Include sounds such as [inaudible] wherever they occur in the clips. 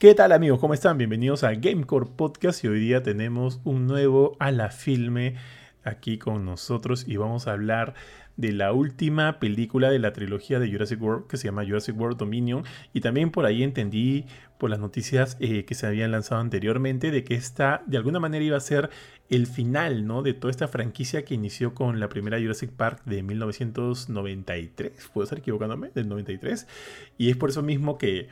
¿Qué tal amigos? ¿Cómo están? Bienvenidos a Gamecore Podcast y hoy día tenemos un nuevo a la filme aquí con nosotros y vamos a hablar de la última película de la trilogía de Jurassic World que se llama Jurassic World Dominion y también por ahí entendí por las noticias eh, que se habían lanzado anteriormente de que esta de alguna manera iba a ser el final ¿no? de toda esta franquicia que inició con la primera Jurassic Park de 1993, puedo estar equivocándome, del 93 y es por eso mismo que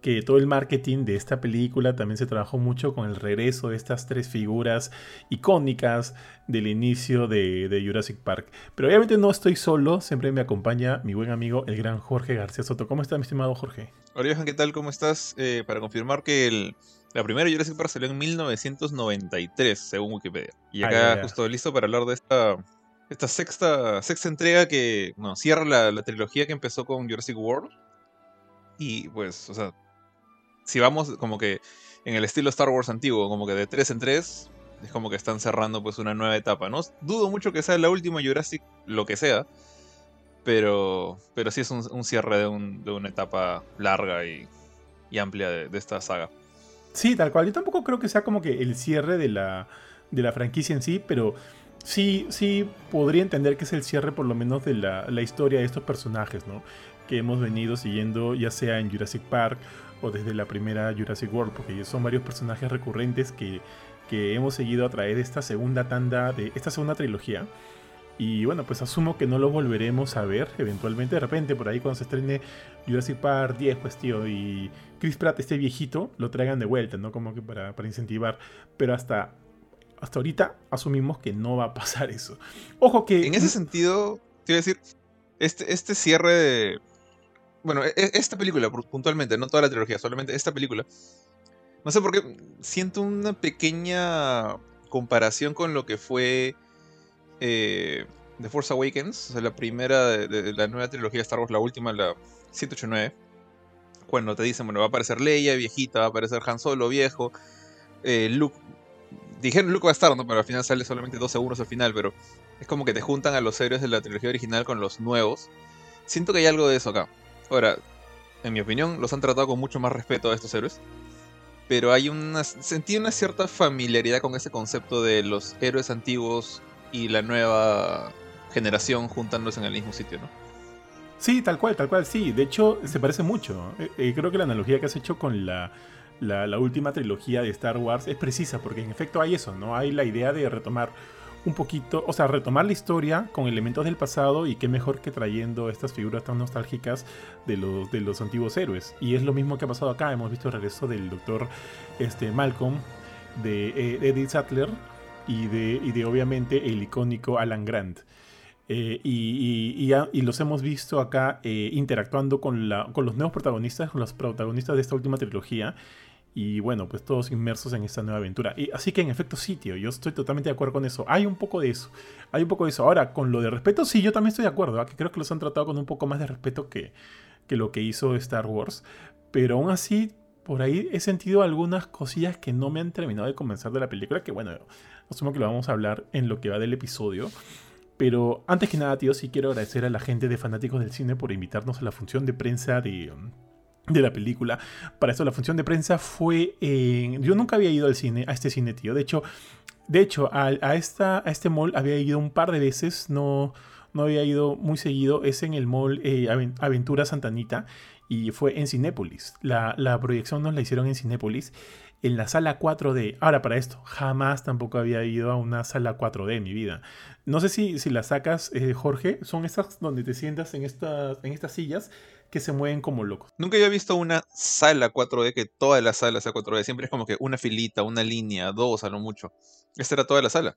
que todo el marketing de esta película también se trabajó mucho con el regreso de estas tres figuras icónicas del inicio de, Jurassic Park. Pero obviamente no estoy solo, siempre me acompaña mi buen amigo, el gran Jorge García Soto. ¿Cómo está, mi estimado Jorge? Hola, Johan, ¿qué tal? ¿Cómo estás? Eh, para confirmar que la primera Jurassic Park salió en 1993, según Wikipedia. Y acá justo listo para hablar de esta, esta sexta, sexta entrega que cierra la, la trilogía que empezó con Jurassic World. Y pues, o sea, si vamos como que en el estilo Star Wars antiguo, como que de 3 en 3, es como que están cerrando pues una nueva etapa. No dudo mucho que sea la última Jurassic, lo que sea, pero, pero sí es un, cierre de, una etapa larga y, amplia de, esta saga. Sí, tal cual. Yo tampoco creo que sea como que el cierre de la, de la franquicia en sí, pero sí, sí podría entender que es el cierre por lo menos de la, la historia de estos personajes, ¿no? Que hemos venido siguiendo ya sea en Jurassic Park o desde la primera Jurassic World, porque son varios personajes recurrentes que, hemos seguido a través de esta segunda tanda, de esta segunda trilogía. Y bueno, pues asumo que no lo volveremos a ver eventualmente. De repente, por ahí cuando se estrene Jurassic Park 10, pues tío, y Chris Pratt esté viejito, lo traigan de vuelta, ¿no? Como que para, para incentivar. Pero hasta, hasta ahorita asumimos que no va a pasar eso. Ojo que... En ese sentido, te iba a decir, este, este cierre de, bueno, e, e, esta película puntualmente, no toda la trilogía, solamente esta película. No sé por qué siento una pequeña comparación con lo que fue eh, The Force Awakens, o sea, la primera de, la nueva trilogía de Star Wars, la última, la 789. Cuando te dicen, bueno, va a aparecer Leia viejita, va a aparecer Han Solo viejo, eh, Luke. Dijeron Luke va a estar, ¿no? Pero al final sale solamente dos segundos al final, pero es como que te juntan a los héroes de la trilogía original con los nuevos. Siento que hay algo de eso acá. Ahora, en mi opinión, los han tratado con mucho más respeto a estos héroes. Pero hay una. Sentí una cierta familiaridad con ese concepto de los héroes antiguos y la nueva generación juntándose en el mismo sitio, ¿no? Sí, tal cual, tal cual, sí. De hecho, se parece mucho. Eh, eh, creo que la analogía que has hecho con la, la, última trilogía de Star Wars es precisa, porque en efecto hay eso, ¿no? Hay la idea de retomar un poquito, o sea, retomar la historia con elementos del pasado y qué mejor que trayendo estas figuras tan nostálgicas de los, de los antiguos héroes. Y es lo mismo que ha pasado acá, hemos visto el regreso del doctor este, Malcolm, de eh, Eddie Sattler y de, y de obviamente el icónico Alan Grant. Eh, y, los hemos visto acá eh, interactuando con, la, con los nuevos protagonistas, con los protagonistas de esta última trilogía. Y bueno, pues todos inmersos en esta nueva aventura. Y así que en efecto sí, tío, yo estoy totalmente de acuerdo con eso. Hay un poco de eso. Hay un poco de eso. Ahora, con lo de respeto, sí, yo también estoy de acuerdo. ¿ah? Que creo que los han tratado con un poco más de respeto que, que lo que hizo Star Wars. Pero aún así, por ahí he sentido algunas cosillas que no me han terminado de convencer de la película. Que bueno, asumo que lo vamos a hablar en lo que va del episodio. Pero antes que nada, tío, sí quiero agradecer a la gente de Fanáticos del Cine por invitarnos a la función de prensa de de la película. Para eso la función de prensa fue en... Yo nunca había ido al cine, a este cine, tío. De hecho, de hecho a, esta, a este mall había ido un par de veces, no, no había ido muy seguido. Es en el mall eh, Aventura Santanita y fue en Cinépolis. La, la proyección nos la hicieron en Cinépolis en la sala 4D. Ahora, para esto, jamás tampoco había ido a una sala 4D en mi vida. No sé si, si la sacas, eh, Jorge. Son estas donde te sientas en estas, en estas sillas que se mueven como locos. Nunca había visto una sala 4D que toda la sala sea 4D. Siempre es como que una filita, una línea, dos a lo mucho. Esta era toda la sala.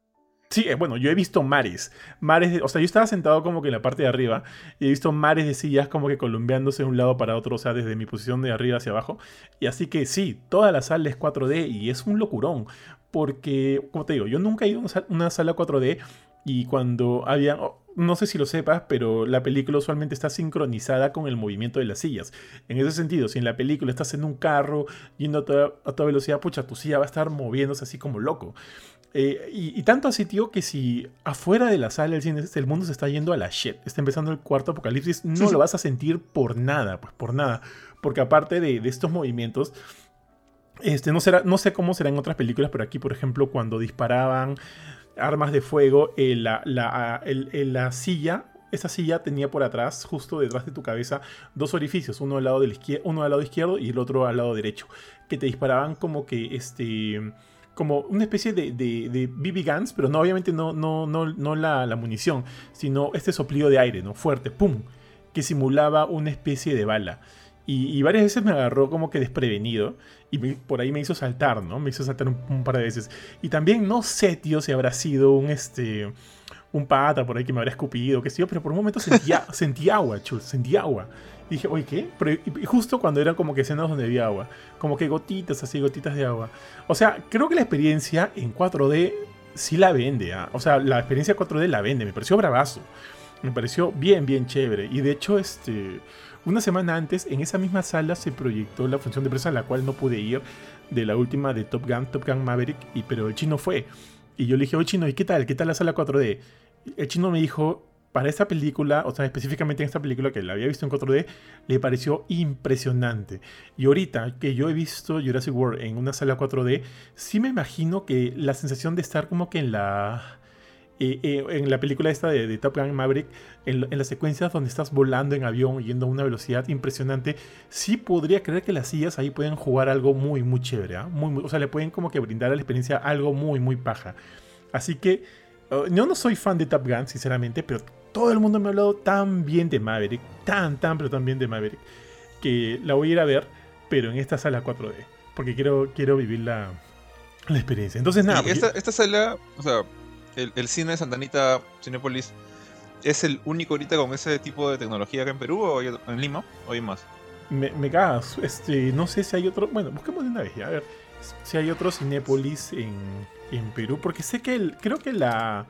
Sí, eh, bueno, yo he visto mares. Mares, o sea, yo estaba sentado como que en la parte de arriba y he visto mares de sillas como que columpiándose de un lado para otro, o sea, desde mi posición de arriba hacia abajo. Y así que sí, toda la sala es 4D y es un locurón. Porque, como te digo, yo nunca he ido a una sala 4D y cuando había, no sé si lo sepas, pero la película usualmente está sincronizada con el movimiento de las sillas. En ese sentido, si en la película estás en un carro yendo a toda, a toda velocidad, pucha, tu silla va a estar moviéndose así como loco. Eh, y, tanto así, tío, que si afuera de la sala del cine el mundo se está yendo a la shit, está empezando el cuarto apocalipsis, no lo vas a sentir por nada, pues por nada. Porque aparte de, de estos movimientos, Este, no, será, no sé cómo será en otras películas, pero aquí, por ejemplo, cuando disparaban armas de fuego, eh, la, la, la silla esa silla tenía por atrás, justo detrás de tu cabeza, dos orificios, uno al lado, del uno al lado izquierdo y el otro al lado derecho, que te disparaban como que este como una especie de, de, BB guns, pero no, obviamente no, no, no, no la, la, munición, sino este soplido de aire, ¿no? Fuerte, ¡pum! Que simulaba una especie de bala. Y, varias veces me agarró como que desprevenido. Y por ahí me hizo saltar, ¿no? Me hizo saltar un, un, par de veces. Y también no sé, tío, si habrá sido un este un pata por ahí que me habría escupido, qué sé yo, pero por un momento sentía, [laughs] sentí agua, chul, sentí agua. Y dije, oye, ¿qué? Pero justo cuando eran como que escenas donde había agua, como que gotitas, así, gotitas de agua. O sea, creo que la experiencia en 4D sí la vende, ¿ah? o sea, la experiencia 4D la vende, me pareció bravazo. Me pareció bien, bien chévere. Y de hecho, este, una semana antes, en esa misma sala se proyectó la función de prensa a la cual no pude ir, de la última de Top Gun, Top Gun Maverick, y, pero el chino fue. Y yo le dije, oye chino, ¿y qué tal? ¿Qué tal la sala 4D? el chino me dijo, para esta película, o sea, específicamente en esta película que la había visto en 4D, le pareció impresionante. Y ahorita que yo he visto Jurassic World en una sala 4D, sí me imagino que la sensación de estar como que en la... Eh, eh, en la película esta de, Top Gun Maverick, en, las secuencias donde estás volando en avión yendo a una velocidad impresionante, sí podría creer que las sillas ahí pueden jugar algo muy, muy chévere. ¿ah? Muy, o sea, le pueden como que brindar a la experiencia algo muy, muy paja. Así que Oh, yo no soy fan de Top Gun, sinceramente, pero todo el mundo me ha hablado tan bien de Maverick, tan, tan, pero tan bien de Maverick, que la voy a ir a ver, pero en esta sala 4D, porque quiero, quiero vivir la, la experiencia. Entonces, nada. Esta, esta, sala, o sea, el, cine de Santanita Cinepolis, ¿es el único ahorita con ese tipo de tecnología acá en Perú o en Lima? ¿O hay más? Me, me cagas. Este, no sé si hay otro. Bueno, busquemos de una vez, a ver si hay otro Cinépolis en, en Perú, porque sé que el, creo que la,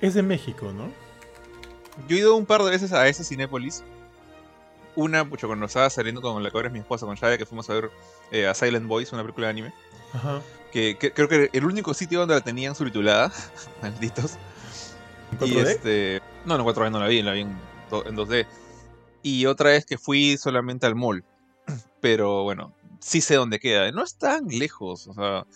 es de México, ¿no? Yo he ido un par de veces a ese Cinépolis. Una, pucho, cuando estaba saliendo con la que ahora es mi esposa, con Shaya, que fuimos a ver eh, a Silent Boys, una película de anime. Ajá. Que, creo que el único sitio donde la tenían subtitulada, [laughs] malditos. ¿En 4D? Y este, no, en 4D no la vi, la vi en, en 2D. Y otra vez que fui solamente al mall. [clears throat] Pero bueno, sí sé dónde queda. No es tan lejos, o sea.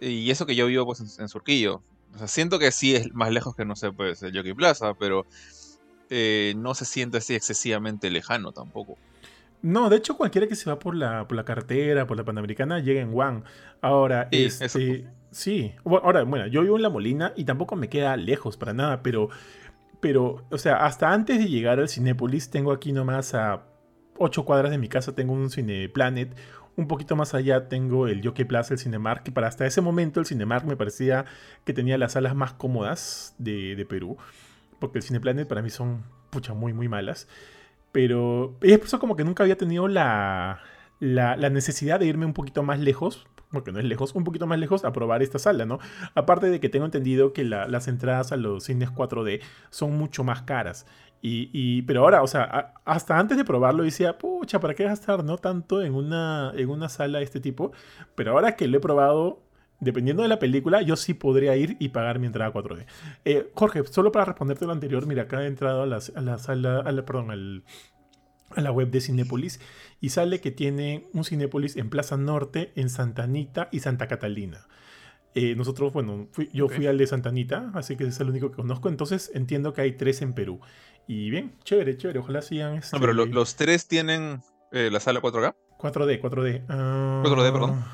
Y eso que yo vivo pues en, Surquillo. O sea, siento que sí es más lejos que, no sé, pues el Jockey Plaza, pero eh, no se siente así excesivamente lejano tampoco. No, de hecho cualquiera que se va por la, por la carretera, por la Panamericana, llega en Juan. Ahora, sí, este, sí. ahora, bueno, yo vivo en La Molina y tampoco me queda lejos para nada, pero, pero, o sea, hasta antes de llegar al Cinépolis tengo aquí nomás a 8 cuadras de mi casa tengo un Cineplanet. Un poquito más allá tengo el Jockey Plaza, el Cinemark, que para hasta ese momento el Cinemark me parecía que tenía las salas más cómodas de, Perú. Porque el Cineplanet para mí son, pucha, muy, muy malas. Pero es por eso como que nunca había tenido la, la, necesidad de irme un poquito más lejos, porque no es lejos, un poquito más lejos a probar esta sala, ¿no? Aparte de que tengo entendido que las entradas a los cines 4D son mucho más caras. Y, pero ahora, o sea, hasta antes de probarlo decía, pucha, ¿para qué gastar no tanto en una, en una sala de este tipo? Pero ahora que lo he probado, dependiendo de la película, yo sí podría ir y pagar mi entrada 4D. Eh, Jorge, solo para responderte lo anterior, mira, acá he entrado a la, sala, a la, perdón, a la web de Cinépolis y sale que tiene un Cinépolis en Plaza Norte, en Santa Anita y Santa Catalina. Eh, nosotros, bueno, yo fui al de Santa Anita, así que es el único que conozco, entonces entiendo que hay tres en Perú. Y bien, chévere, chévere. Ojalá sigan. no, pero este los tres tienen eh, la sala 4K. 4D, 4D. 4D, perdón.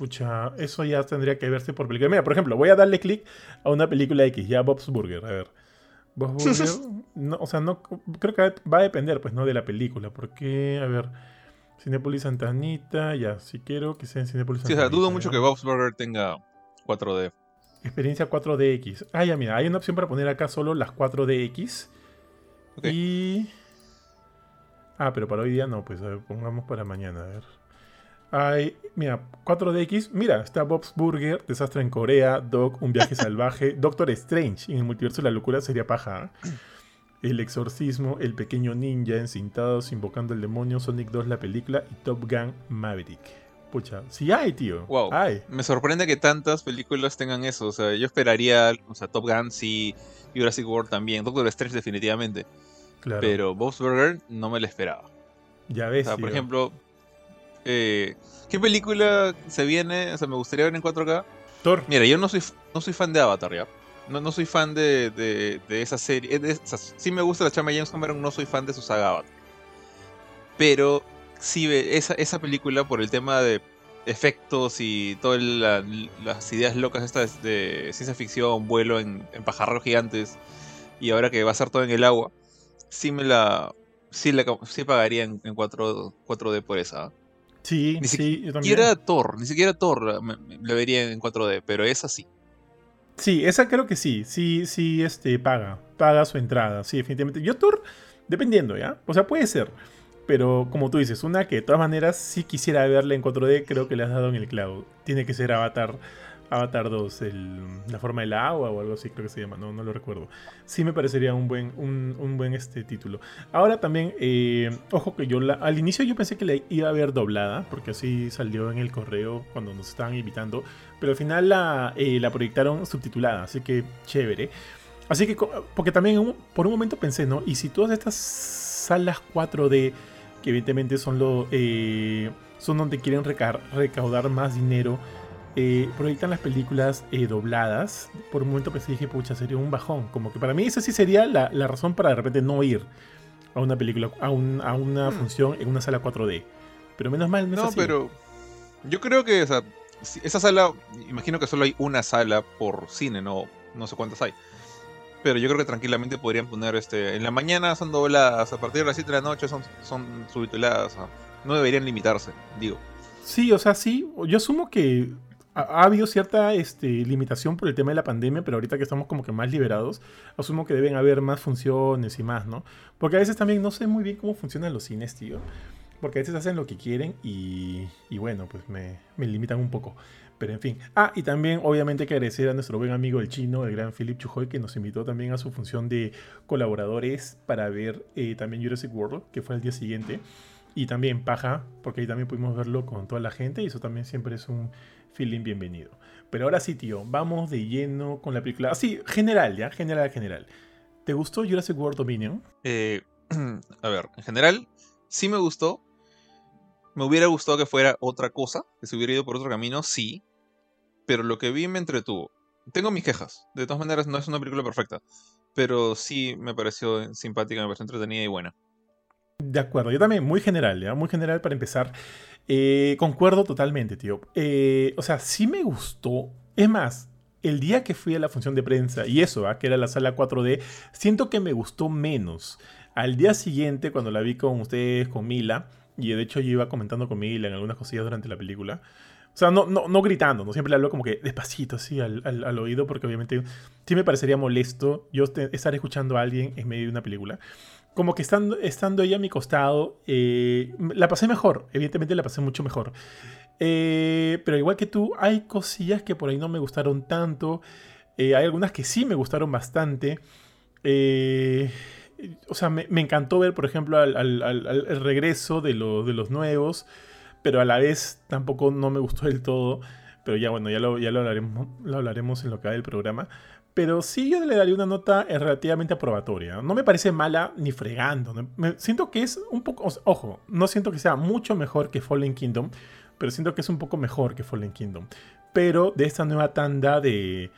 Pucha, eso ya tendría que verse por película. Mira, por ejemplo, voy a darle clic a una película X, ya Bob's Burger. A ver. Bob's [laughs] Burger. no, o sea, no. Creo que va a depender, pues, ¿no? De la película. Porque, a ver. Cinepolis Santanita, ya, si quiero que sea en Cinepolis Santanita. Sí, o sea, dudo mucho que Bob's Burger tenga 4D. Experiencia 4DX. Ah, ya, mira, hay una opción para poner acá solo las 4DX. Y. Ah, pero para hoy día no, pues pongamos para mañana, a ver. Hay, mira, 4DX. Mira, está Bob's Burger, Desastre en Corea, Dog, Un viaje [laughs] salvaje, Doctor Strange, en el multiverso de la locura sería paja. ¿eh? El exorcismo, El pequeño ninja, Encintados, Invocando el demonio, Sonic 2, la película y Top Gun Maverick. Pucha, sí hay, tío. Wow. Hay. Me sorprende que tantas películas tengan eso. O sea, yo esperaría, o sea, Top Gun sí, Jurassic World también, Doctor Strange definitivamente. Pero Bob's Burger no me lo esperaba. Ya ves. por ejemplo, Eh, ¿Qué película se viene? O sea, me gustaría ver en 4K. Thor. Mira, yo no soy, no soy fan de Avatar, ¿ya? No, no soy fan de, de, de esa serie. de- o sea, sí me gusta la chama de James Cameron, no soy fan de su saga Avatar. Pero sí, esa, esa película, por el tema de efectos y todas la- las ideas locas estas de ciencia ficción, vuelo en, en gigantes, y ahora que va a ser todo en el agua, sí me la... Sí, la, sí pagaría en, en 4, 4D por esa. Sí, Ni sí, yo también. siquiera Thor, ni siquiera Thor la vería en 4D, pero esa sí. Sí, esa creo que sí. Sí, sí, este, paga. Paga su entrada. Sí, definitivamente. Yo Thor, dependiendo, ¿ya? O sea, puede ser. Pero como tú dices, una que de todas maneras sí quisiera verla en 4D, creo que le has dado en el clavo. Tiene que ser Avatar. Avatar 2, el- la forma del agua o algo así creo que se llama, no, no lo recuerdo. Sí me parecería un buen, un, un buen este título. Ahora también, eh, ojo que yo la- al inicio yo pensé que la iba a ver doblada, porque así salió en el correo cuando nos estaban invitando, pero al final la, eh, la proyectaron subtitulada, así que chévere. Así que, porque también por un momento pensé, ¿no? Y si todas estas salas 4D, que evidentemente son, lo, eh, son donde quieren reca- recaudar más dinero, eh, proyectan las películas eh, dobladas, por un momento pensé, dije, pucha, sería un bajón. Como que para mí esa sí sería la, la razón para de repente no ir a una película, a, un- a una Hmm. función en una sala 4D. Pero menos mal, no, es No, así. pero yo creo que o sea, esa sala, imagino que solo hay una sala por cine, no, no sé cuántas hay. Pero yo creo que tranquilamente podrían poner este. En la mañana son dobladas, a partir de las 7 de la noche son, son subtituladas. o sea, no deberían limitarse, digo. Sí, o sea, sí. Yo asumo que ha, ha habido cierta este, limitación por el tema de la pandemia, pero ahorita que estamos como que más liberados, asumo que deben haber más funciones y más, ¿no? Porque a veces también no sé muy bien cómo funcionan los cines, tío. Porque a veces hacen lo que quieren y, y bueno, pues me, me limitan un poco. Pero en fin. Ah, y también obviamente que agradecer a nuestro buen amigo el chino, el gran Philip Chujoy, que nos invitó también a su función de colaboradores para ver eh, también Jurassic World, que fue el día siguiente. Y también Paja, porque ahí también pudimos verlo con toda la gente y eso también siempre es un feeling bienvenido. Pero ahora sí, tío, vamos de lleno con la película. Así, general, ya, general, general. ¿Te gustó Jurassic World Dominion? Eh, [clears throat] a ver, en general, sí me gustó. Me hubiera gustado que fuera otra cosa, que se hubiera ido por otro camino, sí. Pero lo que vi me entretuvo. Tengo mis quejas. De todas maneras, no es una película perfecta. Pero sí me pareció simpática, me pareció entretenida y buena. De acuerdo, yo también, muy general, ¿ya? Muy general para empezar. Eh, concuerdo totalmente, tío. Eh, o sea, sí me gustó. Es más, el día que fui a la función de prensa, y eso, ¿ah? que era la sala 4D, siento que me gustó menos. Al día siguiente, cuando la vi con ustedes, con Mila, y de hecho yo iba comentando con Mila en algunas cosillas durante la película. O sea, no, no, no gritando, ¿no? Siempre le hablo como que despacito, así, al, al- al oído, porque obviamente sí me parecería molesto yo estar escuchando a alguien en medio de una película como que estando, estando ella a mi costado, eh, la pasé mejor, evidentemente la pasé mucho mejor. Eh, pero igual que tú, hay cosillas que por ahí no me gustaron tanto, eh, hay algunas que sí me gustaron bastante. O sea, me, me encantó ver, por ejemplo, al, regreso de, lo- de los nuevos, pero a la vez tampoco no me gustó del todo. Pero ya bueno, ya lo, ya lo, hablaremos, lo hablaremos en lo que va del programa. Pero sí yo le daría una nota eh, relativamente aprobatoria. No me parece mala ni fregando. siento que es un poco... Ojo, no siento que sea mucho mejor que Fallen Kingdom, pero siento que es un poco mejor que Fallen Kingdom. Pero de esta nueva tanda de...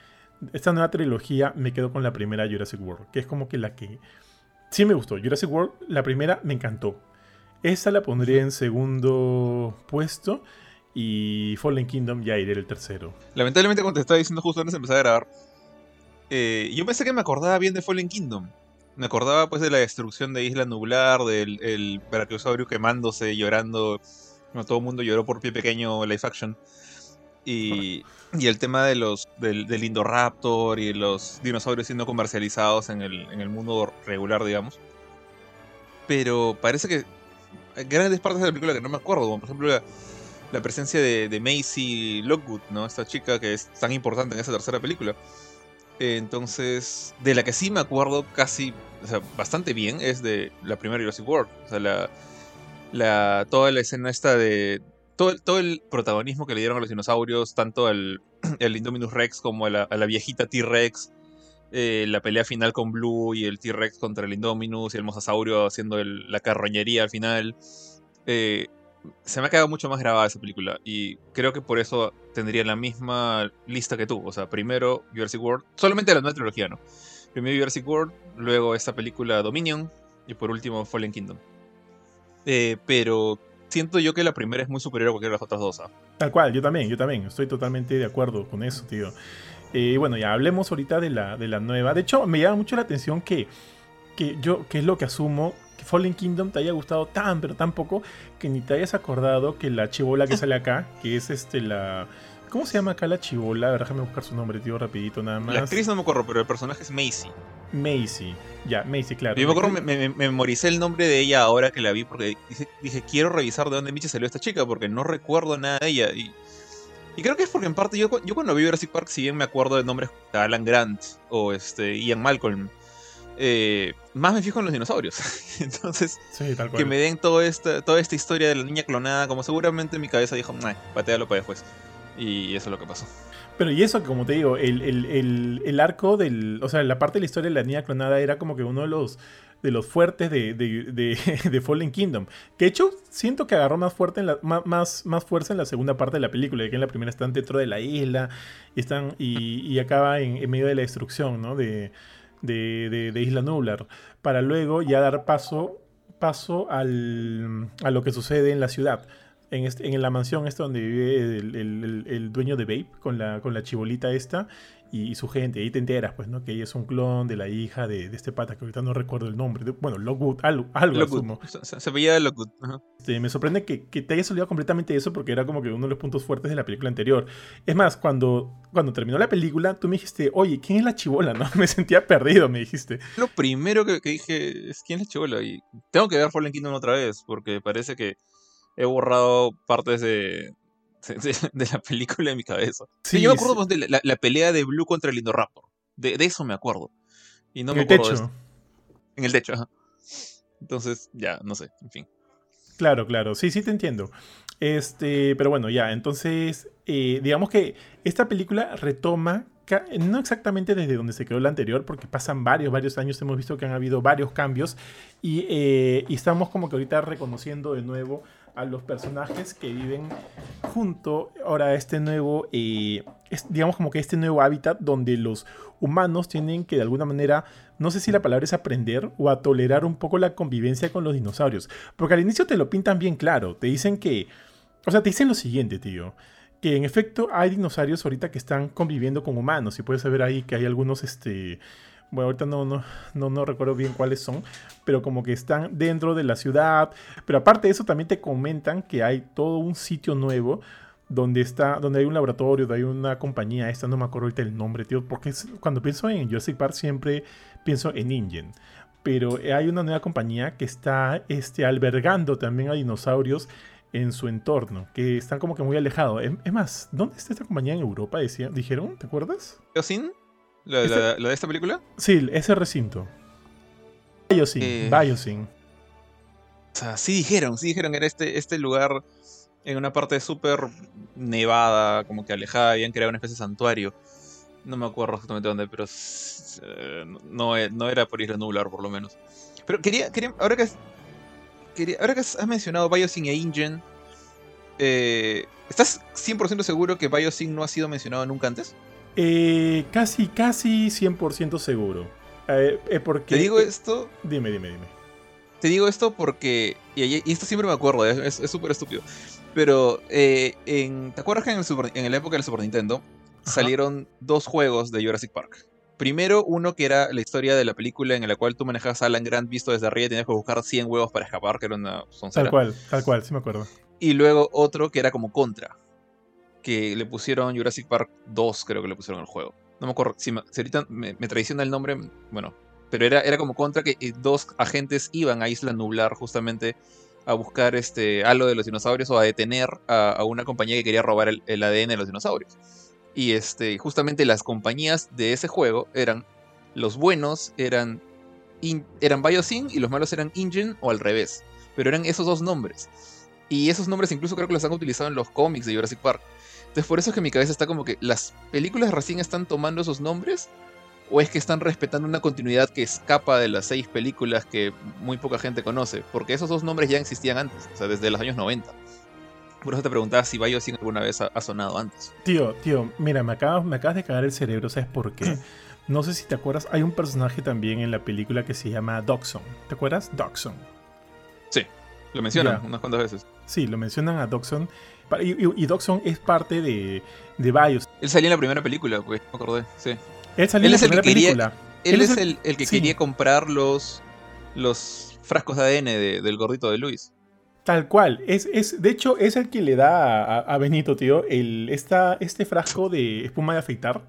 Esta nueva trilogía me quedo con la primera Jurassic World, que es como que la que... Sí me gustó. Jurassic World, la primera me encantó. Esa la pondría en segundo puesto. Y Fallen Kingdom ya iré el tercero. Lamentablemente, cuando te estaba diciendo justo antes de empezar a grabar, eh, yo pensé que me acordaba bien de Fallen Kingdom. Me acordaba pues de la destrucción de Isla Nublar, del el Brachiosaurio quemándose, llorando. Bueno, todo el mundo lloró por pie pequeño live action. Y, y el tema de los del, del Indoraptor y los dinosaurios siendo comercializados en el, en el mundo regular, digamos. Pero parece que hay grandes partes de la película que no me acuerdo, como por ejemplo la, la presencia de, de Macy Lockwood, ¿no? Esta chica que es tan importante en esa tercera película. Eh, Entonces, de la que sí me acuerdo casi, o sea, bastante bien, es de la primera Jurassic World. O sea, la, la, toda la escena esta de... Todo, el- todo el protagonismo que le dieron a los dinosaurios, tanto al, [clears throat] al Indominus Rex como a la, viejita T-Rex, eh, la pelea final con Blue y el T-Rex contra el Indominus y el Mosasaurio haciendo el- la carroñería al final. Eh, se me ha quedado mucho más grabada esa película y creo que por eso tendría la misma lista que tú. O sea, primero Jurassic World, solamente la nueva trilogía, ¿no? Primero Jurassic World, luego esta película Dominion y por último Fallen Kingdom. Eh, pero siento yo que la primera es muy superior a cualquiera de las otras dos. ¿ah? Tal cual, yo también, yo también. Estoy totalmente de acuerdo con eso, tío. Eh, bueno, ya hablemos ahorita de la, de la nueva. De hecho, me llama mucho la atención que, que yo, que es lo que asumo, que Fallen Kingdom te haya gustado tan, pero tan poco, que ni te hayas acordado que la chivola que sale acá, que es este la... ¿Cómo se llama acá la chivola? A ver, déjame buscar su nombre, tío, rapidito nada más. La actriz no me acuerdo, pero el personaje es Macy. Macy. Ya, Macy, claro. Yo me acuerdo, me, me- me memoricé el nombre de ella ahora que la vi porque dije, dije, quiero revisar de dónde Michi salió esta chica porque no recuerdo nada de ella. Y, y creo que es porque en parte yo, yo cuando vi Jurassic Park, si bien me acuerdo de nombres como Alan Grant o este, Ian Malcolm, eh, más me fijo en los dinosaurios. [laughs] Entonces, Sí, tal cual. que me den toda esta, toda esta historia de la niña clonada, como seguramente mi cabeza dijo, patealo para después. Y eso es lo que pasó. Pero y eso, como te digo, el, el- el- el arco del. O sea, la parte de la historia de la niña clonada era como que uno de los de los fuertes de, de, de- [laughs] de Fallen Kingdom. Que de hecho, siento que agarró más fuerte en la, más, más fuerza en la segunda parte de la película, ya que en la primera están dentro de la isla y están. y, y acaba en, en medio de la destrucción, ¿no? De, de, de- de Isla Nublar. Para luego ya dar paso, paso al, a lo que sucede en la ciudad en, este- en la mansión esta donde vive el, el- dueño de Vape con la, con la chibolita esta y, y su gente. Ahí te enteras, pues, ¿no? Que ella es un clon de la hija de, de este pata, que ahorita no recuerdo el nombre. de- bueno, Lockwood, algo, algo Lockwood. asumo. Se, se- veía Lockwood. ajá. Este, me sorprende que, que te hayas olvidado completamente de eso porque era como que uno de los puntos fuertes de la película anterior. Es más, cuando, cuando terminó la película, tú me dijiste, oye, ¿quién es la chibola? ¿no? [laughs] Me sentía perdido, me dijiste. Lo primero que, que dije es quién es Chivola y tengo que ver Fallen Kingdom otra vez porque parece que he borrado partes de, [laughs] de, de la película de mi cabeza. Sí, yo me acuerdo pues, de la, pelea de Blue contra el Indoraptor. De, de eso me acuerdo. Y no en me el acuerdo techo. En el techo, ajá. Entonces, ya, no sé, en fin. Claro, claro, sí, sí te entiendo. Este, pero bueno, ya, entonces, eh, digamos que esta película retoma, no exactamente desde donde se quedó la anterior, porque pasan varios, varios años, hemos visto que han habido varios cambios y, eh, y estamos como que ahorita reconociendo de nuevo a los personajes que viven junto ahora a este nuevo, eh, digamos como que este nuevo hábitat donde los humanos tienen que de alguna manera, no sé si la palabra es aprender o a tolerar un poco la convivencia con los dinosaurios. Porque al inicio te lo pintan bien claro, te dicen que, o sea, te dicen lo siguiente, tío. Que en efecto hay dinosaurios ahorita que están conviviendo con humanos. Y puedes saber ahí que hay algunos, este... Bueno, ahorita no, no, no, no recuerdo bien cuáles son. Pero como que están dentro de la ciudad. Pero aparte de eso también te comentan que hay todo un sitio nuevo. Donde está, donde hay un laboratorio, donde hay una compañía, esta no me acuerdo ahorita el nombre, tío, porque cuando pienso en Jurassic Park siempre pienso en InGen. Pero hay una nueva compañía que está este, albergando también a dinosaurios en su entorno, que están como que muy alejados. Es, es más, ¿dónde está esta compañía en Europa? Decía, ¿Dijeron? ¿Te acuerdas? ¿La, Este- la- la de esta película? Sí, ese recinto. Biosyn, Eh. Biosyn. O sea, sí dijeron, sí dijeron que era este, este lugar en una parte súper nevada, como que alejada, habían creado una especie de santuario. No me acuerdo exactamente dónde, pero eh, no, no e- no era por Isla Nublar, por lo menos. Pero quería, quería ahora que, quería, ahora que has mencionado Biosyn e InGen, eh, ¿estás 100% seguro que Biosyn no ha sido mencionado nunca antes? Eh, casi, casi 100% seguro. Eh, eh, porque, Te digo esto Dime, dime, dime. Te digo esto porque. Y, y esto siempre me acuerdo, es- súper estúpido. Pero, eh, en, ¿te acuerdas que en, el Super- en la época del Super Nintendo Ajá. salieron dos juegos de Jurassic Park? Primero, uno que era la historia de la película en la cual tú manejabas a Alan Grant visto desde arriba y tenías que buscar 100 huevos para escapar, que era una soncera. Tal cual, tal cual, sí me acuerdo. Y luego otro que era como contra. Que le pusieron Jurassic Park 2, creo que le pusieron al juego. No me acuerdo. Si, ahorita me, traiciona el nombre, bueno. Pero era, era como contra que eh, dos agentes iban a Isla Nublar justamente a buscar este algo de los dinosaurios o a detener a, una compañía que quería robar el, el ADN de los dinosaurios. Y este, justamente las compañías de ese juego eran los buenos eran eran Biosyn y los malos eran InGen o al revés. Pero eran esos dos nombres. Y esos nombres incluso creo que los han utilizado en los cómics de Jurassic Park. Entonces por eso es que en mi cabeza está como que las películas recién están tomando esos nombres o es que están respetando una continuidad que escapa de las seis películas que muy poca gente conoce. Porque esos dos nombres ya existían antes, o sea, desde los años 90. Por eso te preguntaba si Biosyn alguna vez ha, ha sonado antes. Tío, tío, mira, me acabas, me acabas de cagar el cerebro, ¿sabes por qué? [laughs] No sé si te acuerdas, hay un personaje también en la película que se llama Doxon. ¿Te acuerdas? Doxon. Sí, lo mencionan unas cuantas veces. Sí, lo mencionan a Doxon. Y, y- es parte de, de Bios. Él salía en la primera película, pues, me acordé, sí. Él salió Él en la que primera quería- película. Él, Él es el, el que sí. quería comprar los, los frascos de ADN de- del gordito de Luis. Tal cual. Es, es, de hecho, es el que le da a, a Benito, tío, el, esta, este frasco de espuma de afeitar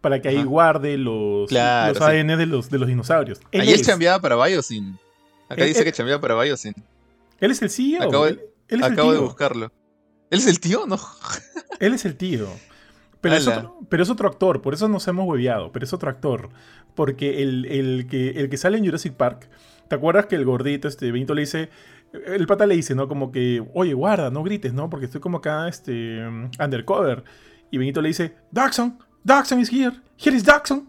para que ahí Ajá. guarde los, Claro, los sí. ADN de los, de los dinosaurios. Él, Ahí él chambeaba para Biosyn. Acá Él- dice que chambeaba para Biosyn. él es el CEO. Acabo de- él, Acabo de buscarlo. ¿Él es el tío? No. [laughs] Él es el tío. Pero es, otro, pero es otro actor, por eso nos hemos hueveado, pero es otro actor. Porque el, el que, el que sale en Jurassic Park, ¿te acuerdas que el gordito, este, Benito le dice, el pata le dice, ¿no? Como que, oye, guarda, no grites, ¿no? Porque estoy como acá, este, undercover. Y Benito le dice, Daxon, Daxon is here, here is Daxon.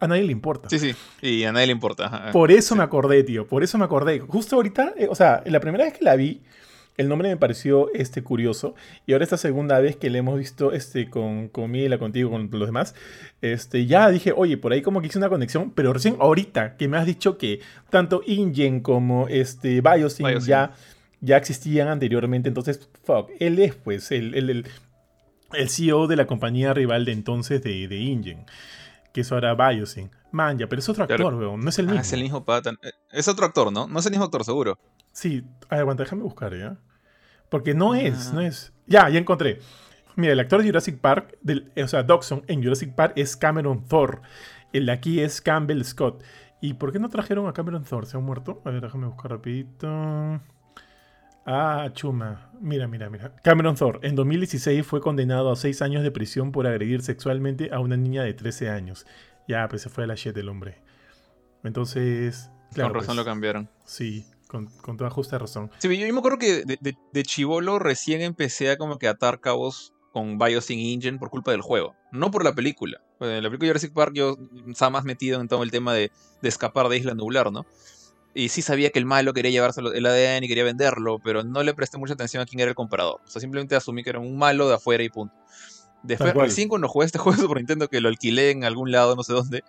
A nadie le importa. Sí, sí. Y a nadie le importa. ajá. Por eso me acordé, tío. Por eso me acordé. Justo ahorita, eh, o sea, la primera vez que la vi, el nombre me pareció este, curioso. Y ahora esta segunda vez que la hemos visto este, con, con Mila, contigo, con los demás, este, ya dije, oye, por ahí como que hice una conexión. Pero recién ahorita que me has dicho que tanto InGen como este, Biosyn, Biosyn. Ya, ya existían anteriormente. Entonces, fuck, él es pues el, el, el, el CEO de la compañía rival de entonces de, de InGen. Que es ahora Biosyn. Man, ya, pero es otro Claro. actor, weón. No es el Ah, mismo. es el mismo pata. Eh, Es otro actor, ¿no? No es el mismo actor, seguro. Sí, a ver, aguanta, déjame buscar, ¿ya? Porque no es, Ah. no es. Ya, ya encontré. Mira, el actor de Jurassic Park, del, o sea, Dodson en Jurassic Park es Cameron Thor. El de aquí es Campbell Scott. ¿Y por qué no trajeron a Cameron Thor? ¿Se ha muerto? A ver, déjame buscar rapidito. Ah, chuma. Mira, mira, mira. Cameron Thor en 2016 fue condenado a 6 años de prisión por agredir sexualmente a una niña de 13 años. Ya, pues se fue a la shit el hombre. Entonces... Claro, Con razón pues, lo cambiaron. Sí, con, con toda justa razón. Sí, yo, yo me acuerdo que de, de, de chivolo recién empecé a como que atar cabos con Biosyn Engine por culpa del juego, no por la película. En la película Jurassic Park yo estaba más metido en todo el tema de, de escapar de Isla Nublar, ¿no? Y sí sabía que el malo quería llevarse el ADN y quería venderlo, pero no le presté mucha atención a quién era el comprador. O sea, simplemente asumí que era un malo de afuera y punto. Después, recién cuando jugué este [laughs] juego de Super Nintendo, que lo alquilé en algún lado, no sé dónde,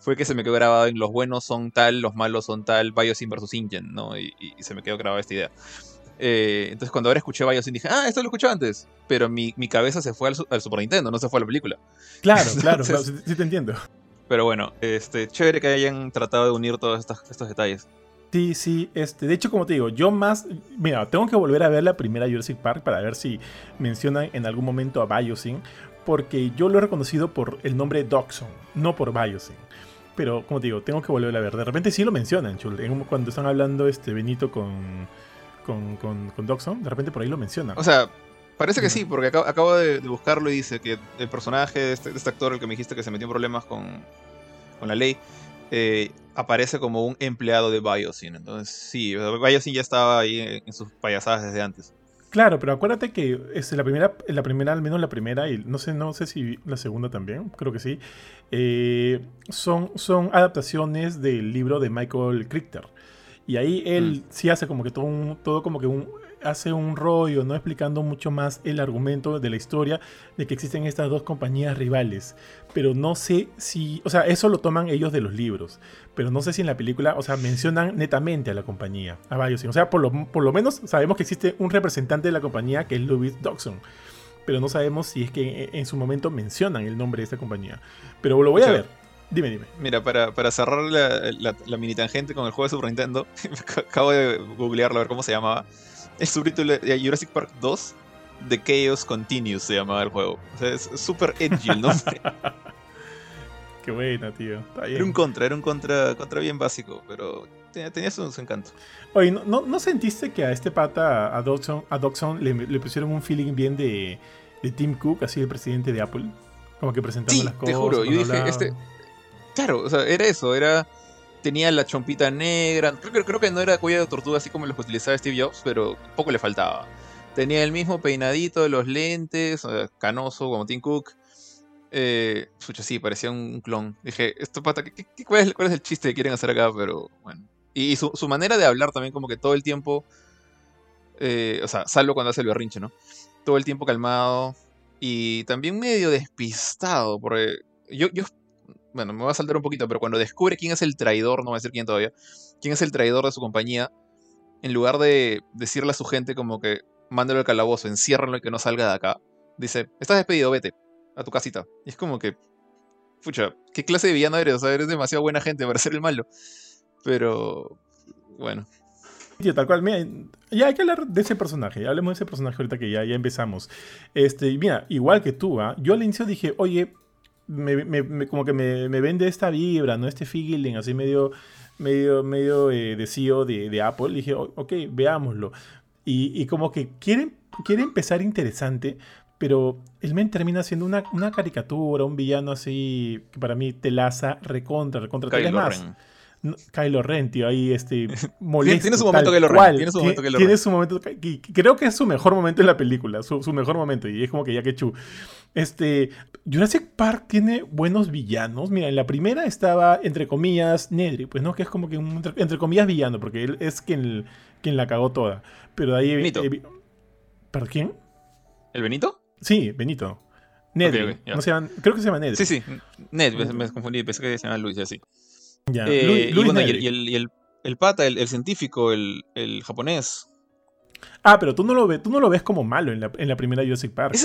fue que se me quedó grabado en los buenos son tal, los malos son tal, Biosyn versus Ingen, ¿no? Y, y- se me quedó grabada esta idea. Eh, entonces cuando ahora escuché Biosyn dije, ah, esto lo escuché antes. Pero mi, mi cabeza se fue al, al Super Nintendo, no se fue a la película. Claro, [laughs] claro, Entonces- claro, sí, sí te entiendo. Pero bueno, este, chévere que hayan tratado de unir todos estos, estos detalles. Sí, sí, este, de hecho, como te digo, yo más, mira, tengo que volver a ver la primera Jurassic Park para ver si mencionan en algún momento a Biosyn, porque yo lo he reconocido por el nombre Doxon, no por Biosyn. Pero, como te digo, tengo que volver a ver. De repente sí lo mencionan, chul, cuando están hablando este Benito con, con, con, con Doxon, de repente por ahí lo mencionan. O sea, parece que sí, porque acabo, acabo de, de buscarlo y dice que el personaje de este, de este actor, el que me dijiste que se metió en problemas con, con la ley, eh, aparece como un empleado de Biosyn. Entonces, sí, Biosyn ya estaba ahí en, en sus payasadas desde antes. Claro, pero acuérdate que este, la primera, la primera, al menos la primera, y no sé, no sé si la segunda también, creo que sí, eh, son, son adaptaciones del libro de Michael Crichton. Y ahí él sí hace como que todo, un, todo como que un, hace un rollo, ¿no? Explicando mucho más el argumento de la historia de que existen estas dos compañías rivales. Pero no sé si, o sea, eso lo toman ellos de los libros. Pero no sé si en la película, o sea, mencionan netamente a la compañía, a Biosyn. O sea, por lo, por lo menos sabemos que existe un representante de la compañía que es Louis Dodson. Pero no sabemos si es que en, en su momento mencionan el nombre de esta compañía. Pero lo voy a ver. Dime, dime. Mira, para, para cerrar la, la- la mini tangente con el juego de Super Nintendo, [laughs] acabo de googlearlo a ver cómo se llamaba. El subtítulo de Jurassic Park 2, The Chaos Continues se llamaba el juego. O sea, es súper edgy el nombre. [laughs] Qué buena, tío. Está Era un contra, era un contra, contra bien básico, pero tenía, tenía su, su encanto. Oye, ¿no, no, no sentiste que a este pata, a Dodson, a Dodson le, le pusieron un feeling bien de, de Tim Cook, así el presidente de Apple? Como que presentando Sí, las te cosas. juro, yo dije, hablaba. este- Claro, o sea, era eso, era... Tenía la chompita negra, creo, que- creo que no era cuello de tortuga así como los que utilizaba Steve Jobs, pero poco le faltaba. Tenía el mismo peinadito los lentes, canoso como Tim Cook. Eh, sí, parecía un clon. Dije, esto pata, ¿qué- cuál, es, el chiste que quieren hacer acá? Pero bueno. Y, su manera de hablar también como que todo el tiempo Eh, o sea, salvo cuando hace el berrinche, ¿no? Todo el tiempo calmado y también medio despistado, porque yo, yo, bueno, me voy a saltar un poquito, pero cuando descubre quién es el traidor, no voy a decir quién todavía, quién es el traidor de su compañía, en lugar de decirle a su gente como que mándalo al calabozo, enciérralo y que no salga de acá, dice, estás despedido, vete a tu casita. Y es como que, pucha, ¿qué clase de villano eres? O sea, eres demasiado buena gente para ser el malo. Pero, bueno. Tío, tal cual, mira, ya hay que hablar de ese personaje, hablemos de ese personaje ahorita que ya, ya empezamos. Este, mira, igual que tú, ¿ah? yo al inicio dije, oye, me, como que me, vende esta vibra, ¿no? Este feeling así medio, medio, medio eh, de CEO de, Apple. dije, ok, veámoslo. Y, como que quiere, quiere empezar interesante, pero el men termina siendo una, una, caricatura, un villano así que para mí te laza recontra, recontra. Kylo más. Kylo Ren, tío, ahí este [laughs] molesto. Tiene su momento Kylo Ren. Tiene su momento Kylo Tiene su momento. Creo que es su mejor momento en la película. Su, su, mejor momento. Y es como que ya que chu. Este. Jurassic Park tiene buenos villanos. Mira, en la primera estaba, entre comillas, Nedry, pues no, que es como que un, entre, comillas, villano, porque él es quien, quien la cagó toda. Pero de ahí. Benito. ¿Para quién? ¿El Benito? Sí, Benito. No se creo que se llama Nedry. Sí, sí. Ned, me, confundí, pensé que se llama Luis, así. Eh, y, el, pata, el, científico, el, japonés. Ah, pero tú no lo ves, tú no lo ves como malo en la, en la primera Jurassic Park.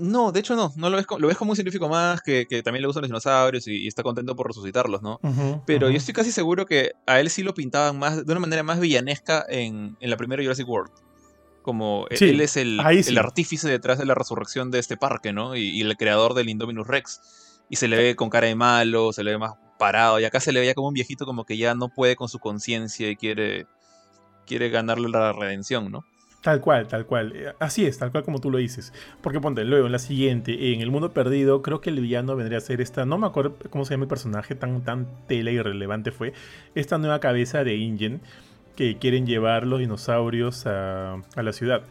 No, de hecho no, no lo ves, como, lo ves como un científico más que, también le gustan los dinosaurios y, está contento por resucitarlos, ¿no? Pero yo estoy casi seguro que a él sí lo pintaban más de una manera más villanesca en, la primera Jurassic World. Como e, él es el, el, artífice detrás de la resurrección de este parque, ¿no? Y, el creador del Indominus Rex. Y se le ve con cara de malo, se le ve más parado. Y acá se le veía como un viejito como que ya no puede con su conciencia y quiere, quiere ganarle la redención, ¿no? Tal cual, tal cual. Eh, así es, tal cual como tú lo dices. Porque ponte, luego en la siguiente, en El Mundo Perdido, creo que el villano vendría a ser esta, no me acuerdo cómo se llama el personaje, tan, tan tela y relevante fue, esta nueva cabeza de Ingen que quieren llevar los dinosaurios a, la ciudad.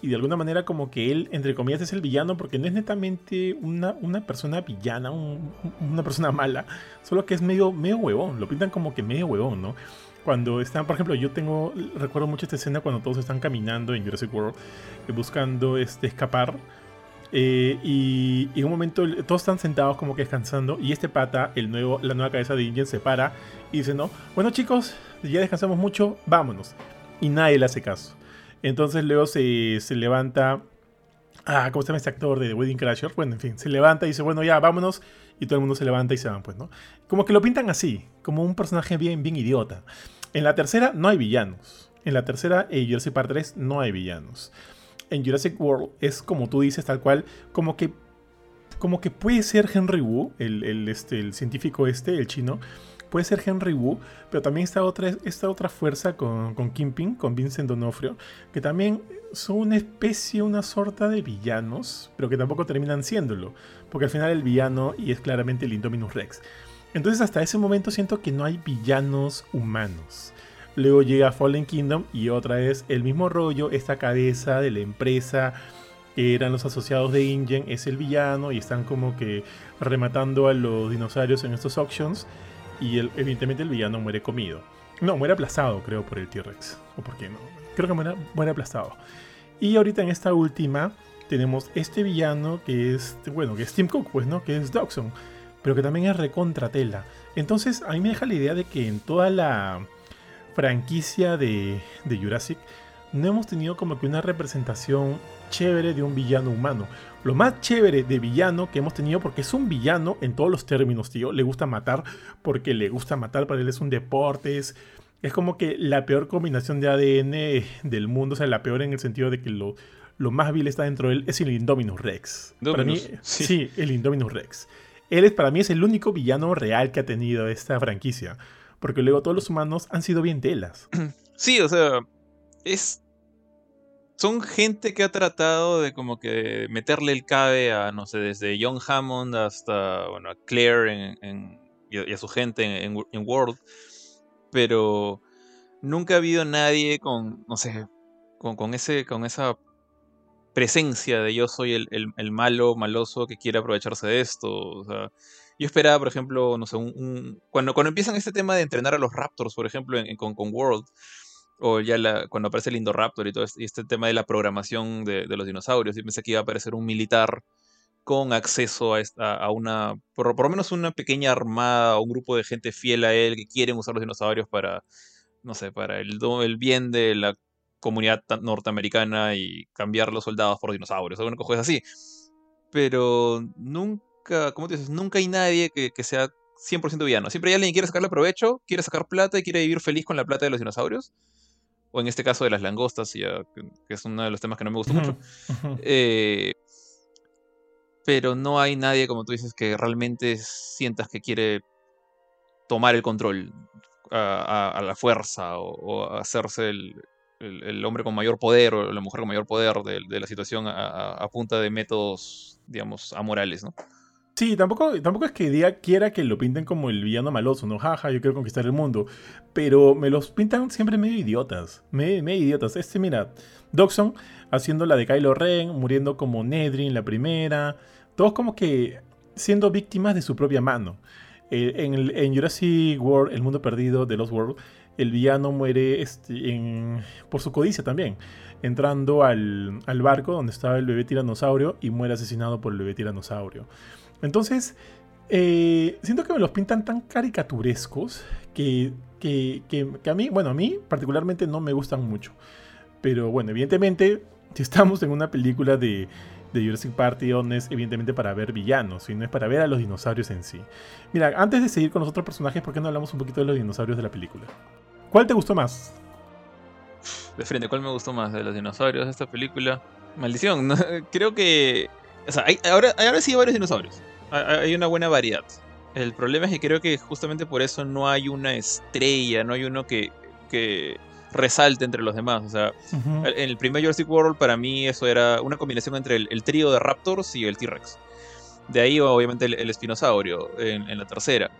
Y de alguna manera como que él, entre comillas, es el villano porque no es netamente una, una persona villana, una persona mala, solo que es medio, medio huevón, lo pintan como que medio huevón, ¿no? Cuando están, por ejemplo, yo tengo, recuerdo mucho esta escena cuando todos están caminando en Jurassic World, eh, buscando este, escapar. Eh, y, en un momento todos están sentados como que descansando y este pata, el nuevo, la nueva cabeza de Ingen se para y dice, no, bueno chicos, ya descansamos mucho, vámonos. Y nadie le hace caso. Entonces luego se, se levanta, ah, ¿cómo se llama este actor de The Wedding Crasher? Bueno, en fin, se levanta y dice, bueno, ya, vámonos. Y todo el mundo se levanta y se van, pues, ¿no? Como que lo pintan así, como un personaje bien, bien idiota. En la tercera no hay villanos. En la tercera, en Jurassic Park 3, no hay villanos. En Jurassic World es como tú dices, tal cual, como que, como que puede ser Henry Wu, el, este, el científico este, el chino, puede ser Henry Wu, pero también está otra, esta otra fuerza con, con Kingpin, con Vincent D'Onofrio, que también son una especie, una sorta de villanos, pero que tampoco terminan siéndolo, porque al final el villano y es claramente el Indominus Rex. Entonces hasta ese momento siento que no hay villanos humanos. Luego llega Fallen Kingdom y otra vez el mismo rollo, esta cabeza de la empresa que eran los asociados de InGen es el villano y están como que rematando a los dinosaurios en estos auctions y evidentemente el villano muere comido. No, muere aplastado creo por el T-Rex. ¿O por qué no? Creo que muere, muere aplastado. Y ahorita en esta última tenemos este villano que es, bueno, que es Tim Cook, pues, ¿no? Que es Dawson pero que también es recontra tela. Entonces, a mí me deja la idea de que en toda la franquicia de, de Jurassic no hemos tenido como que una representación chévere de un villano humano. Lo más chévere de villano que hemos tenido, porque es un villano en todos los términos, tío. Le gusta matar porque le gusta matar, para él es un deporte. Es, como que la peor combinación de ADN del mundo, o sea, la peor en el sentido de que lo, lo más vil está dentro de él es el Indominus Rex. para mí, sí, el Indominus Rex. Él es, para mí es el único villano real que ha tenido esta franquicia. Porque luego todos los humanos han sido bien telas. [clears throat] Sí, o sea, es... Son gente que ha tratado de como que meterle el cabe a, no sé, desde John Hammond hasta, bueno, a Claire en, y, a, su gente en, World. Pero nunca ha habido nadie con, no sé, con, con, ese, con esa presencia de yo soy el, malo, maloso que quiere aprovecharse de esto. O sea, yo esperaba, por ejemplo, no sé, un, cuando, cuando empiezan este tema de entrenar a los Raptors, por ejemplo, con, con, World, o ya la, cuando aparece el Indoraptor y todo este, este tema de la programación de, los dinosaurios. Y pensé que iba a aparecer un militar con acceso a, a una, por, por, lo menos una pequeña armada un grupo de gente fiel a él que quieren usar los dinosaurios para, no sé, para el, el bien de la comunidad norteamericana y cambiar los soldados por dinosaurios, alguna cosa así. Pero nunca, ¿cómo te dices? Nunca hay nadie que, que sea 100% villano. Siempre hay alguien que quiere sacarle provecho, quiere sacar plata y quiere vivir feliz con la plata de los dinosaurios. O en este caso de las langostas, ya, que, es uno de los temas que no me gusta mucho. Eh, pero no hay nadie, como tú dices, que realmente sientas que quiere tomar el control a, la fuerza o, hacerse el, hombre con mayor poder o la mujer con mayor poder de, la situación a, punta de métodos, digamos, amorales, ¿no? Sí, tampoco, tampoco es que diga quiera que lo pinten como el villano maloso, ¿no? Jaja, yo quiero conquistar el mundo. Pero me los pintan siempre medio idiotas. Medio, idiotas. Este, mira, Doxon haciendo la de Kylo Ren, muriendo como Nedry en la primera. Todos como que siendo víctimas de su propia mano. Eh, en, Jurassic World, El Mundo Perdido de Lost World, el villano muere este, por su codicia también. Entrando al, al barco donde estaba el bebé tiranosaurio y muere asesinado por el bebé tiranosaurio. Entonces, eh, siento que me los pintan tan caricaturescos que, que, a mí, bueno, a mí particularmente no me gustan mucho. Pero bueno, evidentemente, si estamos en una película de, de Jurassic Park, no es evidentemente para ver villanos, sino es para ver a los dinosaurios en sí. Mira, antes de seguir con los otros personajes, ¿por qué no hablamos un poquito de los dinosaurios de la película? ¿Cuál te gustó más? De frente, ¿cuál me gustó más de los dinosaurios de esta película? Maldición, [laughs] creo que... O sea, ahora, ahora sí hay varios dinosaurios hay una buena variedad. El problema es que creo que justamente por eso no hay una estrella, no hay uno que, que resalte entre los demás. O sea, en el primer Jurassic World para mí eso era una combinación entre el, trío de Raptors y el T-Rex. De ahí obviamente el, espinosaurio en, la tercera.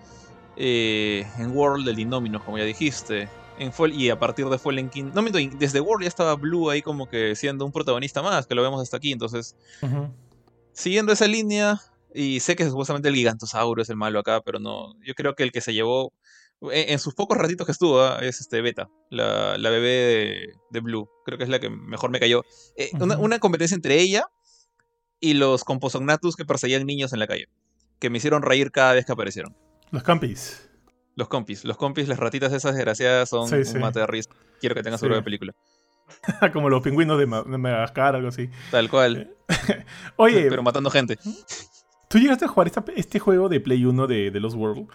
Eh, en World el Indominus, como ya dijiste. En y a partir de Fallen King... No, desde World ya estaba Blue ahí como que siendo un protagonista más, que lo vemos hasta aquí. Entonces, siguiendo esa línea, y sé que supuestamente el gigantosauro es el malo acá, pero no. Yo creo que el que se llevó. En, sus pocos ratitos que estuvo, ¿ah? es este Beta, la, bebé de, Blue. Creo que es la que mejor me cayó. Eh, una, competencia entre ella y los Composognatus que perseguían niños en la calle. Que me hicieron reír cada vez que aparecieron. Los compis. Los compis. Los compis, las ratitas esas desgraciadas son un mate de risa. Quiero que tengas su de película. [laughs] Como los pingüinos de, de Madagascar, algo así. Tal cual. [laughs] Oye. Pero matando gente. Tú llegaste a jugar este juego de Play 1 de, de Lost World,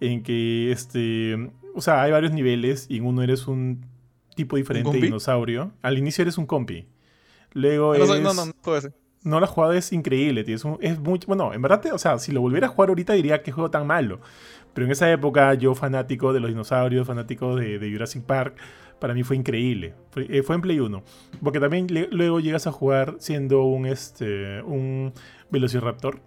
en que, este, o sea, hay varios niveles y en uno eres un tipo diferente de dinosaurio. Al inicio eres un compi. Luego no, eres... No, no, no, ser. No, la jugada es increíble, tío. Es, muy... Bueno, en verdad, o sea, si lo volviera a jugar ahorita diría que juego tan malo. Pero en esa época, yo fanático de los dinosaurios, fanático de, Jurassic Park, para mí fue increíble. Fue, eh, en Play 1. Porque también luego llegas a jugar siendo un, este, un Velociraptor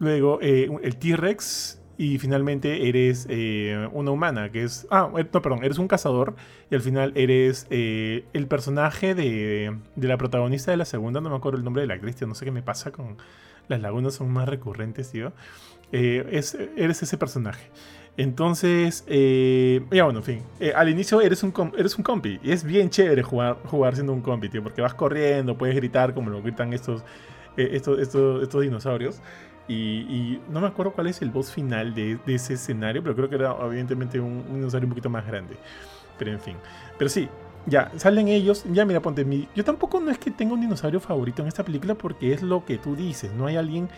Luego eh, el T-Rex y finalmente eres eh, una humana, que es... Ah, eh, no, perdón, eres un cazador y al final eres el personaje de, de, la protagonista de la segunda, no me acuerdo el nombre de la actriz, no sé qué me pasa con... Las lagunas son más recurrentes, tío. Es, eres ese personaje. Entonces, ya bueno, en fin. al inicio eres un, eres un compi. Y es bien chévere jugar, jugar siendo un compi, tío. Porque vas corriendo, puedes gritar como lo gritan estos, estos, estos, estos dinosaurios. Y, no me acuerdo cuál es el boss final de, ese escenario, pero creo que era evidentemente un, dinosaurio un poquito más grande. Pero en fin. Pero sí, ya, salen ellos. Ya, mira, ponte mi. Yo tampoco no es que tenga un dinosaurio favorito en esta película porque es lo que tú dices. No hay alguien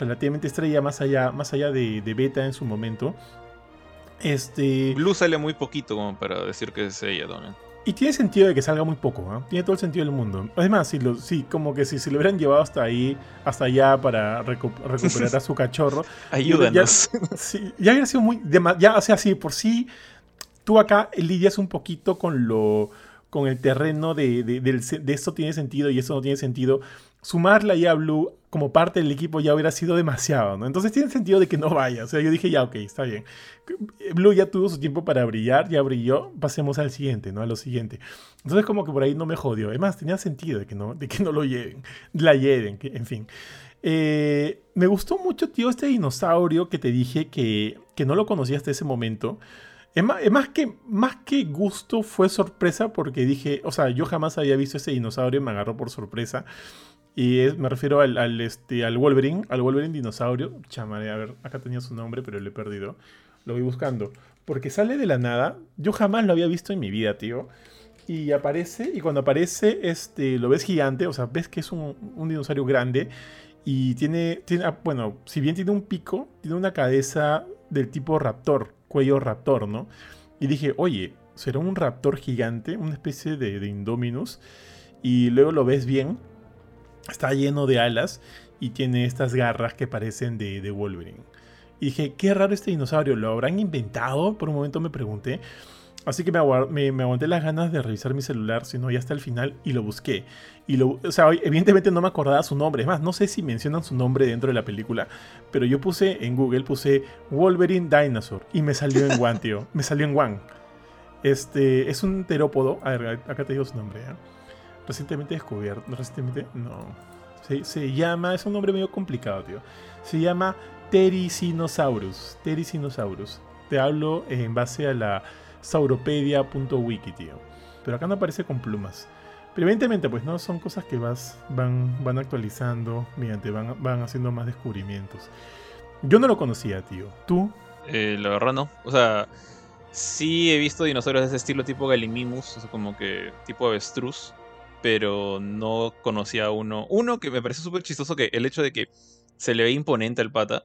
relativamente estrella más allá, más allá de, de Beta en su momento. Este. Blue sale muy poquito como para decir que es ella también. Y tiene sentido de que salga muy poco, ¿no? Tiene todo el sentido del mundo. Además, si lo, como que si se lo hubieran llevado hasta ahí, hasta allá para recuperar a su cachorro. Ayúdanos. Ya, [laughs] sí, ya hubiera sido muy. Ya, o sea, sí, por sí, tú acá lidias un poquito con lo. con el terreno de, de, de esto tiene sentido y esto no tiene sentido sumarla ya a Blue como parte del equipo ya hubiera sido demasiado, ¿no? Entonces tiene sentido de que no vaya. O sea, yo dije, ya, ok, está bien. Blue ya tuvo su tiempo para brillar, ya brilló, pasemos al siguiente, ¿no? A lo siguiente. Entonces como que por ahí no me jodió. Además, tenía sentido de que no, de que no lo lleven, la lleven, en fin. Eh, me gustó mucho, tío, este dinosaurio que te dije que, que no lo conocía hasta ese momento. Es más, es más, que, más que gusto fue sorpresa porque dije, o sea, yo jamás había visto ese dinosaurio, me agarró por sorpresa. Y me refiero al, este, al Wolverine, al Wolverine dinosaurio. Chamaré, a ver, acá tenía su nombre, pero lo he perdido. Lo voy buscando. Porque sale de la nada. Yo jamás lo había visto en mi vida, tío. Y aparece, y cuando aparece, este, lo ves gigante, o sea, ves que es un, dinosaurio grande. Y tiene, tiene, ah, bueno, si bien tiene un pico, tiene una cabeza del tipo raptor, cuello raptor, ¿no? Y dije, oye, ¿será un raptor gigante? Una especie de, de Indominus. Y luego lo ves bien está lleno de alas y tiene estas garras que parecen de, Wolverine. Y dije, qué raro este dinosaurio, ¿lo habrán inventado? Por un momento me pregunté. Así que me, aguanté las ganas de revisar mi celular, si no, ya hasta el final, y lo busqué. Y lo, o sea, evidentemente no me acordaba su nombre. Es más, no sé si mencionan su nombre dentro de la película. Pero yo puse en Google, puse Wolverine Dinosaur. Y me salió en One, tío. Me salió en One. Este, es un terópodo. A ver, acá te digo su nombre. ¿eh? Recientemente descubierto. Recientemente, no. Se, llama, es un nombre medio complicado, tío. Se llama Tericinosaurus. Tericinosaurus. Te hablo en base a la sauropedia.wiki, tío. Pero acá no aparece con plumas. Pero evidentemente, pues, ¿no? Son cosas que vas, van, van actualizando, mediante van, van haciendo más descubrimientos. Yo no lo conocía, tío. ¿Tú? Eh, la verdad no. O sea, sí he visto dinosaurios de ese estilo tipo Gallimimus, como que tipo avestruz pero no conocía a uno. Uno que me parece súper chistoso que el hecho de que se le ve imponente al pata,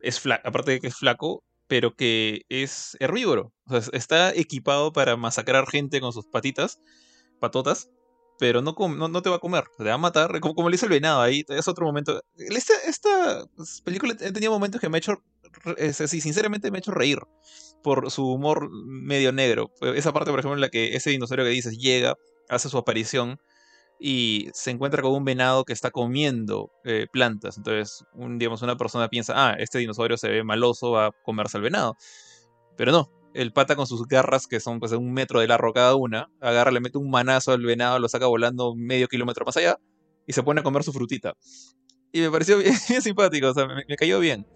es aparte de que es flaco, pero que es herbívoro. O sea, está equipado para masacrar gente con sus patitas, patotas, pero no, no, te va a comer, te va a matar, como, como le hizo el venado ahí, es otro momento. Esta, esta película he tenido momentos que me ha hecho, sinceramente me ha hecho reír por su humor medio negro. Esa parte, por ejemplo, en la que ese dinosaurio que dices llega hace su aparición y se encuentra con un venado que está comiendo eh, plantas. Entonces, digamos, una persona piensa, ah, este dinosaurio se ve maloso, va a comerse al venado. Pero no, el pata con sus garras, que son pues un metro de largo cada una, agarra, le mete un manazo al venado, lo saca volando medio kilómetro más allá y se pone a comer su frutita. Y me pareció [laughs] bien, simpático, o sea, me, cayó bien.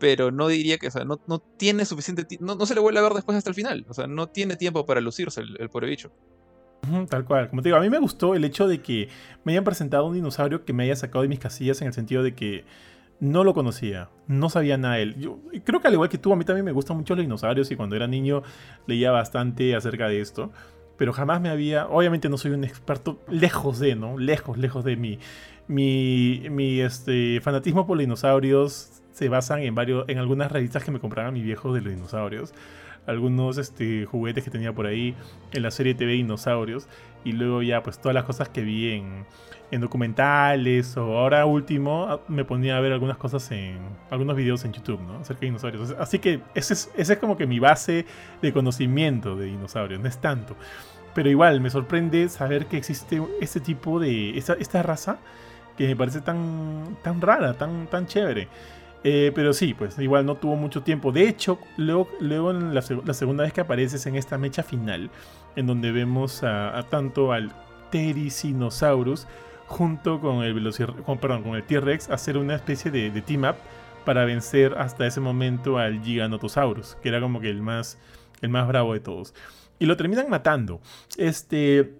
Pero no diría que, o sea, no, no tiene suficiente no, no se le vuelve a ver después hasta el final. O sea, no tiene tiempo para lucirse el, el pobre bicho tal cual. Como te digo, a mí me gustó el hecho de que me hayan presentado un dinosaurio que me haya sacado de mis casillas en el sentido de que no lo conocía, no sabía nada de él. Yo creo que al igual que tú, a mí también me gustan mucho los dinosaurios y cuando era niño leía bastante acerca de esto. Pero jamás me había, obviamente no soy un experto, lejos de, ¿no? Lejos, lejos de mí. Mi, mi este, fanatismo por los dinosaurios se basan en varios, en algunas revistas que me compraba mi viejo de los dinosaurios algunos este, juguetes que tenía por ahí en la serie TV Dinosaurios y luego ya pues todas las cosas que vi en, en documentales o ahora último ah, me ponía a ver algunas cosas en algunos videos en YouTube, ¿no? Acerca de dinosaurios. Así que ese es, ese es como que mi base de conocimiento de dinosaurios, no es tanto. Pero igual me sorprende saber que existe este tipo de, esta, esta raza que me parece tan, tan rara, tan, tan chévere. Eh, pero sí, pues igual no tuvo mucho tiempo. De hecho, luego, luego la, segunda vez que apareces en esta mecha final, en donde vemos a, tanto al Tericinosaurus junto con el, con, perdón, con el T-Rex hacer una especie de, team-up para vencer hasta ese momento al Giganotosaurus, que era como que el más, el más bravo de todos. Y lo terminan matando. Este,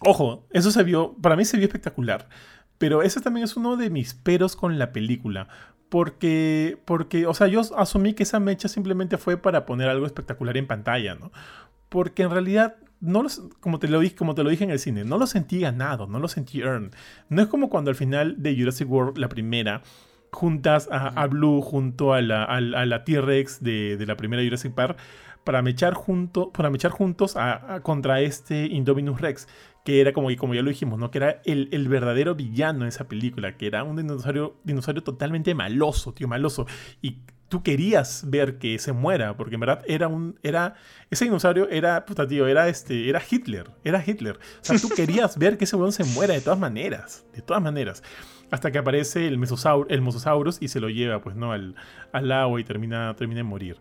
ojo, eso se vio, para mí se vio espectacular. Pero ese también es uno de mis peros con la película. Porque, porque, o sea, yo asumí que esa mecha simplemente fue para poner algo espectacular en pantalla, ¿no? Porque en realidad, no como, te lo dije, como te lo dije en el cine, no lo sentí ganado, no lo sentí earned. No es como cuando al final de Jurassic World, la primera, juntas a, Blue junto a la, la T-Rex de, de, la primera Jurassic Park para mechar, junto, para mechar juntos a, contra este Indominus Rex que era como, como ya lo dijimos, ¿no? Que era el, verdadero villano en esa película, que era un dinosaurio, dinosaurio totalmente maloso, tío, maloso. Y tú querías ver que se muera, porque en verdad era un, era, ese dinosaurio era, puta tío, era este, era Hitler, era Hitler. O sea, tú querías [laughs] ver que ese weón se muera de todas maneras, de todas maneras. Hasta que aparece el, mesosaur, el Mosasaurus y se lo lleva, pues, ¿no? Al, al agua y termina, termina de morir.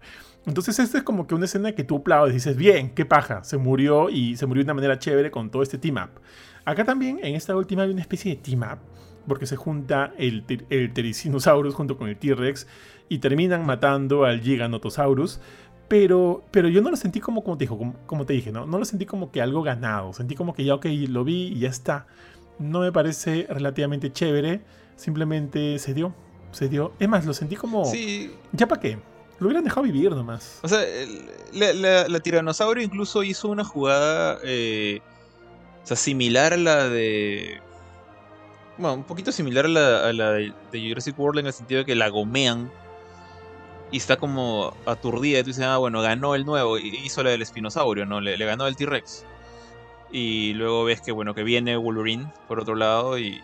Entonces, esta es como que una escena que tú aplaudes y dices, bien, qué paja, se murió y se murió de una manera chévere con todo este team up. Acá también, en esta última, hay una especie de team up, porque se junta el, el Tericinosaurus junto con el T-Rex y terminan matando al Giganotosaurus. Pero, pero yo no lo sentí como, como te, dijo, como, te dije, ¿no? No lo sentí como que algo ganado. Sentí como que ya, ok, lo vi y ya está. No me parece relativamente chévere. Simplemente se dio. Se dio. Es más, lo sentí como. Sí. ¿Ya para qué? Lo hubieran dejado vivir nomás. O sea, la, tiranosaurio incluso hizo una jugada. Eh, o sea, similar a la de. Bueno, un poquito similar a la, a la de, Jurassic World en el sentido de que la gomean y está como aturdida. Y tú dices, ah, bueno, ganó el nuevo. Y hizo la del espinosaurio, ¿no? Le, le ganó el T-Rex. Y luego ves que, bueno, que viene Wolverine por otro lado y,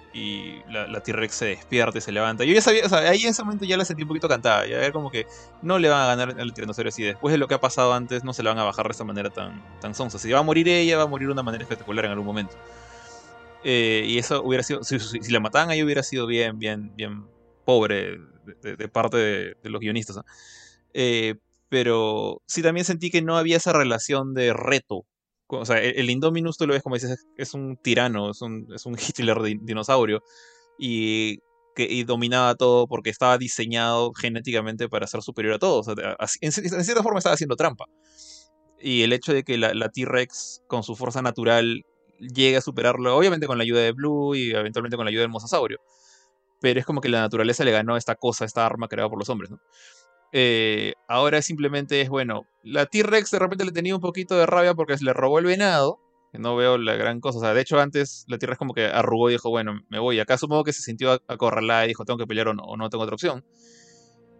la, T-Rex se despierta y se levanta. Yo ya sabía, o sea, ahí en ese momento ya la sentí un poquito cantada. Ya era como que no le van a ganar al tiranosaurio así. Después de lo que ha pasado antes, no se le van a bajar de esta manera tan, tan sonsa. Si va a morir ella, va a morir de una manera espectacular en algún momento. Eh, y eso hubiera sido, si, la mataban ahí hubiera sido bien, bien, bien pobre de, parte de, los guionistas. Eh, pero sí también sentí que no había esa relación de reto o sea, e-, el Indominus tú lo ves como dices, es un tirano, es un, Hitler dinosaurio. Y, que, dominaba todo porque estaba diseñado genéticamente para ser superior a todos. en, cierta forma estaba haciendo trampa. Y el hecho de que la, T-Rex, con su fuerza natural, llegue a superarlo, obviamente con la ayuda de Blue y eventualmente con la ayuda del mosasaurio. Pero es como que la naturaleza le ganó esta cosa, esta arma creada por los hombres, ¿no? Eh, ahora simplemente es, bueno, la T-Rex de repente le tenía un poquito de rabia porque se le robó el venado. Que no veo la gran cosa. O sea, de hecho, antes la T-Rex como que arrugó y dijo, bueno, me voy. Acá supongo que se sintió acorralada y dijo, tengo que pelear o no, no tengo otra opción.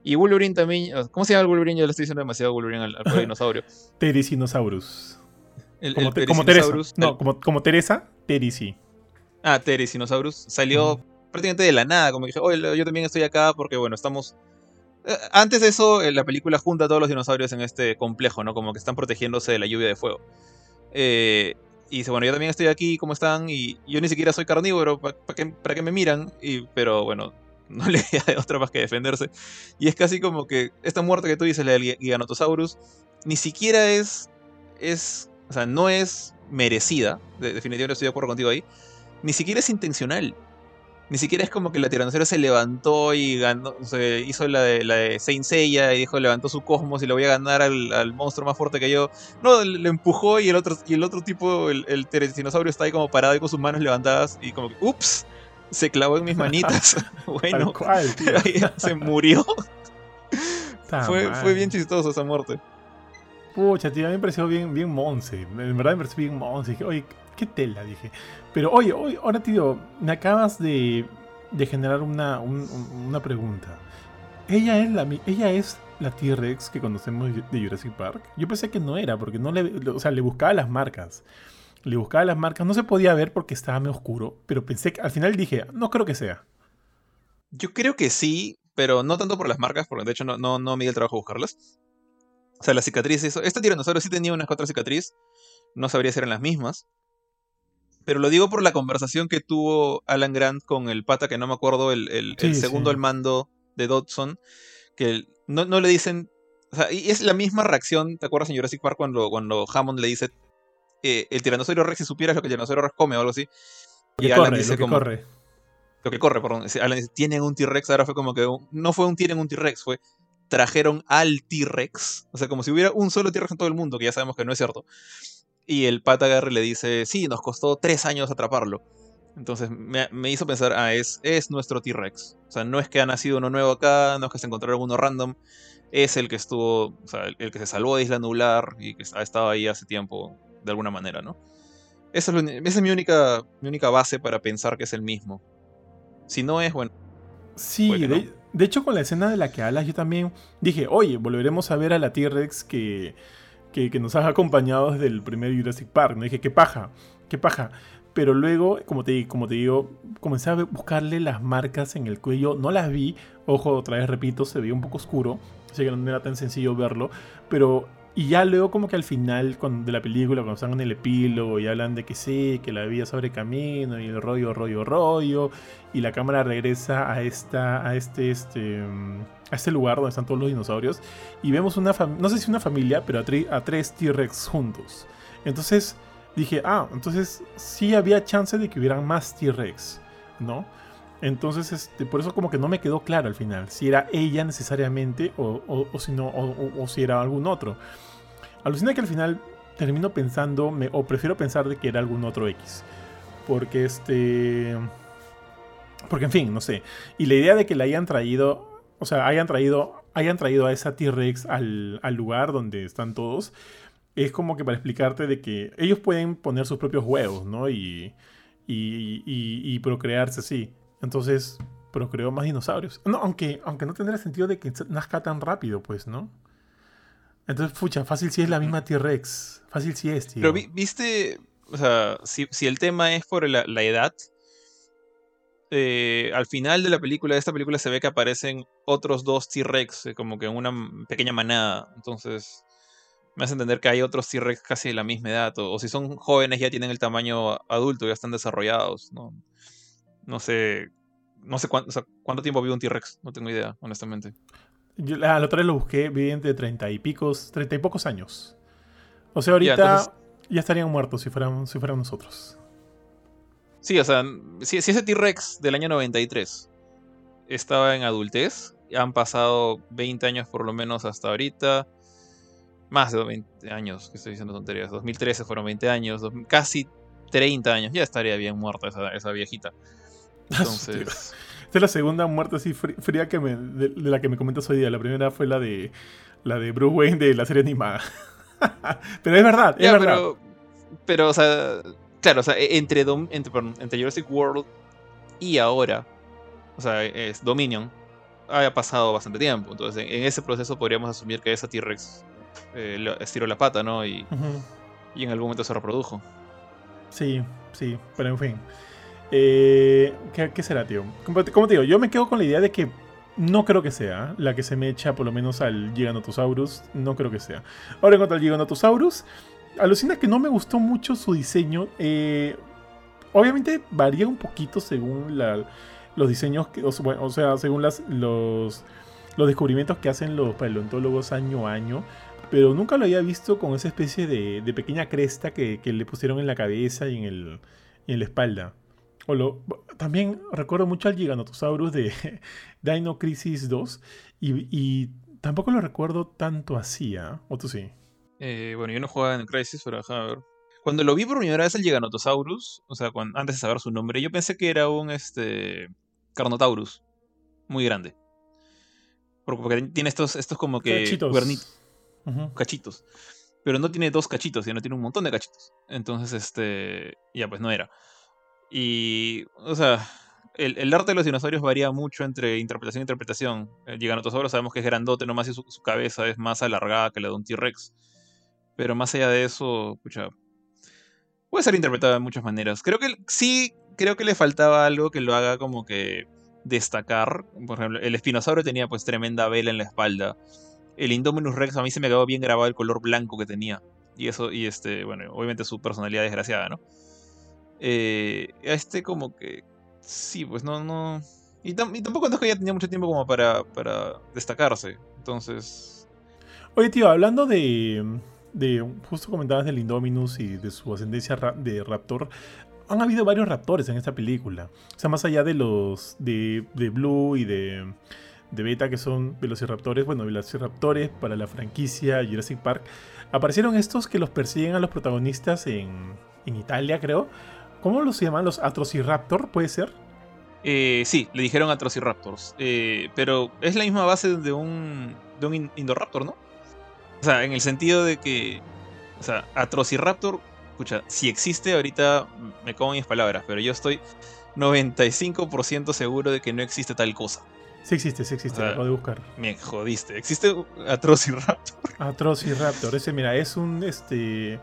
Y Wolverine también. ¿Cómo se llama el Wolverine? Yo le estoy diciendo demasiado Wolverine al, al [laughs] dinosaurio. Tericinosaurus. como, como, Teresa. No, como, como Teresa, Terici. Ah, Tericinosaurus. Salió prácticamente de la nada. Como que dije, oye, yo también estoy acá porque, bueno, estamos antes de eso, eh, la película junta a todos los dinosaurios en este complejo, ¿no? Como que están protegiéndose de la lluvia de fuego. Eh, y dice, bueno, yo también estoy aquí, ¿cómo están? Y yo ni siquiera soy carnívoro, ¿para qué, me miran? Y, pero bueno, [laughs] no le queda de otra más que defenderse. Y es casi como que esta muerte que tú dices, la del Giganotosaurus, ni siquiera es, es, o sea, no es merecida, definitivamente estoy de acuerdo contigo ahí, ni siquiera es intencional. Ni siquiera es como que la tiranosaurio se levantó y ganó, se hizo la de, la de Saint Seiya y dijo levantó su cosmos y le voy a ganar al, monstruo más fuerte que yo. No, le empujó y el otro, y el otro tipo, el, el tiranosaurio está ahí como parado y con sus manos levantadas y como que, ups, se clavó en mis [laughs] manitas. [laughs] bueno, [laughs] se murió. fue, fue bien chistoso esa muerte. Pucha, tío, a mí me pareció bien, bien Monse. En verdad me pareció bien Monse. Dije, oye, qué tela, dije. Pero oye, oye ahora tío, me acabas de, de generar una, una pregunta. ¿Ella es la, ella es la T-Rex que conocemos de Jurassic Park? Yo pensé que no era, porque no le, o sea, le buscaba las marcas. Le buscaba las marcas, no se podía ver porque estaba medio oscuro, pero pensé que al final dije, no creo que sea. Yo creo que sí, pero no tanto por las marcas, porque de hecho no, no, no me dio el trabajo buscarlas. O sea, las cicatrices, este tiranosaurio sí tenía unas cuatro cicatrices, no sabría si eran las mismas. Pero lo digo por la conversación que tuvo Alan Grant con el pata, que no me acuerdo, el, segundo al mando de Dodson, que no, le dicen... O sea, y es la misma reacción, ¿te acuerdas en Jurassic Park cuando, cuando Hammond le dice eh, el tiranosaurio rex si supieras lo que el tiranosaurio rex come o algo así? Y Alan dice lo que corre. Lo que corre, perdón. Alan dice, tienen un T-Rex, ahora fue como que... No fue un tienen un T-Rex, fue trajeron al T-Rex. O sea, como si hubiera un solo T-Rex en todo el mundo, que ya sabemos que no es cierto. Y el pata Gary le dice, sí, nos costó tres años atraparlo. Entonces me, hizo pensar, ah, es, es nuestro T-Rex. O sea, no es que ha nacido uno nuevo acá, no es que se encontraron uno random. Es el que estuvo, o sea, el, que se salvó de Isla Nublar y que ha estado ahí hace tiempo, de alguna manera, ¿no? Esa es, mi, única, mi única base para pensar que es el mismo. Si no es, bueno. Sí, de, de, hecho, con la escena de la que hablas, yo también dije, oye, volveremos a ver a la T-Rex que que, nos has acompañado desde el primer Jurassic Park. ¿no? Dije, qué paja, qué paja. Pero luego, como te, como te digo, comencé a buscarle las marcas en el cuello. No las vi. Ojo, otra vez repito, se veía un poco oscuro. Así que no era tan sencillo verlo. Pero y ya luego como que al final de la película, cuando están en el epílogo y hablan de que sí, que la vida sobre camino y el rollo, rollo, rollo, y la cámara regresa a esta, a este, este, a este lugar donde están todos los dinosaurios y vemos una no sé si una familia, pero a, tres T-Rex juntos. Entonces dije, ah, entonces sí había chance de que hubieran más T-Rex, ¿no? Entonces, este, por eso como que no me quedó claro al final, si era ella necesariamente o, o, si no, o, si era algún otro. Alucina que al final termino pensando, o prefiero pensar de que era algún otro X. Porque este... Porque en fin, no sé. Y la idea de que la hayan traído, o sea, hayan traído, hayan traído a esa T-Rex al, al lugar donde están todos, es como que para explicarte de que ellos pueden poner sus propios huevos, ¿no? Y, y, y, procrearse así. Entonces, procreó más dinosaurios. No, aunque, aunque no tendría sentido de que nazca tan rápido, pues, ¿no? Entonces, fucha, fácil si es la misma T-Rex. Fácil si es, tío. Pero viste, o sea, si, el tema es por la, edad, eh, al final de la película, de esta película, se ve que aparecen otros dos T-Rex, eh, como que en una pequeña manada. Entonces, me hace entender que hay otros T-Rex casi de la misma edad. O, si son jóvenes ya tienen el tamaño adulto, ya están desarrollados. No, no sé. No sé cuánto, cuánto tiempo vive un T-Rex. No tengo idea, honestamente. Yo la, otra vez lo busqué, viven de treinta y picos, treinta y pocos años. O sea, ahorita ya, estarían muertos si fueran, si fueran nosotros. Sí, o sea, si, si ese T-Rex del año 93 estaba en adultez, han pasado 20 años por lo menos hasta ahorita más de 20 años, que estoy diciendo tonterías, 2013 fueron 20 años, casi 30 años, ya estaría bien muerta esa, esa viejita. [laughs] Entonces... Esta es la segunda muerte así fría que me, de, la que me comentas hoy día. La primera fue la de la de Bruce Wayne de la serie animada. [laughs] pero es verdad, es verdad. Pero, pero, o sea, claro, o sea, e, entre, entre, entre Jurassic World y ahora, o sea, es Dominion, ha pasado bastante tiempo. Entonces, en, en ese proceso podríamos asumir que esa T-Rex eh, estiró la pata, ¿no? Y, y en algún momento se reprodujo. Sí, sí, pero en fin. Eh, ¿qué, será, tío? Como, te digo, yo me quedo con la idea de que no creo que sea la que se me echa por lo menos al Giganotosaurus. No creo que sea. Ahora en cuanto al Giganotosaurus, alucina que no me gustó mucho su diseño. Eh, obviamente varía un poquito según los diseños, o, sea, según las, los, descubrimientos que hacen los paleontólogos año a año pero nunca lo había visto con esa especie de, pequeña cresta que, le pusieron en la cabeza y en, el, en la espalda. También recuerdo mucho al Giganotosaurus de [laughs] Dino Crisis 2 y, tampoco lo recuerdo tanto así, ¿ah? ¿O tú sí? Eh, bueno, yo no jugaba en Crisis, pero a ver. Cuando lo vi por primera vez el Giganotosaurus, o sea, antes de saber su nombre, yo pensé que era un este Carnotaurus muy grande. Porque, tiene estos, estos como que cachitos. Pero no tiene dos cachitos, sino tiene un montón de cachitos. Entonces, este. Ya, pues no era. Y. O sea. El, arte de los dinosaurios varía mucho entre interpretación e interpretación. El Giganotosaurus sabemos que es grandote, nomás y su, cabeza es más alargada que la de un T-Rex. Pero más allá de eso, pucha, puede ser interpretado de muchas maneras. Creo que sí, creo que le faltaba algo que lo haga como que destacar. Por ejemplo, el espinosaurio tenía pues tremenda vela en la espalda el Indominus Rex a mí se me quedó bien grabado el color blanco que tenía. Y eso, y este, bueno, obviamente su personalidad desgraciada, ¿no? Eh, este como que... Sí, pues no, no... Y, tampoco es que ya tenía mucho tiempo como para, para destacarse. Entonces... Oye, tío, hablando de... justo comentabas del Indominus y de su ascendencia de Raptor. Han habido varios Raptores en esta película. O sea, más allá de los... de, de Blue y de de beta que son velociraptores, bueno, velociraptores para la franquicia Jurassic Park, aparecieron estos que los persiguen a los protagonistas en, en Italia, creo. ¿Cómo los llaman? ¿Los Atrociraptor? ¿Puede ser? Eh, sí, le dijeron Atrociraptors. Eh, pero es la misma base de un, de un Indoraptor, ¿no? O sea, en el sentido de que. O sea, Atrociraptor, escucha, si existe ahorita, me como mis palabras, pero yo estoy 95% seguro de que no existe tal cosa. Sí existe, sí existe, lo puedo buscar. Me jodiste. Existe Atrociraptor. [laughs] Atrociraptor, ese mira, es un este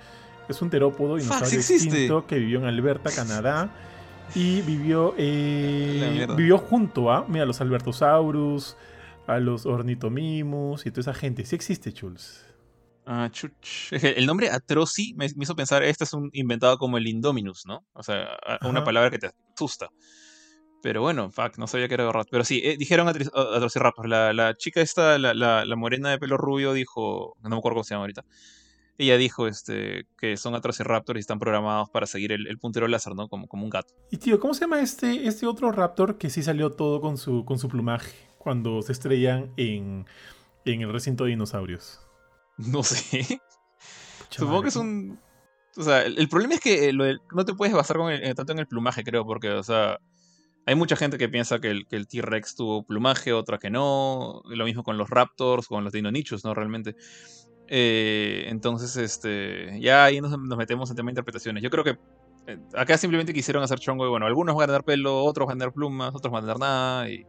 es un terópodo dinosaurio extinto que vivió en Alberta, Canadá y vivió [laughs] eh, vivió junto a, mira, los Albertosaurus, a los Ornitomimus y toda esa gente. Sí existe, Chuls. Ah, chuch. El nombre Atroci me, hizo pensar, este es un inventado como el Indominus, ¿no? O sea, una palabra que te asusta. Pero bueno, fuck, no sabía que era Raptor. Pero sí, eh, dijeron Atrociraptor. La, la chica esta, la, la, morena de pelo rubio, dijo. No me acuerdo cómo se llama ahorita. ella dijo este, que son Atrociraptors y están programados para seguir el, puntero láser, ¿no? Como, como un gato. Y tío, ¿cómo se llama este, este otro raptor que sí salió todo con su, con su plumaje cuando se estrellan en, en el recinto de dinosaurios? [laughs] No sé. Supongo que es un... O sea, el, problema es que no te puedes basar con tanto en el plumaje, creo, porque, o sea, hay mucha gente que piensa que el, que el T-Rex tuvo plumaje, otra que no. Lo mismo con los Raptors, con los Dinonichus, ¿no? Realmente. Eh, entonces, este, ya ahí nos, metemos en tema de interpretaciones. Yo creo que eh, acá simplemente quisieron hacer chongo y bueno, algunos van a tener pelo, otros van a tener plumas, otros van a tener nada y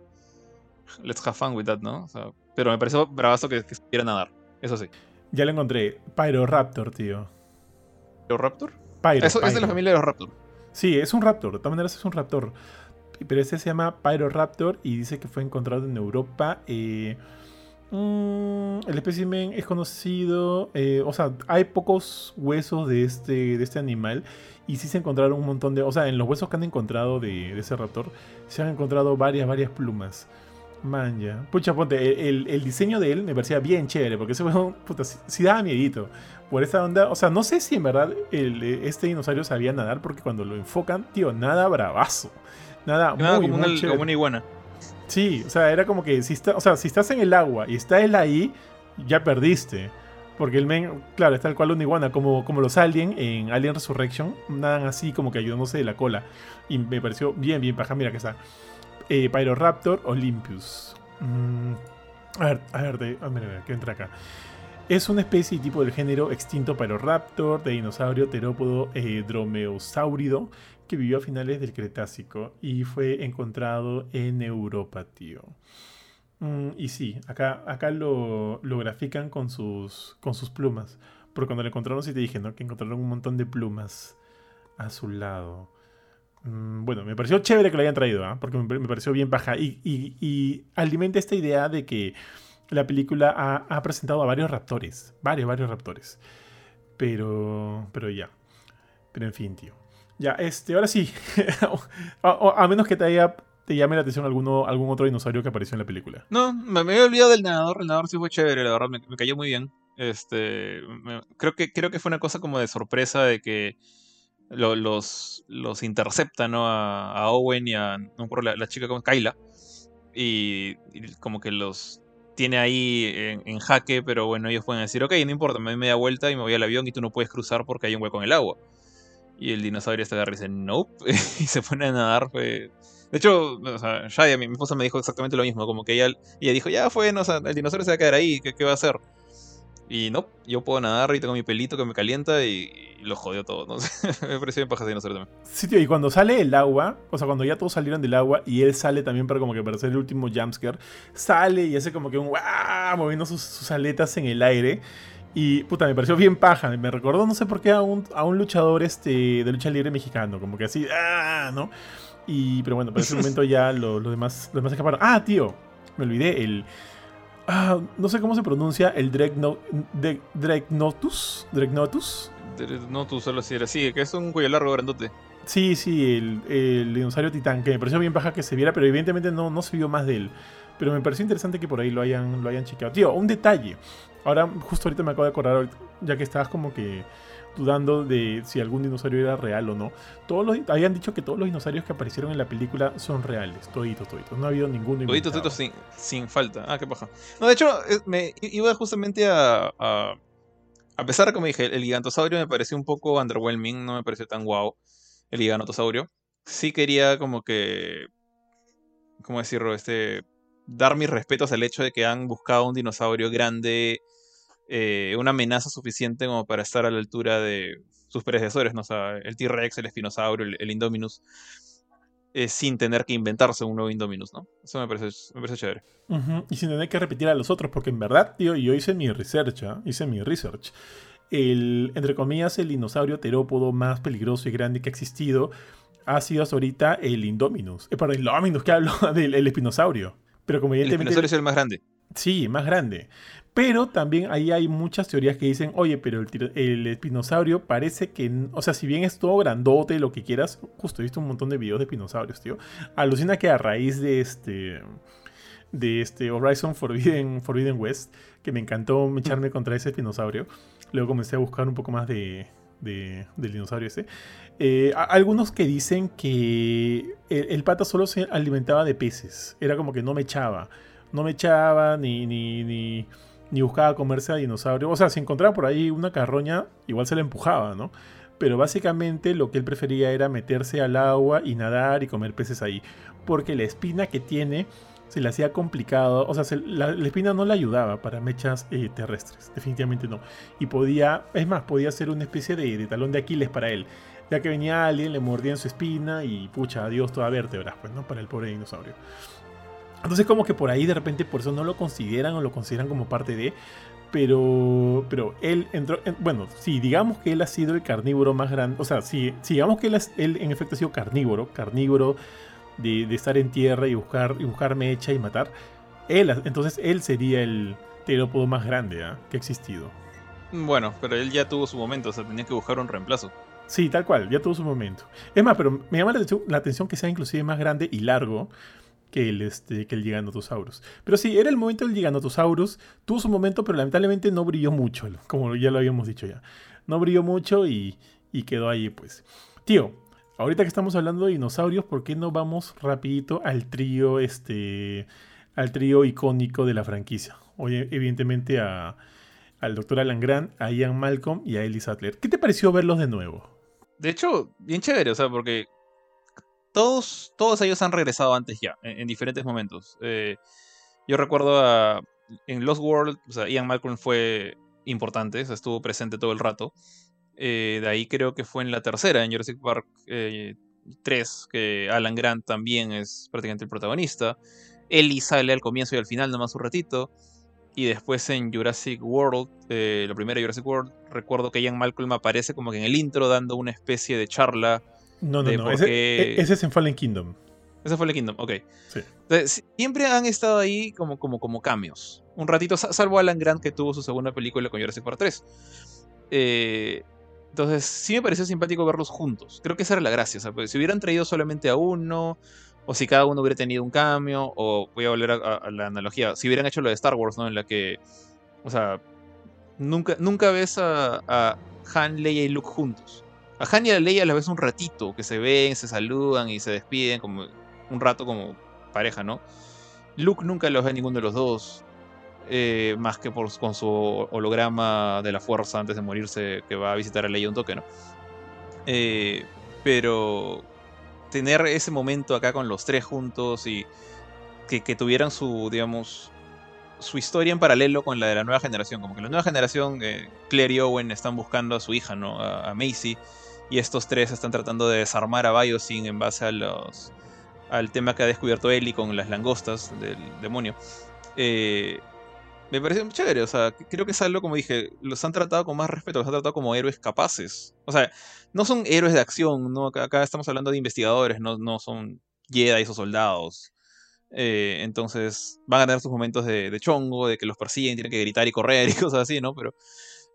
let's have fun with that, ¿no? pero me pareció bravazo que, que a nadar, eso sí. Ya lo encontré, Pyroraptor, tío. ¿Pyroraptor? Pyro, eso es de la familia de los Raptor. Sí, es un Raptor, de todas maneras es un Raptor. Pero este se llama Pyroraptor y dice que fue encontrado en Europa. Eh, mm, el espécimen es conocido, eh, o sea, hay pocos huesos de este, de este animal y sí se encontraron un montón de, o sea, en los huesos que han encontrado de, ese raptor se han encontrado varias, varias plumas. Man, ya. Pucha, ponte, el, diseño de él me parecía bien chévere, porque ese huevo, puta, sí, daba miedito. Por esa onda, o sea, no sé si en verdad este dinosaurio sabía nadar, porque cuando lo enfocan, tío, nada bravazo. Nada, Nada muy, como, una, como, una, iguana. Sí, o sea, era como que si, está, o sea, si estás en el agua y está él ahí, ya perdiste. Porque el men, claro, está tal cual una iguana, como, como los Alien en Alien Resurrection, nadan así como que ayudándose de la cola. Y me pareció bien, bien paja. Mira que está. Eh, Pyroraptor Olympus. Mm, a ver, a ver, de, ah, mira, mira, que entra acá. Es una especie y tipo del género extinto Pyroraptor, de dinosaurio terópodo eh, dromeosáurido, que vivió a finales del Cretácico y fue encontrado en Europa, tío. Mm, y sí, acá, acá lo, lo, grafican con sus, con sus plumas. Porque cuando lo encontraron, sí te dije, ¿no? Que encontraron un montón de plumas a su lado. Mm, bueno, me pareció chévere que lo hayan traído, ¿ah? porque me, pareció bien baja. Y, y, alimenta esta idea de que la película ha, presentado a varios raptores. Varios, varios raptores. Pero, pero ya. Pero en fin, tío. Ya, este, ahora sí. [laughs] a, menos que te haya te llame la atención alguno, algún otro dinosaurio que apareció en la pelíula. No, me, había olvidado del nadador. El nadador sí fue chévere, la verdad, me, cayó muy bien. Este, creo, que, creo que fue una cosa como de sorpresa de que los, los intercepta, ¿no? A, Owen y a, no acuerdo, la, chica como Kyla. Y, como que los tiene ahí en, en, jaque, pero bueno, ellos pueden decir, ok, no importa, me doy media vuelta y me voy al avión y tú no puedes cruzar porque hay un hueco en el agua. Y el dinosaurio este agarra y dice, nope. [laughs] y se pone a nadar. Fue... De hecho, o sea, Shaya, mi, esposa me dijo exactamente lo mismo. Como que ella, ella dijo, ya fue, no, sea, el dinosaurio se va a quedar ahí. ¿Qué, qué va a hacer? Y no, yo puedo nadar y tengo mi pelito que me calienta y, lo jodió todo. ¿no? [laughs] me pareció bien paja ese dinosaurio también. Sí, tío, y cuando sale el agua, o sea, cuando ya todos salieron del agua y él sale también para como que para hacer el último jumpscare, sale y hace como que un moviendo sus, sus aletas en el aire. Y puta, me pareció bien paja. Me recordó, no sé por qué, a un, a un luchador este, de lucha libre mexicano. Como que así, ¡ah! ¿no? Y, pero bueno, para ese [laughs] momento ya los lo demás, demás escaparon. Ah, tío, me olvidé. El. Ah, no sé cómo se pronuncia el Dregno, de, Dregnotus. Dregnotus. Dregnotus, solo así era. Sí, que es un cuello largo, grandote. Sí, sí, el, el dinosaurio titán, que me pareció bien paja que se viera, pero evidentemente no, no se vio más de él. Pero me pareció interesante que por ahí lo hayan, lo hayan chequeado. Tío, un detalle. Ahora, justo ahorita me acabo de acordar, ya que estabas como que dudando de si algún dinosaurio era real o no. Todos los, habían dicho que todos los dinosaurios que aparecieron en la película son reales, toditos, toditos. No ha habido ninguno. Toditos, toditos sin, sin, falta. Ah, qué paja. No, de hecho, eh, me iba justamente a, a, a pesar, como dije, el gigantosaurio me pareció un poco underwhelming, no me pareció tan guau el gigantosaurio. Sí quería como que, ¿cómo decirlo? Este, dar mis respetos al hecho de que han buscado un dinosaurio grande, eh, una amenaza suficiente como para estar a la altura de sus predecesores, ¿no? el T-Rex, el Espinosaurio, el, Indominus, eh, sin tener que inventarse un nuevo Indominus, ¿no? Eso me parece, me parece chévere. Y sin tener que repetir a los otros, porque en verdad, tío, yo hice mi research, ¿ah? hice mi research. El, entre comillas, el dinosaurio terópodo más peligroso y grande que ha existido ha sido hasta ahorita el Indominus. Eh, para el Indominus, que hablo [laughs] del espinosaurio. Pero como evidentemente... El es el más grande. Sí, más grande. Pero también ahí hay muchas teorías que dicen, oye, pero el, el, espinosaurio parece que, o sea, si bien es todo grandote, lo que quieras, justo he visto un montón de videos de espinosaurios, tío. Alucina que a raíz de este, de este Horizon Forbidden, West, que me encantó echarme contra ese espinosaurio, Luego comencé a buscar un poco más de, del dinosaurio ese. Eh, algunos que dicen que el, pata solo se alimentaba de peces. Era como que no me echaba. No me echaba ni, ni, ni, ni buscaba comerse a dinosaurio. O sea, si encontraba por ahí una carroña, igual se la empujaba, ¿no? Pero básicamente lo que él prefería era meterse al agua y nadar y comer peces ahí. Porque la espina que tiene se le hacía complicado, o sea, la, espina no le ayudaba para mechas eh, terrestres, definitivamente no. Y podía, es más, podía ser una especie de, talón de Aquiles para él, ya que venía alguien, le mordía en su espina y pucha, adiós toda vértebra, pues, ¿no? Para el pobre dinosaurio. Entonces como que por ahí de repente por eso no lo consideran o lo consideran como parte de... Pero, pero él entró, bueno, sí, digamos que él ha sido el carnívoro más grande, o sea, sí, digamos que él, él en efecto ha sido carnívoro, carnívoro de, estar en tierra y buscar, y buscar mecha y matar, él, entonces él sería el terópodo más grande ¿ah? que ha existido. Bueno, pero él ya tuvo su momento, o sea, tenía que buscar un reemplazo. Sí, tal cual, ya tuvo su momento. Es más, pero me llama la atención, que sea inclusive más grande y largo que el, este, que Giganotosaurus. Pero sí, era el momento del Giganotosaurus, tuvo su momento, pero lamentablemente no brilló mucho, como ya lo habíamos dicho ya. No brilló mucho y, y quedó ahí, pues. Tío, Ahorita que estamos hablando de dinosaurios, ¿por qué no vamos rapidito al trío, este, al trío icónico de la franquicia? Oye, evidentemente a, al Dr. Alan Grant, a Ian Malcolm y a Ellie Sattler. ¿Qué te pareció verlos de nuevo? De hecho, bien chévere, o sea, porque todos, todos ellos han regresado antes ya, en, diferentes momentos. Eh, yo recuerdo a, en Lost World, o sea, Ian Malcolm fue importante, estuvo presente todo el rato. Eh, de ahí creo que fue en la tercera, en Jurassic Park 3, eh, que Alan Grant también es prácticamente el protagonista. Ellie sale al comienzo y al final, nomás un ratito. Y después en Jurassic World, eh, la primera Jurassic World, recuerdo que Ian Malcolm aparece como que en el intro dando una especie de charla. No, no, no. Ese, ese, es en Fallen Kingdom. Ese fue el Kingdom, ok. Sí. siempre han estado ahí como, como, como cambios. Un ratito, salvo Alan Grant que tuvo su segunda película con Jurassic Park 3. Eh, entonces, sí me pareció simpático verlos juntos. Creo que esa era la gracia. Pues, si hubieran traído solamente a uno, o si cada uno hubiera tenido un cambio, o voy a volver a, la analogía, si hubieran hecho lo de Star Wars, ¿no? En la que, o sea, nunca, nunca ves a, Han, Leia y Luke juntos. A Han y a Leia las ves un ratito, que se ven, se saludan y se despiden como un rato como pareja, ¿no? Luke nunca los ve a ninguno de los dos. Eh, más que con su holograma de la fuerza antes de morirse que va a visitar a Leia un toque, ¿no? Eh, pero tener ese momento acá con los tres juntos y que, tuvieran su, digamos, su historia en paralelo con la de la nueva generación. Como que la nueva generación, eh, Claire y Owen están buscando a su hija, ¿no? A, Macy. Y estos tres están tratando de desarmar a Biosyn en base al tema que ha descubierto Ellie con las langostas del demonio. Eh, me parece muy chévere. O sea, creo que es algo, como dije, los han tratado con más respeto, los han tratado como héroes capaces. O sea, no son héroes de acción, ¿no? Acá, estamos hablando de investigadores, no, no son Jedi o soldados. Eh, entonces van a tener sus momentos de, chongo, de que los persiguen, tienen que gritar y correr y [laughs] cosas así, ¿no? Pero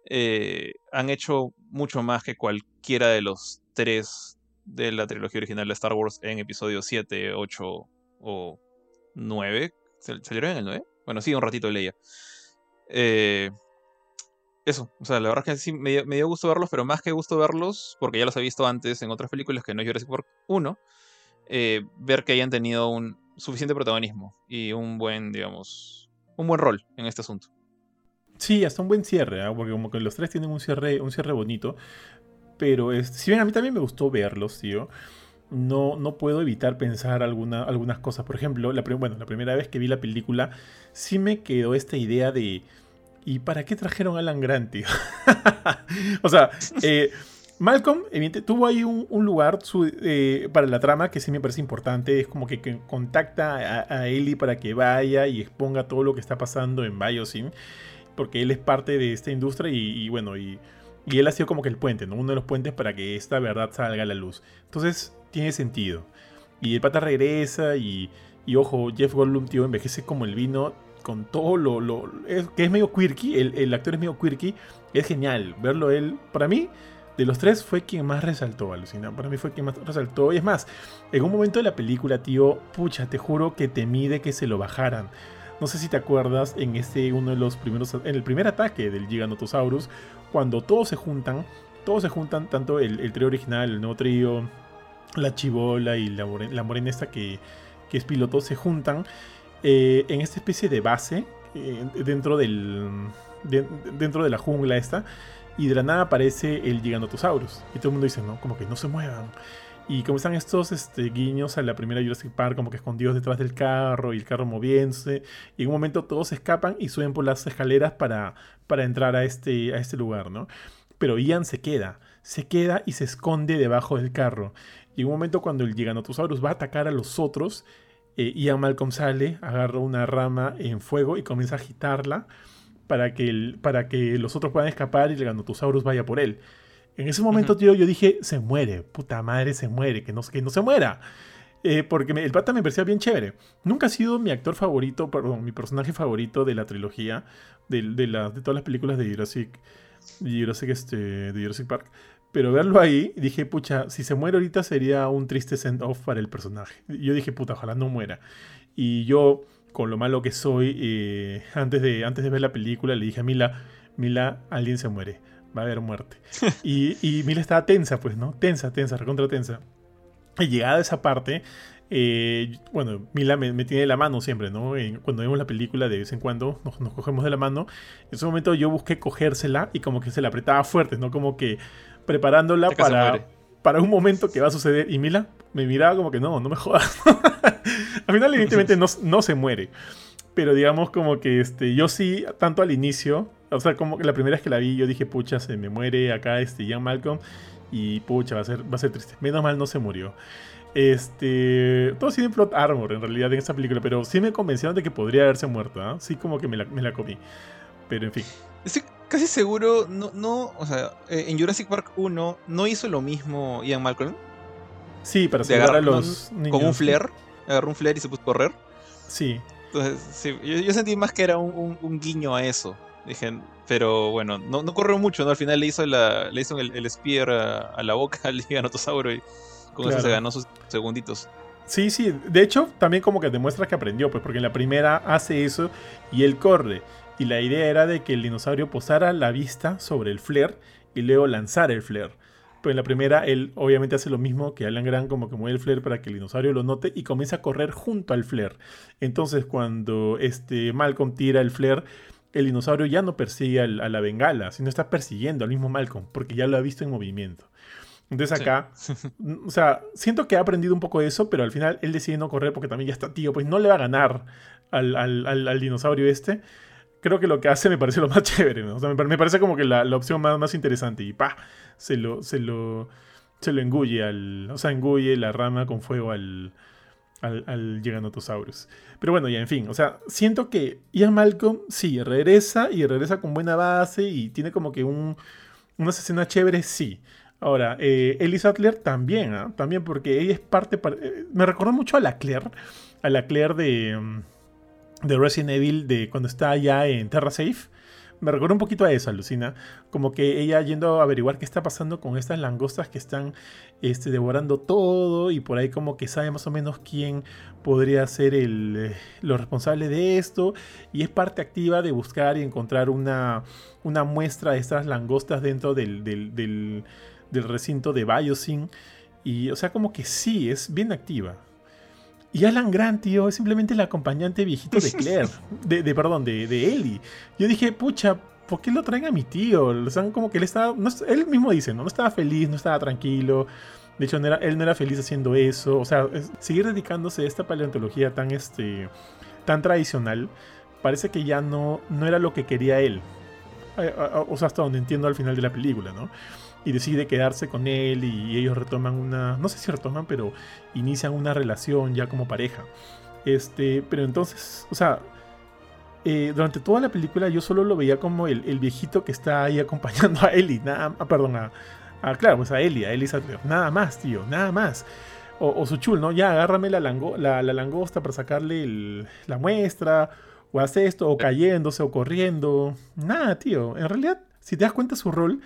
eh, han hecho mucho más que cualquiera de los tres de la trilogía original de Star Wars en episodio 7, 8 o 9. ¿Salieron en el 9? Bueno, sí, un ratito de Leia. Eh, eso, o sea, la verdad es que sí me, dio gusto verlos, pero más que gusto verlos, porque ya los he visto antes en otras películas que no es Jurassic Park 1, eh, ver que hayan tenido un suficiente protagonismo y un buen, digamos, un buen rol en este asunto. Sí, hasta un buen cierre, ¿ah? porque como que los tres tienen un cierre, un cierre bonito, pero es, si bien a mí también me gustó verlos, tío no, no puedo evitar pensar alguna, algunas cosas. Por ejemplo, la, bueno, la primera vez que vi la película, sí me quedó esta idea de. ¿Y para qué trajeron a Alan Grant, tío? [laughs] o sea, [laughs] eh, Malcolm tuvo ahí un, lugar eh, para la trama que sí me parece importante. Es como que, contacta a, Ellie para que vaya y exponga todo lo que está pasando en Biosyn. Porque él es parte de esta industria y, bueno, y, y, él ha sido como que el puente, ¿no? Uno de los puentes para que esta verdad salga a la luz. Entonces, tiene sentido. Y el pata regresa y, y ojo, Jeff Goldblum, tío, envejece como el vino con todo lo... que es medio quirky, el, el, actor es medio quirky, es genial verlo él. Para mí, de los tres fue quien más resaltó, alucina. Para mí fue quien más resaltó. Y es más, en un momento de la película, tío, pucha, te juro que temí de que se lo bajaran. No sé si te acuerdas, en este uno de los primeros, en el primer ataque del Giganotosaurus, cuando todos se juntan, todos se juntan, tanto el, trío original, el nuevo trío, la chivola y la, morena esta que, que, es piloto, se juntan eh, en esta especie de base eh, dentro del dentro de la jungla esta y de la nada aparece el Giganotosaurus. Y todo el mundo dice no como que no se muevan y como están estos este, guiños a la primera Jurassic Park, como que escondidos detrás del carro y el carro moviéndose. Y en un momento todos escapan y suben por las escaleras para, para entrar a este, a este lugar, ¿no? Pero Ian se queda, se queda y se esconde debajo del carro. Y en un momento cuando el Giganotosaurus va a atacar a los otros, eh, Ian Malcolm sale, agarra una rama en fuego y comienza a agitarla para que, para que los otros puedan escapar y el Giganotosaurus vaya por él. En ese momento, tío, yo dije, se muere, puta madre, se muere, que no, que no se muera. Eh, porque el pata me parecía bien chévere. Nunca ha sido mi actor favorito, perdón, mi personaje favorito de la trilogía, de, de, de todas las películas de Jurassic, Jurassic, este, de Jurassic Park. Pero verlo ahí, dije, pucha, si se muere ahorita sería un triste send-off para el personaje. Yo dije, puta, ojalá no muera. Y yo, con lo malo que soy, eh, antes, de, antes de ver la película, le dije a Mila, Mila, alguien se muere va a haber muerte. [laughs] y, y Mila estaba tensa, pues, ¿no? Tensa, tensa, recontra tensa. Y llegada a esa parte, eh, bueno, Mila me, tiene de la mano siempre, ¿no? cuando vemos la película, de vez en cuando nos, cogemos de la mano. En ese momento yo busqué cogérsela y como que se la apretaba fuerte, ¿no? Como que preparándola para, para un momento que va a suceder. Y Mila me miraba como que no, no me jodas. [laughs] al final, evidentemente, no, no se muere. Pero digamos como que este, yo sí, tanto al inicio, o sea, como que la primera vez que la vi, yo dije, pucha, se me muere acá este Ian Malcolm. Y pucha, va a ser, va a ser triste. Menos mal no se murió. Este. Todo tiene plot armor en realidad en esta película, pero sí me convencieron de que podría haberse muerto. ¿ah? Sí, como que me la, me la, comí. Pero en fin. Estoy casi seguro, no, no, o sea, eh, en Jurassic Park 1 no hizo lo mismo Ian Malcolm. Sí, para salvar a los niños. Con un flare, agarró un flare y se puso a correr. Sí. Entonces, sí, yo, sentí más que era un guiño a eso. Dije, pero bueno, no, no corrió mucho, ¿no? Al final le hizo, la, le hizo el, el spear a, la boca [laughs] al giganotosauro y con eso se ganó sus segunditos. Sí, sí, de hecho también como que demuestra que aprendió, pues porque en la primera hace eso y él corre. Y la idea era de que el dinosaurio posara la vista sobre el flare y luego lanzara el flare. Pero en la primera él obviamente hace lo mismo que Alan Grant, como que mueve el flare para que el dinosaurio lo note y comienza a correr junto al flare. Entonces cuando este Malcolm tira el flare, el dinosaurio ya no persigue a la bengala, sino está persiguiendo al mismo Malcolm, porque ya lo ha visto en movimiento. Entonces acá, [laughs] o sea, siento que ha aprendido un poco de eso, pero al final él decide no correr porque también ya está tío, pues no le va a ganar al, dinosaurio este. Creo que lo que hace me parece lo más [laughs] chévere, o sea, me, parece como que la, opción más, más interesante y pa, se lo, se lo, se lo engulle al, o sea, engulle la rama con fuego al, al, al Giganotosaurus. Pero bueno, ya en fin, o sea, siento que Ian Malcolm sí, regresa y regresa con buena base y tiene como que un, unas escenas chéveres, sí. Ahora, eh, Ellie Sattler también, ¿ah? también porque ella es parte, eh, me recordó mucho a la Claire, a la Claire de, mm, de Resident Evil, de cuando está allá en Terra Safe me recuerda un poquito a eso, Alucina. Como que ella yendo a averiguar qué está pasando con estas langostas que están este, devorando todo y por ahí como que sabe más o menos quién podría ser el, eh, lo responsable de esto. Y es parte activa de buscar y encontrar una, una muestra de estas langostas dentro del, del, del, del recinto de Biosyn. Y o sea, como que sí, es bien activa. Y Alan Grant, tío, es simplemente el acompañante viejito de Claire. [laughs] De, perdón, de, de, Ellie. Yo dije, pucha, ¿por qué lo traen a mi tío? O sea, como que él estaba. él mismo dice, ¿no? No estaba feliz, no estaba tranquilo. De hecho, él no era feliz haciendo eso. O sea, seguir dedicándose a esta paleontología tan, este, tan tradicional, parece que ya no, no era lo que quería él. O sea, hasta donde entiendo al final de la película, ¿no? Y decide quedarse con él y ellos retoman una, no sé si retoman, pero inician una relación ya como pareja. Este, pero entonces, o sea, eh, durante toda la película yo solo lo veía como el, viejito que está ahí acompañando a Ellie, nada, ah, perdón, a, claro, pues a Ellie, a Ellie nada más, tío, nada más. O, su chul, ¿no? Ya agárrame la, la, langosta para sacarle la muestra, o hace esto, o cayéndose, o corriendo. Nada, tío. En realidad, si te das cuenta su rol,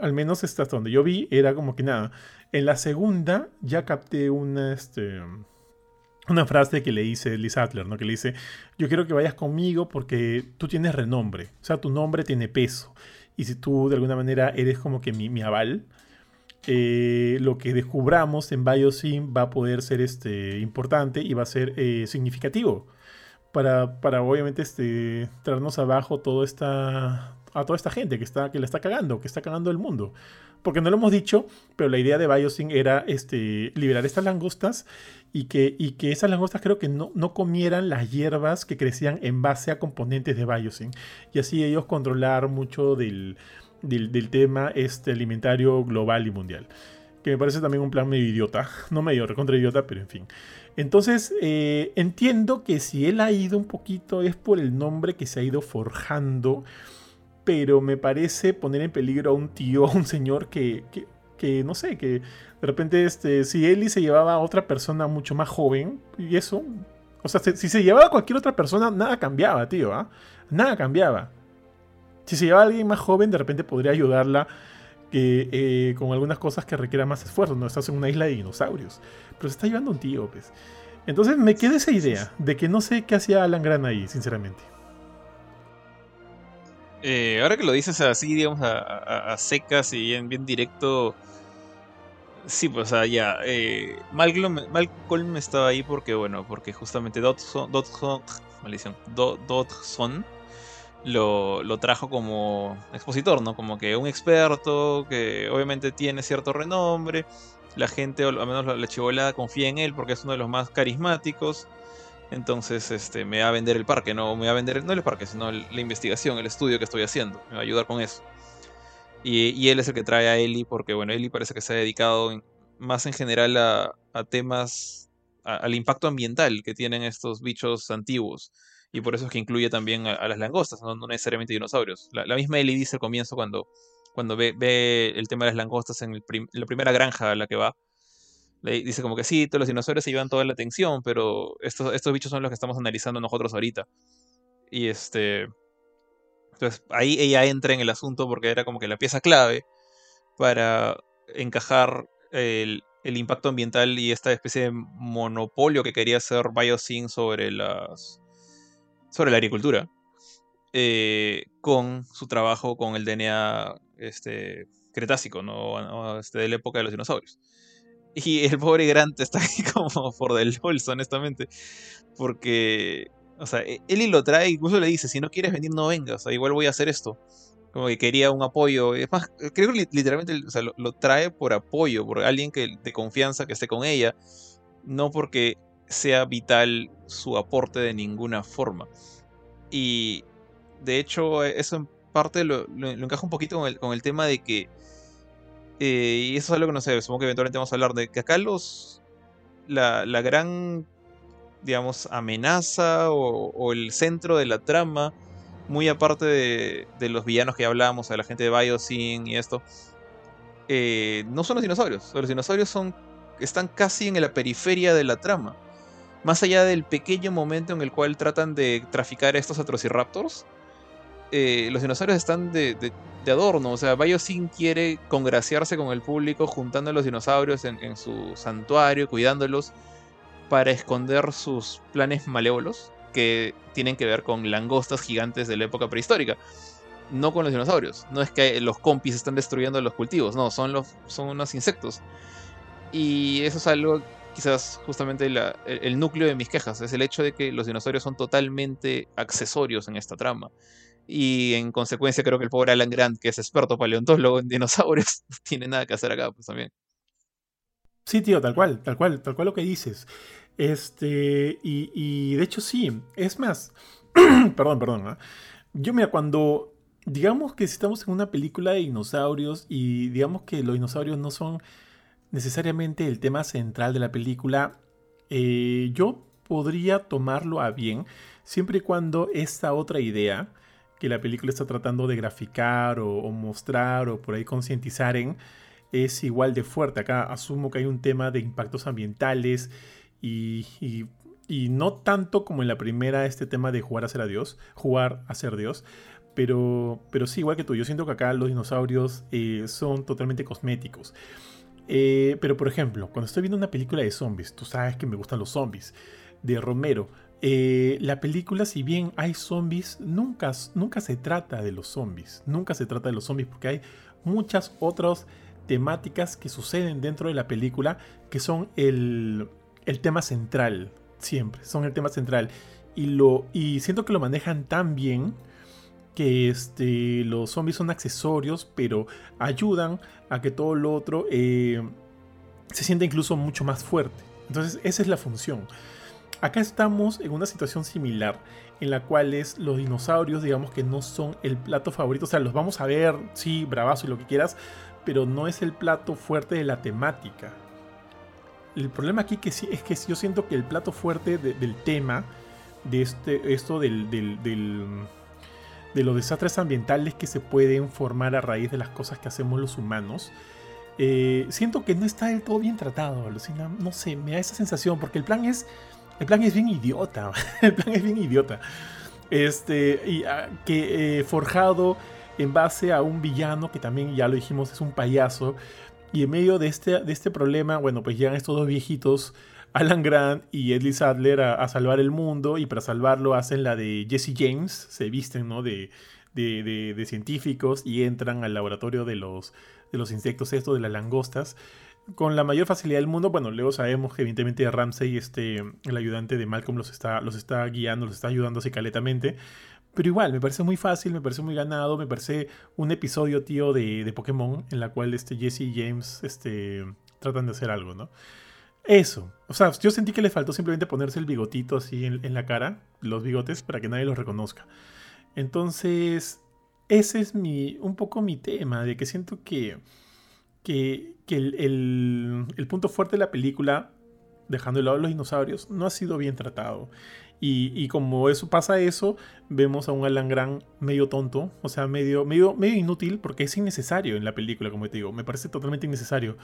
al menos hasta donde yo vi, era como que nada. En la segunda ya capté una, este, una frase que le dice Liz Adler, ¿no? Que le dice, yo quiero que vayas conmigo porque tú tienes renombre, o sea, tu nombre tiene peso. Y si tú de alguna manera eres como que mi, aval, eh, lo que descubramos en BioSim va a poder ser este, importante y va a ser eh, significativo para, para obviamente este, traernos abajo toda esta, a toda esta gente que, está, que la está cagando, que está cagando el mundo. Porque no lo hemos dicho, pero la idea de Biosyn era este, liberar estas langostas y que, y que esas langostas creo que no, no comieran las hierbas que crecían en base a componentes de Biosyn. Y así ellos controlar mucho del, del, tema este, alimentario global y mundial. Que me parece también un plan medio idiota. [laughs] No medio recontra idiota, pero en fin. Entonces, eh, entiendo que si él ha ido un poquito es por el nombre que se ha ido forjando pero me parece poner en peligro a un tío, a un señor que, que, no sé, que de repente este, si Eli se llevaba a otra persona mucho más joven, y eso, o sea, si se llevaba a cualquier otra persona, nada cambiaba, tío, ¿ah? Nada cambiaba. Si se llevaba a alguien más joven, de repente podría ayudarla que, eh, con algunas cosas que requieran más esfuerzo. No estás en una isla de dinosaurios. Pero se está llevando un tío, pues. Entonces me queda esa idea de que no sé qué hacía Alan Gran ahí, sinceramente. Eh, ahora que lo dices así, digamos, a, secas y bien, bien, directo. Sí, pues, sea, ya. Eh, Malcolm, estaba ahí porque, bueno, porque justamente Dodson, Dodson, maldición, Dodson lo, lo, trajo como expositor, ¿no? Como que un experto que obviamente tiene cierto renombre. La gente, o al menos la chivolada, confía en él porque es uno de los más carismáticos. Entonces, este, me va a vender el parque, no me va a vender no el parque, sino la investigación, el estudio que estoy haciendo. Me va a ayudar con eso. Y, él es el que trae a Eli, porque bueno, Eli parece que se ha dedicado más en general a, temas, al impacto ambiental que tienen estos bichos antiguos. Y por eso es que incluye también a, las langostas, no, necesariamente dinosaurios. La, misma Eli dice al comienzo cuando, cuando ve, el tema de las langostas en la primera granja a la que va dice como que sí, todos los dinosaurios se llevan toda la atención, pero estos, estos bichos son los que estamos analizando nosotros ahorita. Y este... Entonces ahí ella entra en el asunto porque era como que la pieza clave para encajar el, impacto ambiental y esta especie de monopolio que quería hacer Biosyn sobre las sobre la agricultura eh, con su trabajo con el DNA este, cretácico, ¿no? Este, de la época de los dinosaurios. Y el pobre Grant está [laughs] como por del bolso, honestamente. Porque, o sea, e-, Eli lo trae, incluso le dice, si no quieres venir, no vengas, igual voy a hacer esto. Como que quería un apoyo. Es más, creo que literalmente o sea, lo, trae por apoyo, por alguien que, de confianza que esté con ella. No porque sea vital su aporte de ninguna forma. Y de hecho, eso en parte lo, lo, encaja un poquito con el, con el tema de que eh, y eso es algo que no sé, supongo que eventualmente vamos a hablar de que acá los. La, gran, digamos, amenaza o, el centro de la trama, muy aparte de, los villanos que hablábamos, de la gente de Biosyn y esto, eh, no son los dinosaurios. Los dinosaurios son, están casi en la periferia de la trama. Más allá del pequeño momento en el cual tratan de traficar estos atrociraptors, eh, los dinosaurios están de, adorno. O sea, Biosyn quiere congraciarse con el público juntando a los dinosaurios en, su santuario, cuidándolos para esconder sus planes malévolos que tienen que ver con langostas gigantes de la época prehistórica. No con los dinosaurios. No es que los compis están destruyendo los cultivos. No, son, los, son unos insectos. Y eso es algo, quizás justamente el núcleo de mis quejas. Es el hecho de que los dinosaurios son totalmente accesorios en esta trama. Y en consecuencia creo que el pobre Alan Grant, que es experto paleontólogo en dinosaurios, [laughs] no tiene nada que hacer acá, pues también. Sí, tío, tal cual, tal cual, tal cual lo que dices. Este, y, de hecho sí, es más, [clears throat] perdón, perdón. ¿ah? Yo mira, cuando, digamos que si estamos en una película de dinosaurios y digamos que los dinosaurios no son necesariamente el tema central de la película, eh, yo podría tomarlo a bien siempre y cuando esta otra idea que la película está tratando de graficar o, mostrar o por ahí concientizar en es igual de fuerte. Acá asumo que hay un tema de impactos ambientales y, y, no tanto como en la primera este tema de jugar a ser a Dios, jugar a ser Dios. Pero, pero sí, igual que tú, yo siento que acá los dinosaurios eh, son totalmente cosméticos. Eh, pero por ejemplo, cuando estoy viendo una película de zombies, tú sabes que me gustan los zombies. de Romero. Eh, la película, si bien hay zombies, nunca, nunca se trata de los zombies. Nunca se trata de los zombies porque hay muchas otras temáticas que suceden dentro de la película que son el, tema central. Siempre, son el tema central. Y siento que lo manejan tan bien que este, los zombies son accesorios, pero ayudan a que todo lo otro eh, se sienta incluso mucho más fuerte. Entonces, esa es la función. Acá estamos en una situación similar en la cual es los dinosaurios, digamos que no son el plato favorito. O sea, los vamos a ver, sí, bravazo y lo que quieras, pero no es el plato fuerte de la temática. El problema aquí que es que yo siento que el plato fuerte del tema, de este, esto del de los desastres ambientales que se pueden formar a raíz de las cosas que hacemos los humanos. Eh, siento que no está del todo bien tratado, Lucina. No sé, me da esa sensación, porque el plan es. El plan es bien idiota. [laughs] el plan es bien idiota. Este. Y ah, que eh, forjado en base a un villano que también ya lo dijimos es un payaso. Y en medio de este, de este problema, bueno, pues llegan estos dos viejitos Alan Grant y Eddie Sadler a, salvar el mundo y para salvarlo hacen la de Jesse James, se visten ¿no? de, de, científicos y entran al laboratorio de los, de los insectos estos, de las langostas, con la mayor facilidad del mundo. Bueno, luego sabemos que evidentemente Ramsey, este, el ayudante de Malcolm, los está, los está guiando, los está ayudando así caletamente. Pero igual, me parece muy fácil, me parece muy ganado, me parece un episodio, tío, de, de Pokémon en la cual este Jesse y James este, tratan de hacer algo, ¿no? Eso. O sea, yo sentí que le faltó simplemente ponerse el bigotito así en, la cara, los bigotes, para que nadie los reconozca. Entonces, ese es mi, un poco mi tema, de que siento que, que, el, punto fuerte de la película, dejando de lado los dinosaurios, no ha sido bien tratado. Y, como eso pasa eso, vemos a un Alan Grant medio tonto, o sea, medio, medio, medio inútil, porque es innecesario en la película, como te digo, me parece totalmente innecesario.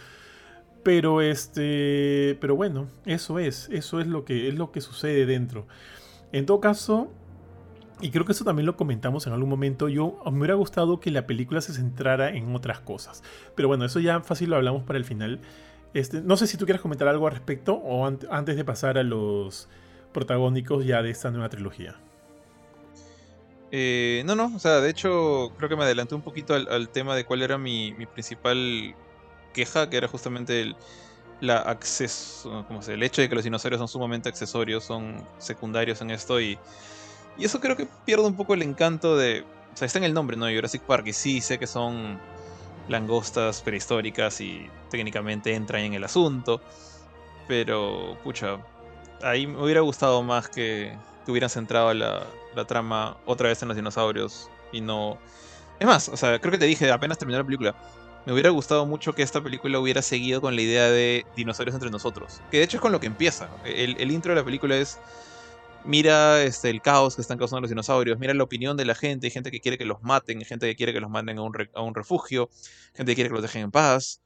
Pero este, pero bueno, eso es, eso es lo que es lo que sucede dentro. En todo caso, y creo que eso también lo comentamos en algún momento, yo me hubiera gustado que la película se centrara en otras cosas. Pero bueno, eso ya fácil lo hablamos para el final. Este, no sé si tú quieres comentar algo al respecto o antes de pasar a los protagónicos ya de esta nueva trilogía. Eh, no, no, o sea, de hecho creo que me adelanté un poquito al, tema de cuál era mi, mi principal queja, que era justamente el, la acceso, como se, el hecho de que los dinosaurios son sumamente accesorios, son secundarios en esto y, y eso creo que pierde un poco el encanto de, o sea, está en el nombre, ¿no? Jurassic Park y sí, sé que son langostas prehistóricas y técnicamente entran en el asunto, pero, pucha, ahí me hubiera gustado más que, que hubieran centrado la, la trama otra vez en los dinosaurios y no... Es más, o sea, creo que te dije apenas terminar la película me hubiera gustado mucho que esta película hubiera seguido con la idea de dinosaurios entre nosotros. Que de hecho es con lo que empieza. El, intro de la película es. Mira este, el caos que están causando los dinosaurios, mira la opinión de la gente, hay gente que quiere que los maten, hay gente que quiere que los manden a un, refugio, gente que quiere que los dejen en paz.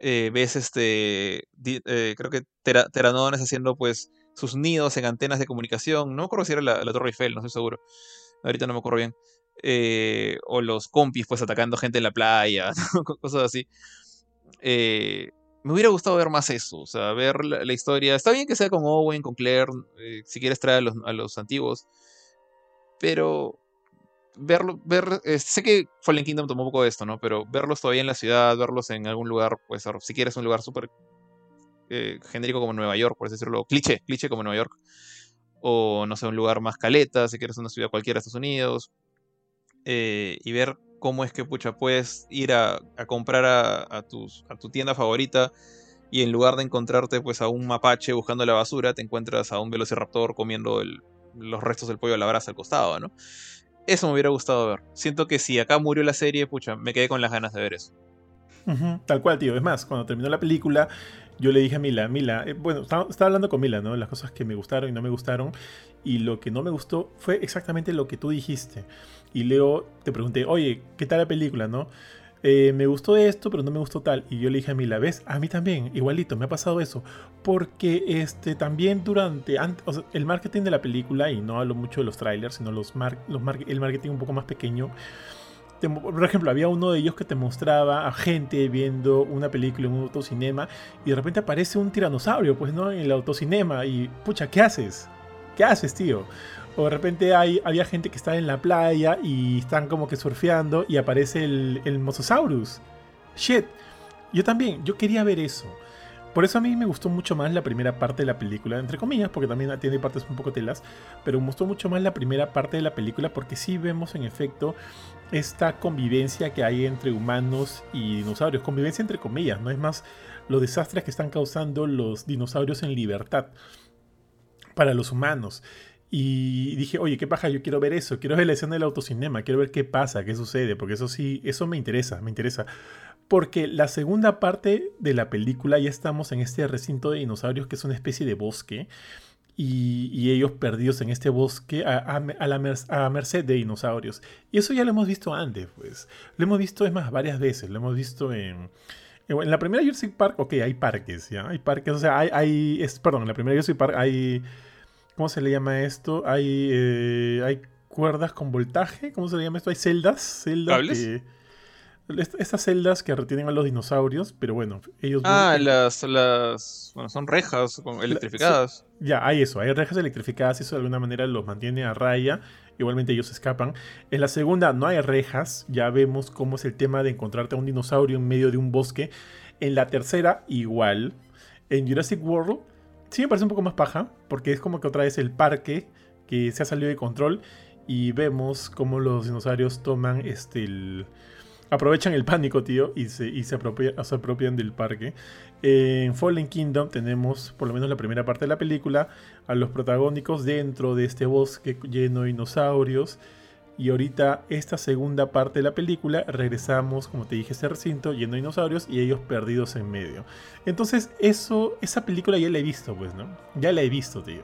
Eh, ves este. Eh, creo que teranodones haciendo pues sus nidos en antenas de comunicación. No me acuerdo si era la, la Torre Eiffel, no estoy seguro. Ahorita no me acuerdo bien. Eh, o los compis pues atacando gente en la playa, [laughs] cosas así. Eh, me hubiera gustado ver más eso, o sea, ver la, historia. Está bien que sea con Owen, con Claire, eh, si quieres traer a los, antiguos, pero verlo, ver, sé que Fallen Kingdom tomó un poco de esto, ¿no? Pero verlos todavía en la ciudad, verlos en algún lugar, pues si quieres un lugar súper genérico como Nueva York, por decirlo, cliché, cliché como Nueva York, o no sé, un lugar más caleta, si quieres una ciudad cualquiera de Estados Unidos, eh, y ver cómo es que pucha, puedes ir a, comprar a, tus, a tu tienda favorita y en lugar de encontrarte pues a un mapache buscando la basura, te encuentras a un velociraptor comiendo los restos del pollo a la brasa al costado, ¿no? Eso me hubiera gustado ver. Siento que si acá murió la serie, pucha, me quedé con las ganas de ver eso. tal cual, tío. Es más, cuando terminó la película, yo le dije a Mila, Mila, eh, bueno, estaba, estaba, hablando con Mila, ¿no? Las cosas que me gustaron y no me gustaron. Y lo que no me gustó fue exactamente lo que tú dijiste y Leo te pregunté, oye, ¿qué tal la película, no? Eh, me gustó esto, pero no me gustó tal. Y yo le dije a Mila, ¿ves? A mí también, igualito, me ha pasado eso. Porque este, también durante el marketing de la película, y no hablo mucho de los trailers, sino los, los el marketing un poco más pequeño, por ejemplo, había uno de ellos que te mostraba a gente viendo una película en un autocinema y de repente aparece un tiranosaurio, pues, ¿no? En el autocinema y, pucha, ¿qué haces? ¿Qué haces, tío? O de repente hay, había gente que está en la playa y están como que surfeando y aparece el, el Mosasaurus. Shit. Yo también, yo quería ver eso. Por eso a mí me gustó mucho más la primera parte de la película, entre comillas, porque también tiene partes un poco telas, pero me gustó mucho más la primera parte de la película porque sí vemos en efecto esta convivencia que hay entre humanos y dinosaurios. Convivencia entre comillas, no es más los desastres que están causando los dinosaurios en libertad para los humanos. Y dije, oye, qué paja, yo quiero ver eso, quiero ver la escena del autocinema, quiero ver qué pasa, qué sucede, porque eso sí, eso me interesa, me interesa. Porque la segunda parte de la película ya estamos en este recinto de dinosaurios que es una especie de bosque. Y, ellos perdidos en este bosque a, la merced de dinosaurios. Y eso ya lo hemos visto antes, pues. Lo hemos visto, es más, varias veces. Lo hemos visto en... En la primera Jurassic Park, ok, hay parques, ¿ya? Hay parques, o sea, hay... hay es, perdón, en la primera Jurassic Park hay... ¿Cómo se le llama esto? Hay, eh, hay cuerdas con voltaje, ¿cómo se le llama esto? Hay celdas, celdas Que, estas celdas que retienen a los dinosaurios, pero bueno, ellos... Ah, las, las... Bueno, son rejas electrificadas. ya, hay eso, hay rejas electrificadas, eso de alguna manera los mantiene a raya, igualmente ellos escapan. En la segunda no hay rejas, ya vemos cómo es el tema de encontrarte a un dinosaurio en medio de un bosque. En la tercera, igual. En Jurassic World, sí me parece un poco más paja, porque es como que otra vez el parque que se ha salido de control y vemos cómo los dinosaurios toman este... El, aprovechan el pánico, tío, y se, y se, apropian del parque. En Fallen Kingdom tenemos, por lo menos la primera parte de la película, a los protagónicos dentro de este bosque lleno de dinosaurios. Y ahorita, esta segunda parte de la película, regresamos, como te dije, a este recinto lleno de dinosaurios y ellos perdidos en medio. Entonces, eso, esa película ya la he visto, pues, ¿no? Ya la he visto, tío.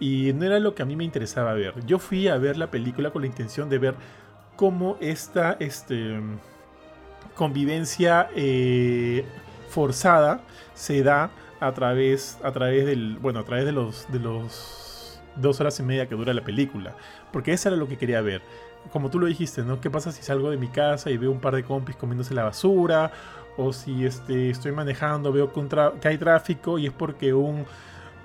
Y no era lo que a mí me interesaba ver. Yo fui a ver la película con la intención de ver cómo esta este, convivencia eh, forzada se da a través, a través del, bueno, a través de los, de los dos horas y media que dura la película, porque eso era lo que quería ver. Como tú lo dijiste, ¿no? ¿Qué pasa si salgo de mi casa y veo un par de compis comiéndose la basura? O si este, estoy manejando, veo que hay tráfico y es porque un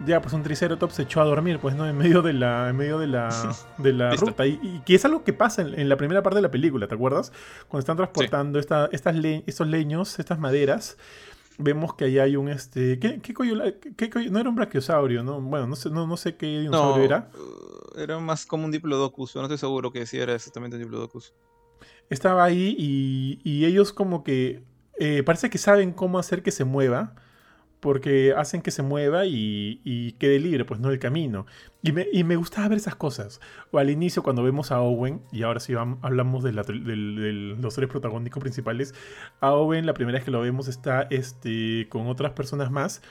ya pues un triceratops se echó a dormir, pues, ¿no? En medio de la, en medio de la, [laughs] de la ruta. Y, que es algo que pasa en, la primera parte de la película, ¿te acuerdas? Cuando están transportando estas estos leños, estas maderas, vemos que ahí hay un este. ¿Qué, qué, No era un brachiosaurio, ¿no? Bueno, no sé, no, no sé qué dinosaurio era. Uh, era más como un diplodocus, no estoy seguro que sí era exactamente un diplodocus. Estaba ahí y, y ellos como que. Eh, parece que saben cómo hacer que se mueva porque hacen que se mueva y, quede libre, pues no el camino. Y me, y gustaba ver esas cosas. O al inicio, cuando vemos a Owen, y ahora sí hablamos de, los tres protagónicos principales, a Owen la primera vez que lo vemos está este, con otras personas más.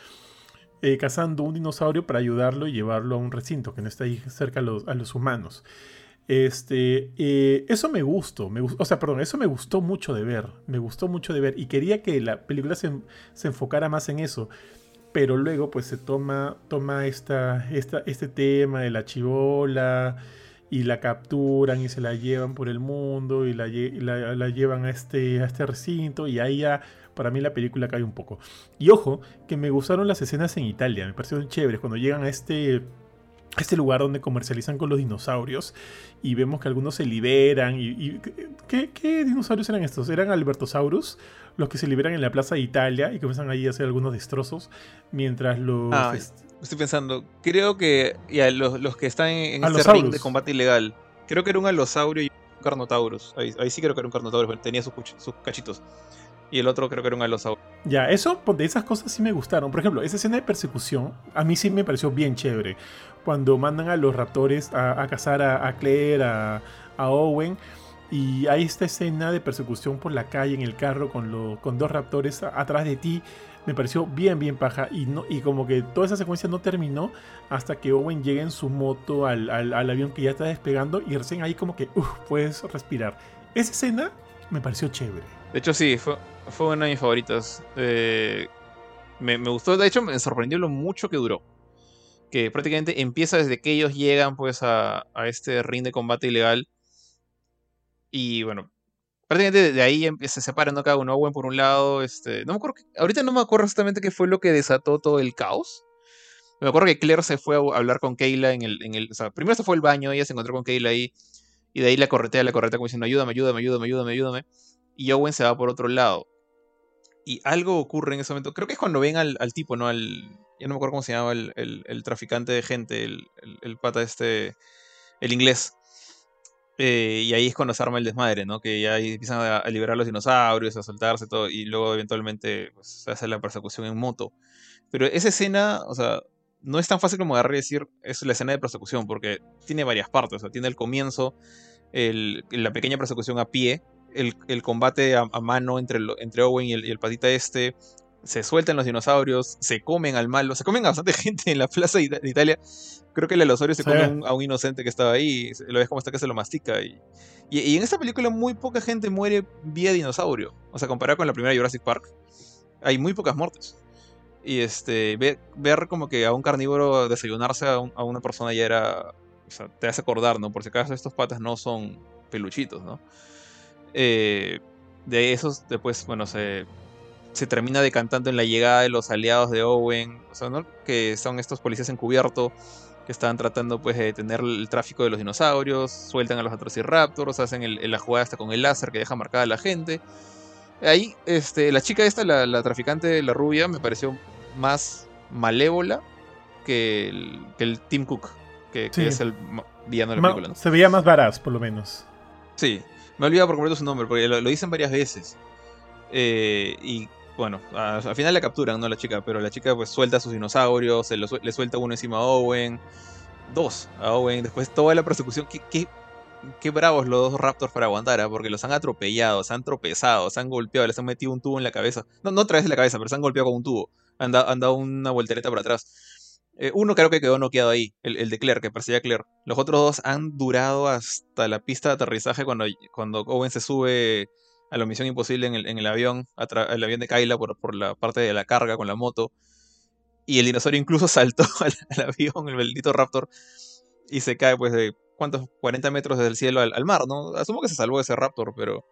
Eh, cazando un dinosaurio para ayudarlo y llevarlo a un recinto que no está ahí cerca a los humanos. Este, eh, eso me gustó, me o sea, perdón, eso me gustó mucho de ver, me gustó mucho de ver y quería que la película se, enfocara más en eso, pero luego pues se toma, toma esta, este tema de la chivola y la capturan y se la llevan por el mundo y la, la, llevan a este, a este recinto y ahí ya para mí la película cae un poco. Y ojo, que me gustaron las escenas en Italia, me parecieron chéveres cuando llegan a este este lugar donde comercializan con los dinosaurios y vemos que algunos se liberan. Y, ¿qué, dinosaurios eran estos? ¿Eran Albertosaurus? Los que se liberan en la Plaza de Italia y comienzan ahí a hacer algunos destrozos mientras los... Ah, estoy pensando, creo que ya, los, que están en, este ring de combate ilegal, creo que era un alosaurio y un carnotaurus. Ahí, sí creo que era un carnotaurus, tenía sus, sus cachitos y el otro creo que era un alosaurio. Ya, eso, de esas cosas sí me gustaron. Por ejemplo, esa escena de persecución a mí sí me pareció bien chévere cuando mandan a los raptores a, cazar a, Claire, a, Owen. Y hay esta escena de persecución por la calle en el carro con, con dos raptores atrás de ti. Me pareció bien, bien paja. Y, no, y como que toda esa secuencia no terminó hasta que Owen llega en su moto al, avión que ya está despegando. Y recién ahí como que puedes respirar. Esa escena me pareció chévere. De hecho, sí, fue, fue una de mis favoritas. Eh, me, me, gustó, de hecho, me sorprendió lo mucho que duró que prácticamente empieza desde que ellos llegan pues a, este ring de combate ilegal. Y bueno, prácticamente de ahí se separan ¿no? cada uno. Owen por un lado, este, no me acuerdo, ahorita no me acuerdo exactamente qué fue lo que desató todo el caos. Me acuerdo que Claire se fue a hablar con Kayla en el, en el, o sea, primero se fue al baño, ella se encontró con Kayla ahí, y de ahí la corretea, la corretea como diciendo, ayúdame, ayúdame, ayúdame, ayúdame, ayúdame. Y Owen se va por otro lado. Y algo ocurre en ese momento, creo que es cuando ven al, al tipo, ¿no? Al, ya no me acuerdo cómo se llamaba el, el, traficante de gente, el, el, pata este, el inglés. Eh, y ahí es cuando se arma el desmadre, ¿no? Que ya empiezan a, liberar los dinosaurios, a soltarse todo, y luego eventualmente pues, se hace la persecución en moto. Pero esa escena, o sea, no es tan fácil como agarrar y decir es la escena de persecución, porque tiene varias partes. O sea, tiene el comienzo, el, la pequeña persecución a pie, el, el combate a, mano entre, entre Owen y el, y el patita este, se sueltan los dinosaurios, se comen al malo, se comen a bastante [laughs] gente en la plaza de Italia. Creo que el alosaurio se come a un, inocente que estaba ahí, lo ves como está que se lo mastica. Y, y, en esta película muy poca gente muere vía dinosaurio. O sea, comparado con la primera Jurassic Park, hay muy pocas muertes. Y este, ver, ver como que a un carnívoro desayunarse a, una persona ya era. O sea, te hace acordar, ¿no? Por si acaso estos patas no son peluchitos, ¿no? Eh, de esos, después, bueno, se, se termina decantando en la llegada de los aliados de Owen, o sea, ¿no? que son estos policías encubiertos que están tratando pues de detener el tráfico de los dinosaurios, sueltan a los Atrociraptors, hacen el, la jugada hasta con el láser que deja marcada a la gente. Ahí, este, la chica esta, la, traficante, la rubia, me pareció más malévola que el, que el Tim Cook, que, es el villano de la película. Se veía más varaz, por lo menos. Sí, me he olvidado por completo su nombre, porque lo, lo dicen varias veces. Eh, y bueno, al final la capturan, ¿no? La chica, pero la chica pues suelta a sus dinosaurios, se le suelta uno encima a Owen, dos a Owen, después toda la persecución, qué, qué, bravos los dos Raptors para aguantar, ¿ah? porque los han atropellado, se han tropezado, se han golpeado, les han metido un tubo en la cabeza, no, no otra vez en la cabeza, pero se han golpeado con un tubo, han, dado una voltereta para atrás. Eh, uno creo que quedó noqueado ahí, el, de Claire, que parecía Claire. Los otros dos han durado hasta la pista de aterrizaje cuando, cuando Owen se sube a la misión imposible en el, en el avión, el avión de Kyla por, por, la parte de la carga con la moto. Y el dinosaurio incluso [laughs] saltó al, avión, el maldito Raptor, y se cae pues de cuántos 40 metros desde el cielo al, mar, ¿no? Asumo que se salvó ese Raptor, pero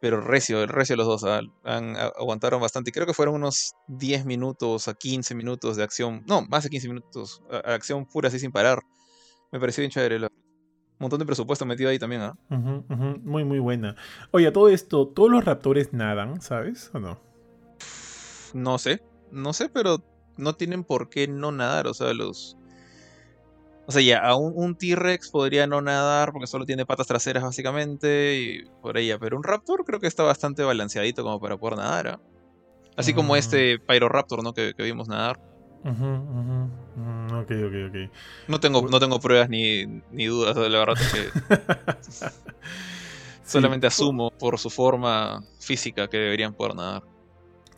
pero recio, recio los dos, han, aguantaron bastante. Creo que fueron unos 10 minutos a 15 minutos de acción, no, más de 15 minutos, acción pura así sin parar. Me pareció bien chévere. Montón de presupuesto metido ahí también, ¿ah? Muy, muy buena. Oye, todo esto, ¿todos los raptores nadan, sabes? ¿O no? No sé, no sé, pero no tienen por qué no nadar, o sea, los... O sea, ya, a un, T-Rex podría no nadar porque solo tiene patas traseras básicamente y por ella, pero un Raptor creo que está bastante balanceadito como para poder nadar, ¿ah? Así como mm. este Pyroraptor, ¿no? Que, que vimos nadar. Ok, ok, ok. No tengo, no tengo pruebas ni, ni dudas, la verdad que. [laughs] solamente asumo por su forma física que deberían poder nadar.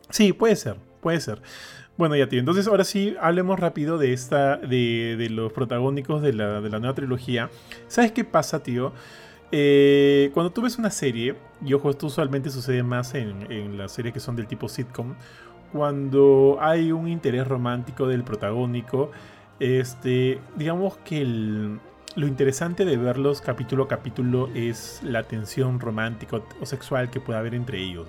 Sí, puede ser, puede ser. Bueno, ya tío, entonces ahora sí hablemos rápido de esta, de, de los protagónicos de la, de la, nueva trilogía. ¿Sabes qué pasa, tío? Eh, cuando tú ves una serie, y ojo, esto usualmente sucede más en, en las series que son del tipo sitcom, cuando hay un interés romántico del protagónico, este, digamos que lo interesante de verlos capítulo a capítulo es la tensión romántica o sexual que puede haber entre ellos.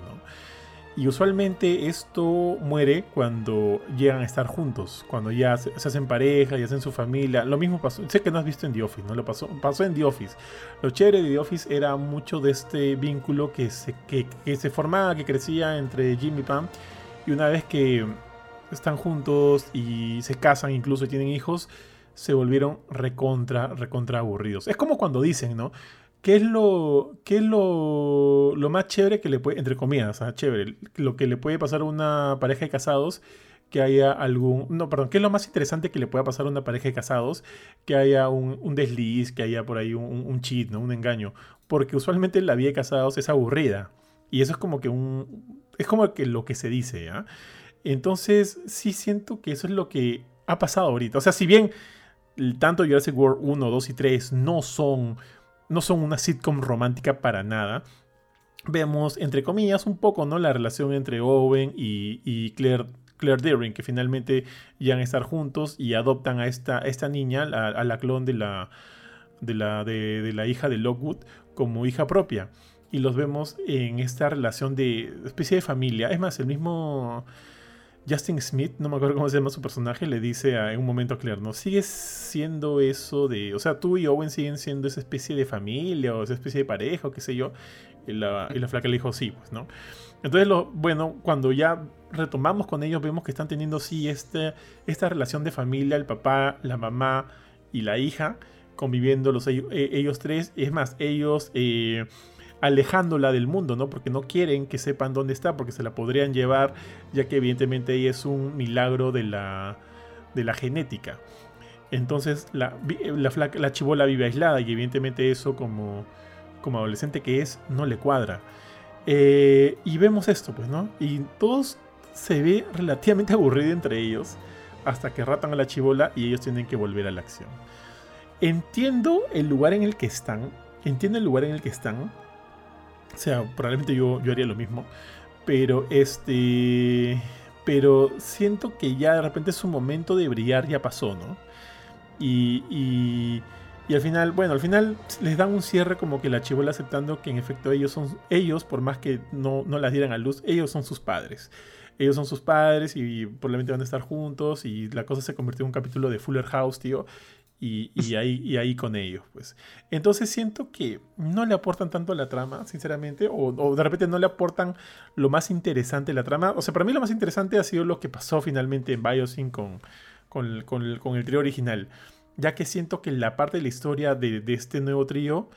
Y usualmente esto muere cuando llegan a estar juntos, cuando ya se, hacen pareja y hacen su familia. Lo mismo pasó, sé que no has visto en The Office, ¿no? Lo pasó, pasó en The Office. Lo chévere de The Office era mucho de este vínculo que se, que, que se formaba, que crecía entre Jimmy y Pam y una vez que están juntos y se casan, incluso tienen hijos, se volvieron recontra, recontra aburridos. Es como cuando dicen, ¿no? ¿Qué es lo, qué es lo, lo más chévere que le puede, entre comillas, chévere, lo que le puede pasar a una pareja de casados? que haya algún. No, perdón, ¿qué es lo más interesante que le pueda pasar a una pareja de casados? Que haya un, desliz, que haya por ahí un, un, cheat, ¿no? Un engaño. Porque usualmente la vida de casados es aburrida. Y eso es como que un. Es como que lo que se dice, ¿ah? Entonces, sí siento que eso es lo que ha pasado ahorita. O sea, si bien tanto Jurassic World 1, 2 y 3 no son, no son una sitcom romántica para nada, vemos, entre comillas, un poco, ¿no? La relación entre Owen y, Claire, Claire Deering, que finalmente llegan a estar juntos y adoptan a esta, esta niña, a, la clon de la, de la, de la hija de Lockwood, como hija propia. Y los vemos en esta relación de especie de familia. Es más, el mismo Justin Smith, no me acuerdo cómo se llama su personaje, le dice a, en un momento a Claire, ¿no? Sigues siendo eso de... O sea, tú y Owen siguen siendo esa especie de familia o esa especie de pareja o qué sé yo. Y la, y la flaca le dijo, sí, pues, ¿no? Entonces, lo, bueno, cuando ya retomamos con ellos, vemos que están teniendo, sí, este, esta relación de familia, el papá, la mamá y la hija, conviviendo los, ellos, eh, ellos tres. Es más, ellos... Eh, alejándola del mundo, ¿no? Porque no quieren que sepan dónde está, porque se la podrían llevar, ya que evidentemente ella es un milagro de la, de la genética. Entonces la, la, la chivola vive aislada y evidentemente eso como, como adolescente que es no le cuadra. Eh, y vemos esto, pues, ¿no? Y todos se ve relativamente [laughs] aburrido entre ellos hasta que ratan a la chivola y ellos tienen que volver a la acción. Entiendo el lugar en el que están, entiendo el lugar en el que están, o sea, probablemente yo, yo haría lo mismo. Pero este. Pero siento que ya de repente su momento de brillar ya pasó, ¿no? Y, y, y, al final, bueno, al final les dan un cierre como que la chivola aceptando que en efecto ellos son, ellos, por más que no, no las dieran a luz, ellos son sus padres. Ellos son sus padres y probablemente van a estar juntos y la cosa se convirtió en un capítulo de Fuller House, tío y, ahí, con ellos, pues. Entonces siento que no le aportan tanto a la trama, sinceramente, o, de repente no le aportan lo más interesante a la trama. O sea, para mí lo más interesante ha sido lo que pasó finalmente en Biosyn con, con, el, trío original, ya que siento que la parte de la historia de, de este nuevo trío,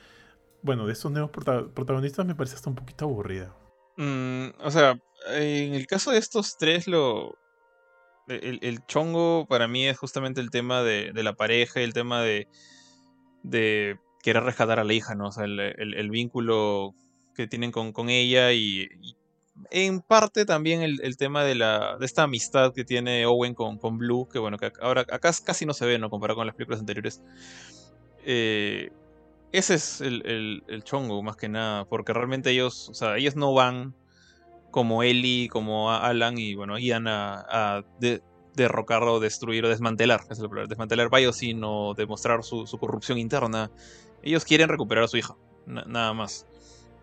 bueno, de estos nuevos protagonistas me parece hasta un poquito aburrida. Mm, o sea, en el caso de estos tres, lo, el, chongo para mí es justamente el tema de, la pareja y el tema de, de querer rescatar a la hija, ¿no? O sea, el, vínculo que tienen con, ella y, en parte también el, tema de, la, de esta amistad que tiene Owen con, con Blue, que bueno, que ahora acá casi no se ve, ¿no? Comparado con las películas anteriores. Eh, ese es el, el, chongo, más que nada, porque realmente ellos, o sea, ellos no van como Ellie, como Alan, y bueno, iban a, a derrocar o destruir o desmantelar, es el desmantelar Biosyn o demostrar su, corrupción interna. Ellos quieren recuperar a su hija, nada más.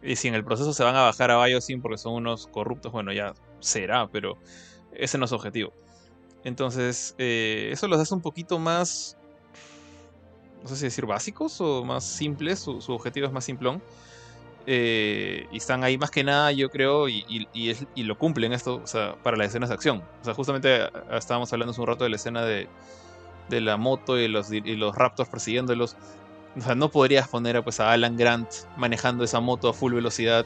Y si en el proceso se van a bajar a Biosyn porque son unos corruptos, bueno, ya será, pero ese no es su objetivo. Entonces, eh, eso los hace un poquito más, no sé si decir básicos o más simples, su objetivo es más simplón. Eh, y están ahí más que nada, yo creo, y, y, lo cumplen esto, o sea, para las escenas de acción. O sea, justamente ah, estábamos hablando hace un rato de la escena de, de la moto y los, y los raptors persiguiéndolos. O sea, no podrías poner a, pues, a Alan Grant manejando esa moto a full velocidad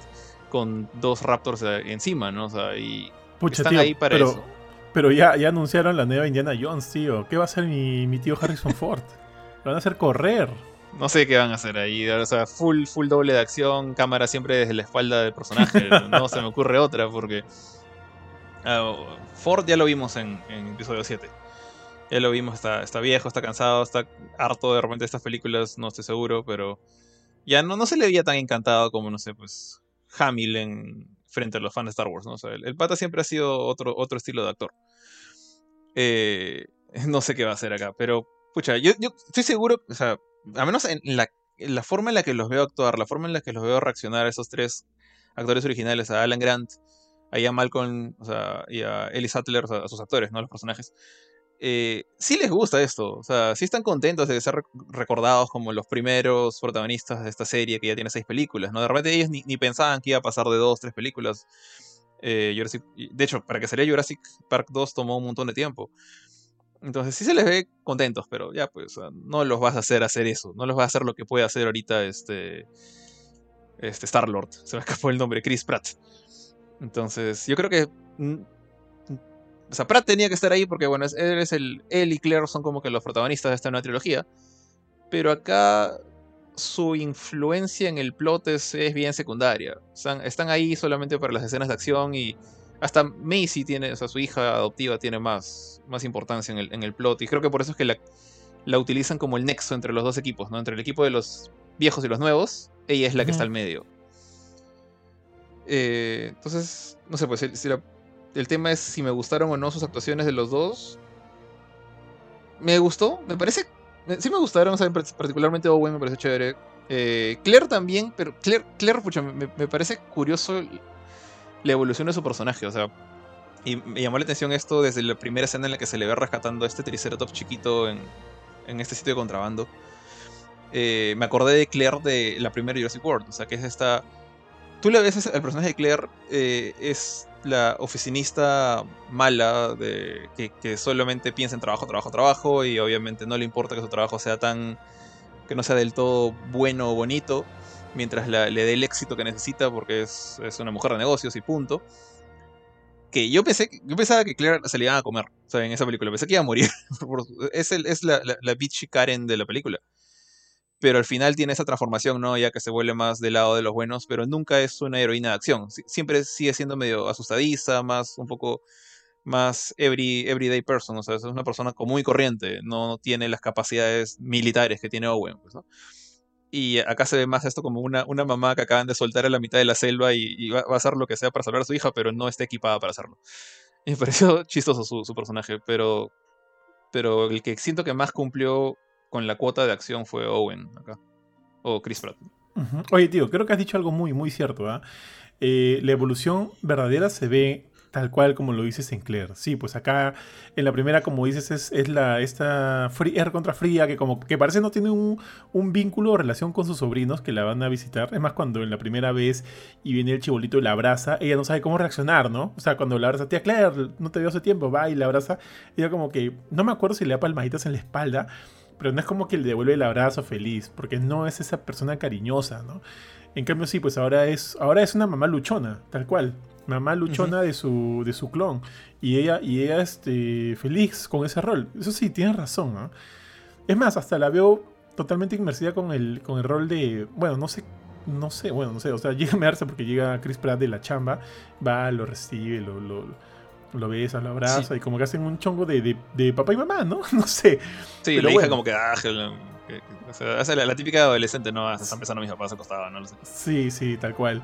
con dos raptors eh, encima, ¿no? O sea, y están ahí para pero, eso. Pero ya, ya anunciaron la nueva Indiana Jones, tío. ¿Qué va a hacer mi, mi tío Harrison Ford? Lo van a hacer correr. No sé qué van a hacer ahí. O sea, full, full doble de acción, cámara siempre desde la espalda del personaje. [laughs] no se me ocurre otra porque. Ah, Ford ya lo vimos en, episodio 7. Ya lo vimos, está, está viejo, está cansado, está harto de repente de estas películas, no estoy seguro, pero ya no, no se le veía tan encantado como, no sé, pues Hamill en, frente a los fans de Star Wars, ¿no? O sea, el, pata siempre ha sido otro, otro estilo de actor. Eh, no sé qué va a hacer acá, pero, pucha, yo, yo estoy seguro, o sea, a menos en la, forma en la que los veo actuar, la forma en la que los veo reaccionar a esos tres actores originales, a Alan Grant, a Ian Malcolm o sea, y a Ellie Sattler, a sus actores, ¿no? A los personajes. Eh, sí les gusta esto, o sea, sí están contentos de ser recordados como los primeros protagonistas de esta serie que ya tiene seis películas, ¿no? De repente ellos ni, pensaban que iba a pasar de dos, tres películas. Eh, de hecho, para que saliera Jurassic Park 2 tomó un montón de tiempo. Entonces sí se les ve contentos, pero ya pues no los vas a hacer hacer eso, no los vas a hacer lo que puede hacer ahorita este, este Star Lord, [laughs] se me escapó el nombre, Chris Pratt. Entonces yo creo que mm, o sea, Pratt tenía que estar ahí porque bueno, él él y Claire son como que los protagonistas de esta nueva trilogía, pero acá su influencia en el plot es, bien secundaria. Están ahí solamente para las escenas de acción y hasta Macy tiene, o sea, su hija adoptiva tiene más, más importancia en el, en el plot. Y creo que por eso es que la, la, utilizan como el nexo entre los dos equipos, ¿no? Entre el equipo de los viejos y los nuevos, ella es la que está al medio. Eh, entonces, no sé, pues el tema es si me gustaron o no sus actuaciones de los dos. Me gustó, me parece. Sí me gustaron, o sea, particularmente Owen me parece chévere. Eh, Claire también, pero Claire, Claire pucha, me, me parece curioso la evolución de su personaje, o sea, y me llamó la atención esto desde la primera escena en la que se le ve rescatando a este Triceratops chiquito en, en este sitio de contrabando. Eh, me acordé de Claire de la primera Jurassic World, o sea, que es esta... Tú le ves el personaje de Claire, eh, es la oficinista mala de, que, que, solamente piensa en trabajo, trabajo, trabajo y obviamente no le importa que su trabajo sea tan... que no sea del todo bueno o bonito, mientras la, le dé el éxito que necesita porque es, es una mujer de negocios y punto que yo pensé, yo pensaba que Claire se le iba a comer, o sea, en esa película, pensé que iba a morir. [laughs] es el, es la, la, la, bitchy Karen de la película. Pero al final tiene esa transformación, ¿no? Ya que se vuelve más del lado de los buenos, pero nunca es una heroína de acción. Siempre sigue siendo medio asustadiza, más un poco más every, everyday person, o sea, es una persona común y corriente, no, no tiene las capacidades militares que tiene Owen, pues, ¿no? Y acá se ve más esto como una, una mamá que acaban de soltar a la mitad de la selva y, va, a hacer lo que sea para salvar a su hija, pero no está equipada para hacerlo. [laughs] Me pareció [laughs] chistoso su, su, personaje, pero, pero el que siento que más cumplió con la cuota de acción fue Owen acá. O Chris Pratt. Oye, tío, creo que has dicho algo muy, muy cierto. ¿eh? Eh, la evolución verdadera se ve tal cual como lo dice Sinclair. Sí, pues acá en la primera, como dices, es, es la esta fría, contra fría, que como que parece no tiene un, un, vínculo o relación con sus sobrinos que la van a visitar. Es más, cuando en la primera vez y viene el chibolito y la abraza, ella no sabe cómo reaccionar, ¿no? O sea, cuando la abraza, tía Claire, no te veo hace tiempo, va y la abraza. Ella como que, no me acuerdo si le da palmaditas en la espalda, pero no es como que le devuelve el abrazo feliz, porque no es esa persona cariñosa, ¿no? En cambio, sí, pues ahora es, ahora es una mamá luchona, tal cual mamá luchona uh -huh. de, su, de su clon. Y ella, y ella este, feliz con ese rol. Eso sí, tienes razón. ¿no? Es más, hasta la veo totalmente inmersida con el, con el rol de. Bueno, no sé. No sé, bueno, no sé. O sea, [laughs] llega a mearse porque llega Chris Pratt de la chamba. Va, lo recibe, lo, lo, lo besa, lo abraza. Sí. Y como que hacen un chongo de, de, de, papá y mamá, ¿no? [laughs] No sé. Sí, la hija bueno. como que. Ah, que, o sea, la, la, típica adolescente, ¿no? Están besando a mis papás acostado, no lo sé. Sí, sí, tal cual.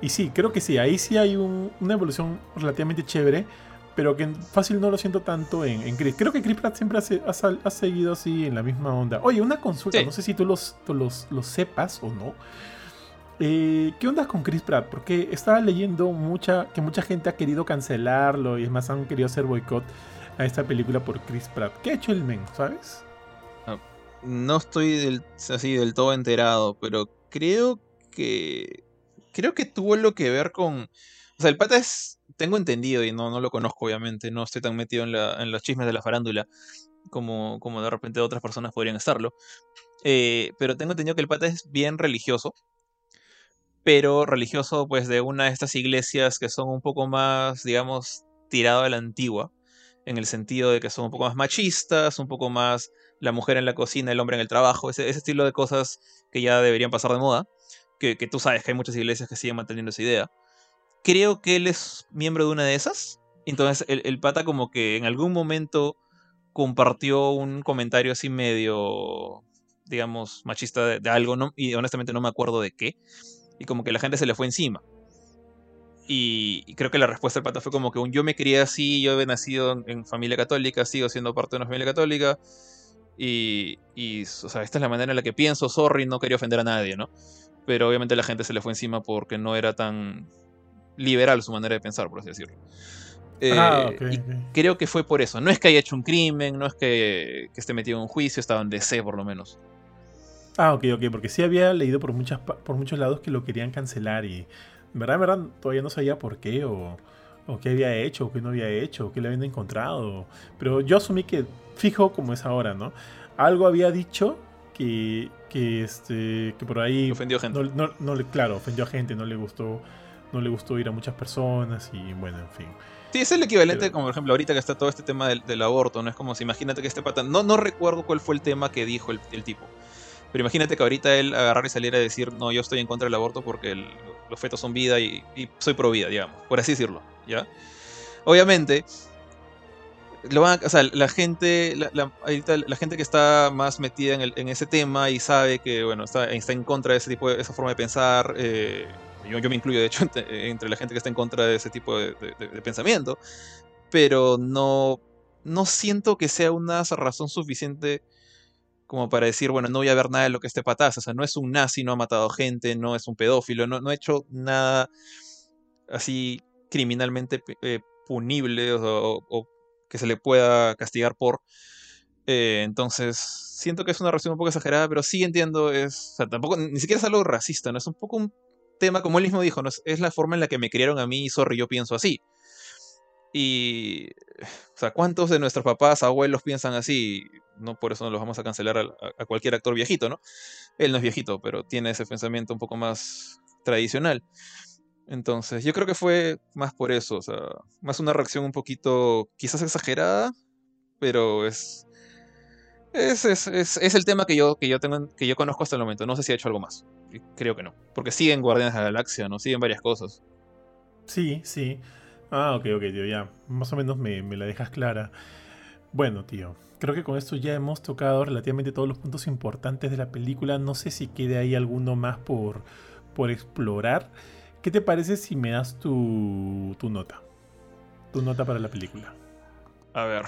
Y sí, creo que sí, ahí sí hay un, una evolución relativamente chévere, pero que fácil no lo siento tanto en, en Chris. Creo que Chris Pratt siempre ha, seguido así en la misma onda. Oye, una consulta, sí. no sé si tú los, tú los, los sepas o no. Eh, ¿Qué onda con Chris Pratt? Porque estaba leyendo mucha, que mucha gente ha querido cancelarlo y es más, han querido hacer boicot a esta película por Chris Pratt. ¿Qué ha hecho el men, sabes? No, no estoy del, así del todo enterado, pero creo que creo que tuvo lo que ver con. O sea, el pata es. Tengo entendido, y no, no lo conozco, obviamente. No estoy tan metido en, la, en los chismes de la farándula como, como de repente otras personas podrían estarlo. Eh, pero tengo entendido que el pata es bien religioso. Pero religioso, pues, de una de estas iglesias que son un poco más, digamos, tirado a la antigua. En el sentido de que son un poco más machistas, un poco más la mujer en la cocina, el hombre en el trabajo. Ese, ese estilo de cosas que ya deberían pasar de moda que, tú sabes que hay muchas iglesias que siguen manteniendo esa idea. Creo que él es miembro de una de esas. Entonces el, el pata como que en algún momento compartió un comentario así medio, digamos, machista de, algo, y honestamente no me acuerdo de qué. Y como que la gente se le fue encima. Y, y, creo que la respuesta del pata fue como que un yo me crié así, yo he nacido en familia católica, sigo siendo parte de una familia católica. Y, y, o sea, esta es la manera en la que pienso, sorry, no quería ofender a nadie, ¿no? Pero obviamente la gente se le fue encima porque no era tan liberal su manera de pensar, por así decirlo. Eh, ah, okay, y okay. creo que fue por eso. No es que haya hecho un crimen, no es que, que esté metido en un juicio, hasta donde sé, por lo menos. Ah, ok, ok, porque sí había leído por, muchas, por muchos lados que lo querían cancelar y, en verdad, en verdad, todavía no sabía por qué o, o qué había hecho o qué no había hecho o qué le habían encontrado. Pero yo asumí que, fijo como es ahora, ¿no? Algo había dicho que, que este que por ahí ofendió gente. No, no, no, claro, ofendió a gente, no le gustó no le gustó ir a muchas personas y bueno, en fin. Sí, es el equivalente, Pero... como por ejemplo, ahorita que está todo este tema del, del, aborto, ¿no? Es como si imagínate que este pata. No, no recuerdo cuál fue el tema que dijo el, el, tipo. Pero imagínate que ahorita él agarrar y saliera a decir, no, yo estoy en contra del aborto porque el, los fetos son vida y, y, soy pro vida, digamos. Por así decirlo, ¿ya? Obviamente, lo van o sea, la gente, la, la, la, gente que está más metida en, el, en, ese tema y sabe que, bueno, está, está en contra de ese tipo de, esa forma de pensar, eh, yo, yo, me incluyo de hecho [laughs] entre, la gente que está en contra de ese tipo de, pensamiento, pero no, no siento que sea una razón suficiente como para decir, bueno, no voy a ver nada de lo que este patazo. O sea, no es un nazi, no ha matado gente, no es un pedófilo, no, no ha hecho nada así criminalmente eh, punible o, que se le pueda castigar por. Eh, entonces, siento que es una reacción un poco exagerada, pero sí entiendo, es, tampoco, ni siquiera es algo racista, ¿no? Es un poco un tema, como él mismo dijo, ¿no? es, la forma en la que me criaron a mí y sorry, yo pienso así. Y, o sea, ¿cuántos de nuestros papás, abuelos piensan así? No por eso no los vamos a cancelar a, cualquier actor viejito, ¿no? Él no es viejito, pero tiene ese pensamiento un poco más tradicional. Entonces, yo creo que fue más por eso, o sea, más una reacción un poquito, quizás exagerada, pero es, es, es, es, el tema que yo, que, yo tengo, que yo conozco hasta el momento. No sé si ha hecho algo más. Creo que no. Porque siguen Guardianes de la Galaxia, ¿no? Siguen varias cosas. Sí, sí. Ah, ok, ok, tío, ya. Más o menos me, la dejas clara. Bueno, tío. Creo que con esto ya hemos tocado relativamente todos los puntos importantes de la película. No sé si quede ahí alguno más por, por explorar. ¿Qué te parece si me das tu, tu nota? Tu nota para la película. A ver.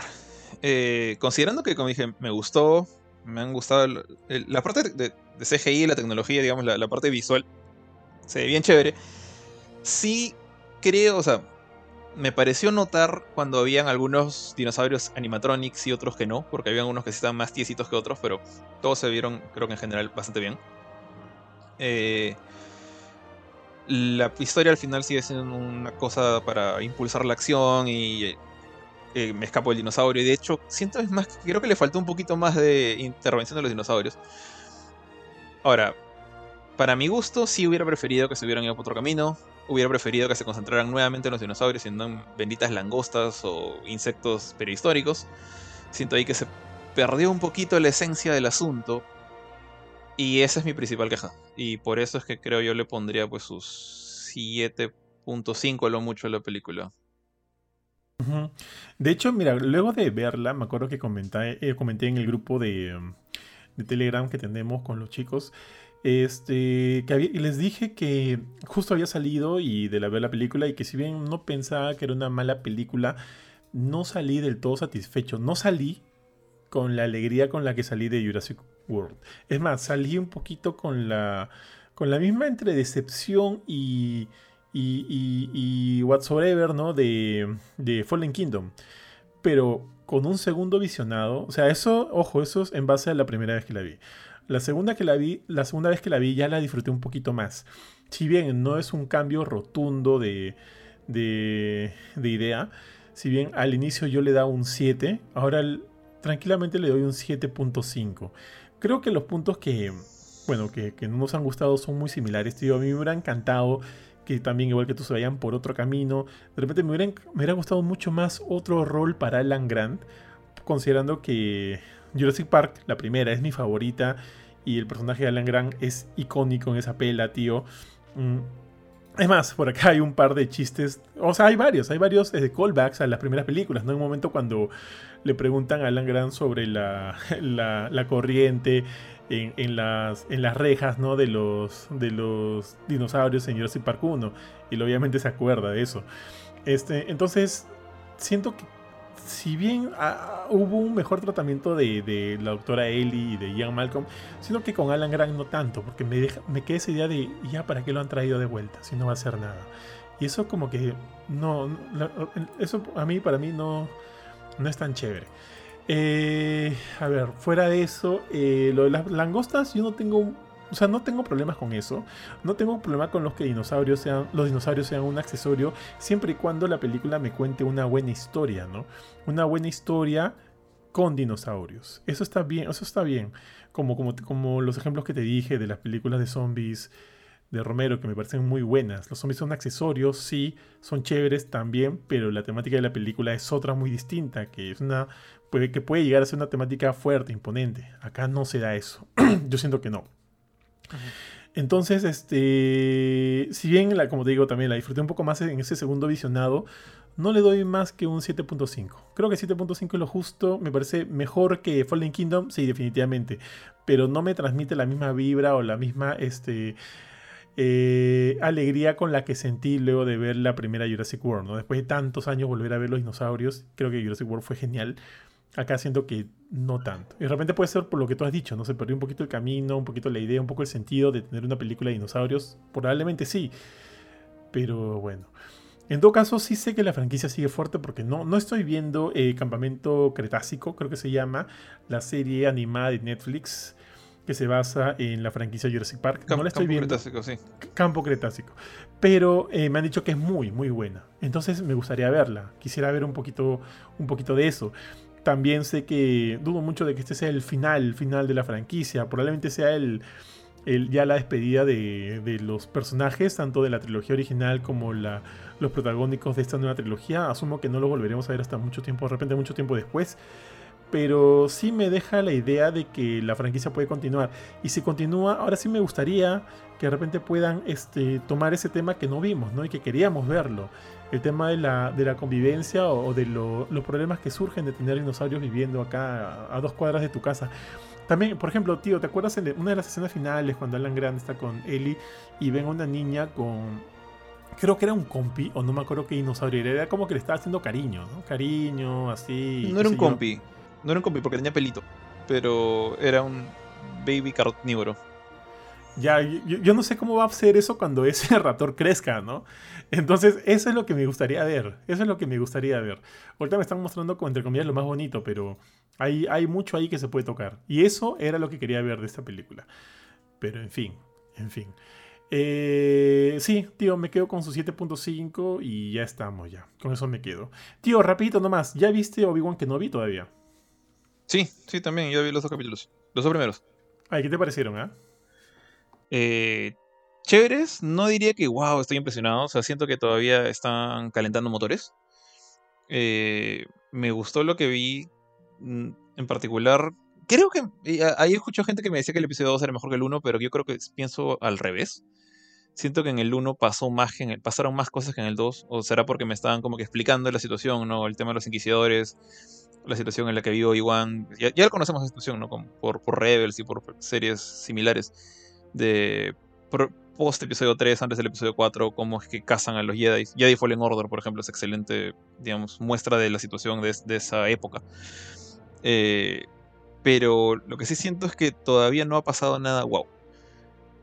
Eh, considerando que, como dije, me gustó. Me han gustado. la parte de, de, CGI, la tecnología, digamos, la, la parte visual. Se ve bien chévere. Sí creo, o sea, me pareció notar cuando habían algunos dinosaurios animatronics y otros que no, porque habían unos que sí estaban más tiesitos que otros, pero todos se vieron, creo que en general, bastante bien. Eh, la historia al final sigue siendo una cosa para impulsar la acción y eh, me escapó el dinosaurio. Y de hecho, siento es más, creo que le faltó un poquito más de intervención de los dinosaurios. Ahora, para mi gusto, sí hubiera preferido que se hubieran ido por otro camino hubiera preferido que se concentraran nuevamente en los dinosaurios y no en benditas langostas o insectos prehistóricos. Siento ahí que se perdió un poquito la esencia del asunto. Y esa es mi principal queja. Y por eso es que creo yo le pondría pues sus 7.5 a lo mucho a la película. De hecho, mira, luego de verla, me acuerdo que comenté, eh, comenté en el grupo de, de Telegram que tenemos con los chicos este, que les dije que justo había salido y de la ver la película y que si bien no pensaba que era una mala película, no salí del todo satisfecho. No salí con la alegría con la que salí de Jurassic Es más, salí un poquito con la, con la misma entre decepción y, y whatsoever, ¿no? De, de Fallen Kingdom. Pero con un segundo visionado, o sea, eso, ojo, eso es en base a la primera vez que la vi. La segunda, que la, vi, la segunda vez que la vi ya la disfruté un poquito más. Si bien no es un cambio rotundo de, de, idea, si bien al inicio yo le daba un 7, ahora tranquilamente le doy un 7.5. Creo que los puntos que, bueno, que, no nos han gustado son muy similares. Tío, a mí me hubiera encantado que también, igual que tú, se vayan por otro camino. De repente me hubiera, me hubiera gustado mucho más otro rol para Alan Grant, considerando que Jurassic Park, la primera, es mi favorita y el personaje de Alan Grant es icónico en esa pela, tío. Mm. Es más, por acá hay un par de chistes, o sea, hay varios, hay varios eh, callbacks a las primeras películas, ¿no? En un momento cuando le preguntan a Alan Grant sobre la, [laughs] la, corriente en, las, en las rejas, ¿no? De los, de los dinosaurios en Jurassic Park 1, y obviamente se acuerda de eso. Este, entonces, siento que si bien ah, hubo un mejor tratamiento de, la doctora Ellie y de Ian Malcolm, sino que con Alan Grant no tanto, porque me, me queda esa idea de ya para qué lo han traído de vuelta, si no va a hacer nada. Y eso como que no, eso a mí, para mí no, no es tan chévere. Eh, a ver, fuera de eso, eh, lo de las langostas, yo no tengo o sea, no tengo problemas con eso. No tengo problema con los que dinosaurios sean, los dinosaurios sean un accesorio, siempre y cuando la película me cuente una buena historia, ¿no? Una buena historia con dinosaurios. Eso está bien, eso está bien. Como, como, como los ejemplos que te dije de las películas de zombies de Romero, que me parecen muy buenas. Los zombies son accesorios, sí, son chéveres también, pero la temática de la película es otra muy distinta, que es una puede, que puede llegar a ser una temática fuerte, imponente. Acá no se da eso. [clears throat] Yo siento que no. Entonces, este, si bien, la, como te digo, también la disfruté un poco más en ese segundo visionado, no le doy más que un 7.5. Creo que 7.5 es lo justo, me parece mejor que Fallen Kingdom, sí, definitivamente, pero no me transmite la misma vibra o la misma este, eh, alegría con la que sentí luego de ver la primera Jurassic World. ¿no? Después de tantos años volver a ver los dinosaurios, creo que Jurassic World fue genial. Acá siento que no tanto. Y de repente puede ser por lo que tú has dicho, ¿no? Se perdió un poquito el camino, un poquito la idea, un poco el sentido de tener una película de dinosaurios. Probablemente sí. Pero bueno. En todo caso, sí sé que la franquicia sigue fuerte porque no, no estoy viendo eh, Campamento Cretácico, creo que se llama, la serie animada de Netflix que se basa en la franquicia Jurassic Park. no la estoy Campo viendo. Cretácico, sí. Campo Cretácico. Pero eh, me han dicho que es muy, muy buena. Entonces me gustaría verla. Quisiera ver un poquito, un poquito de eso. También sé que dudo mucho de que este sea el final, final de la franquicia. Probablemente sea el, el- ya la despedida de, de los personajes, tanto de la trilogía original como la, los protagónicos de esta nueva trilogía. Asumo que no los volveremos a ver hasta mucho tiempo, de repente mucho tiempo después. Pero sí me deja la idea de que la franquicia puede continuar. Y si continúa, ahora sí me gustaría que de repente puedan este, tomar ese tema que no vimos, ¿no? Y que queríamos verlo. El tema de la, de la convivencia o, o de lo- los problemas que surgen de tener dinosaurios viviendo acá a, a dos cuadras de tu casa. También, por ejemplo, tío, ¿te acuerdas en una de las escenas finales cuando Alan Grant está con Ellie y ven a una niña con... Creo que era un compi, o no me acuerdo qué dinosaurio era, era como que le estaba haciendo cariño, ¿no? Cariño, así. No era un yo. No era un compi porque tenía pelito. Pero era un baby carnívoro. Ya, yo, yo no sé cómo va a ser eso cuando ese [laughs] raptor crezca, ¿no? Entonces, eso es lo que me gustaría ver. Eso es lo que me gustaría ver. Ahorita me están mostrando, como entre comillas, lo más bonito, pero hay, hay mucho ahí que se puede tocar. Y eso era lo que quería ver de esta película. Pero, en fin, en fin. Eh, sí, tío, me quedo con su 7.5 y ya estamos, ya. Con eso me quedo. Tío, rapidito nomás, ¿ya viste Obi-Wan Kenobi todavía? Sí, sí, también. Yo vi los dos capítulos. Los dos primeros. Ay, ¿qué te parecieron, ah? Eh, chéveres, no diría que wow, estoy impresionado. O sea, siento que todavía están calentando motores. Eh, me gustó lo que vi mm, en particular. Creo que ahí escucho gente que me decía que el episodio 2 era mejor que el 1, pero yo creo que pienso al revés. Siento que en el 1 pasó más que en el, pasaron más cosas que en el 2, o será porque me estaban como que explicando la situación, ¿no? El tema de los inquisidores, la situación en la que vivo Iwan. Ya, ya conocemos la situación, ¿no? Por, por Rebels y por series similares de post episodio 3, antes del episodio 4, cómo es que cazan a los Jedi. Jedi Fallen Order, por ejemplo, es excelente, digamos, muestra de la situación de esa época. Eh, pero lo que sí siento es que todavía no ha pasado nada wow.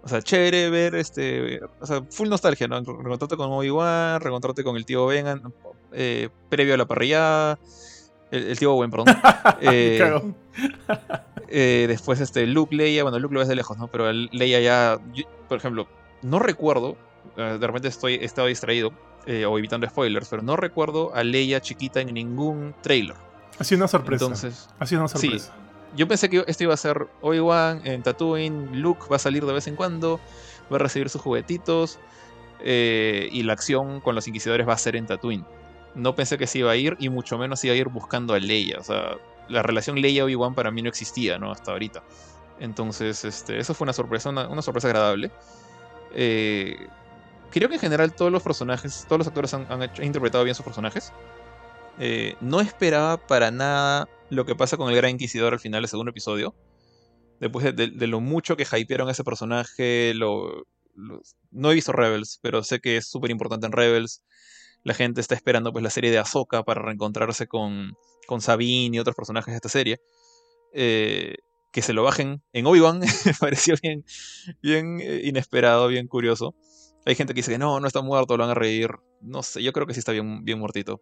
O sea, chévere ver este. O sea, full nostalgia, ¿no? Reencontrarte con Obi-Wan, reencontrarte con el tío Vengan, eh, previo a la parrillada. El, el tío Owen, perdón. [laughs] Eh, eh, después este Luke, Leia, bueno, Luke lo ves de lejos, ¿no? Pero el Leia ya, yo, por ejemplo, no recuerdo, eh, de repente estoy, estaba distraído eh, o evitando spoilers, pero no recuerdo a Leia chiquita en ningún trailer. Ha sido una sorpresa. Entonces, ha sido una sí. sorpresa. yo pensé que esto iba a ser Obi-Wan en Tatooine, Luke va a salir de vez en cuando, va a recibir sus juguetitos eh, y la acción con los inquisidores va a ser en Tatooine. No pensé que se iba a ir y mucho menos iba a ir buscando a Leia. O sea, la relación Leia-Obi-Wan para mí no existía, ¿no? Hasta ahorita. Entonces, este, eso fue una sorpresa, una, una sorpresa agradable. Eh, creo que en general todos los personajes, todos los actores han, han hecho- interpretado bien sus personajes. Eh, no esperaba para nada lo que pasa con el Gran Inquisidor al final del segundo episodio. Después de, lo mucho que hypearon a ese personaje, lo- no he visto Rebels, pero sé que es súper importante en Rebels. La gente está esperando pues la serie de Ahsoka para reencontrarse con, con Sabine y otros personajes de esta serie. Eh, que se lo bajen en Obi-Wan [laughs] pareció bien, bien eh, inesperado, bien curioso. Hay gente que dice que no, no está muerto, lo van a reír. No sé, yo creo que sí está bien, bien muertito.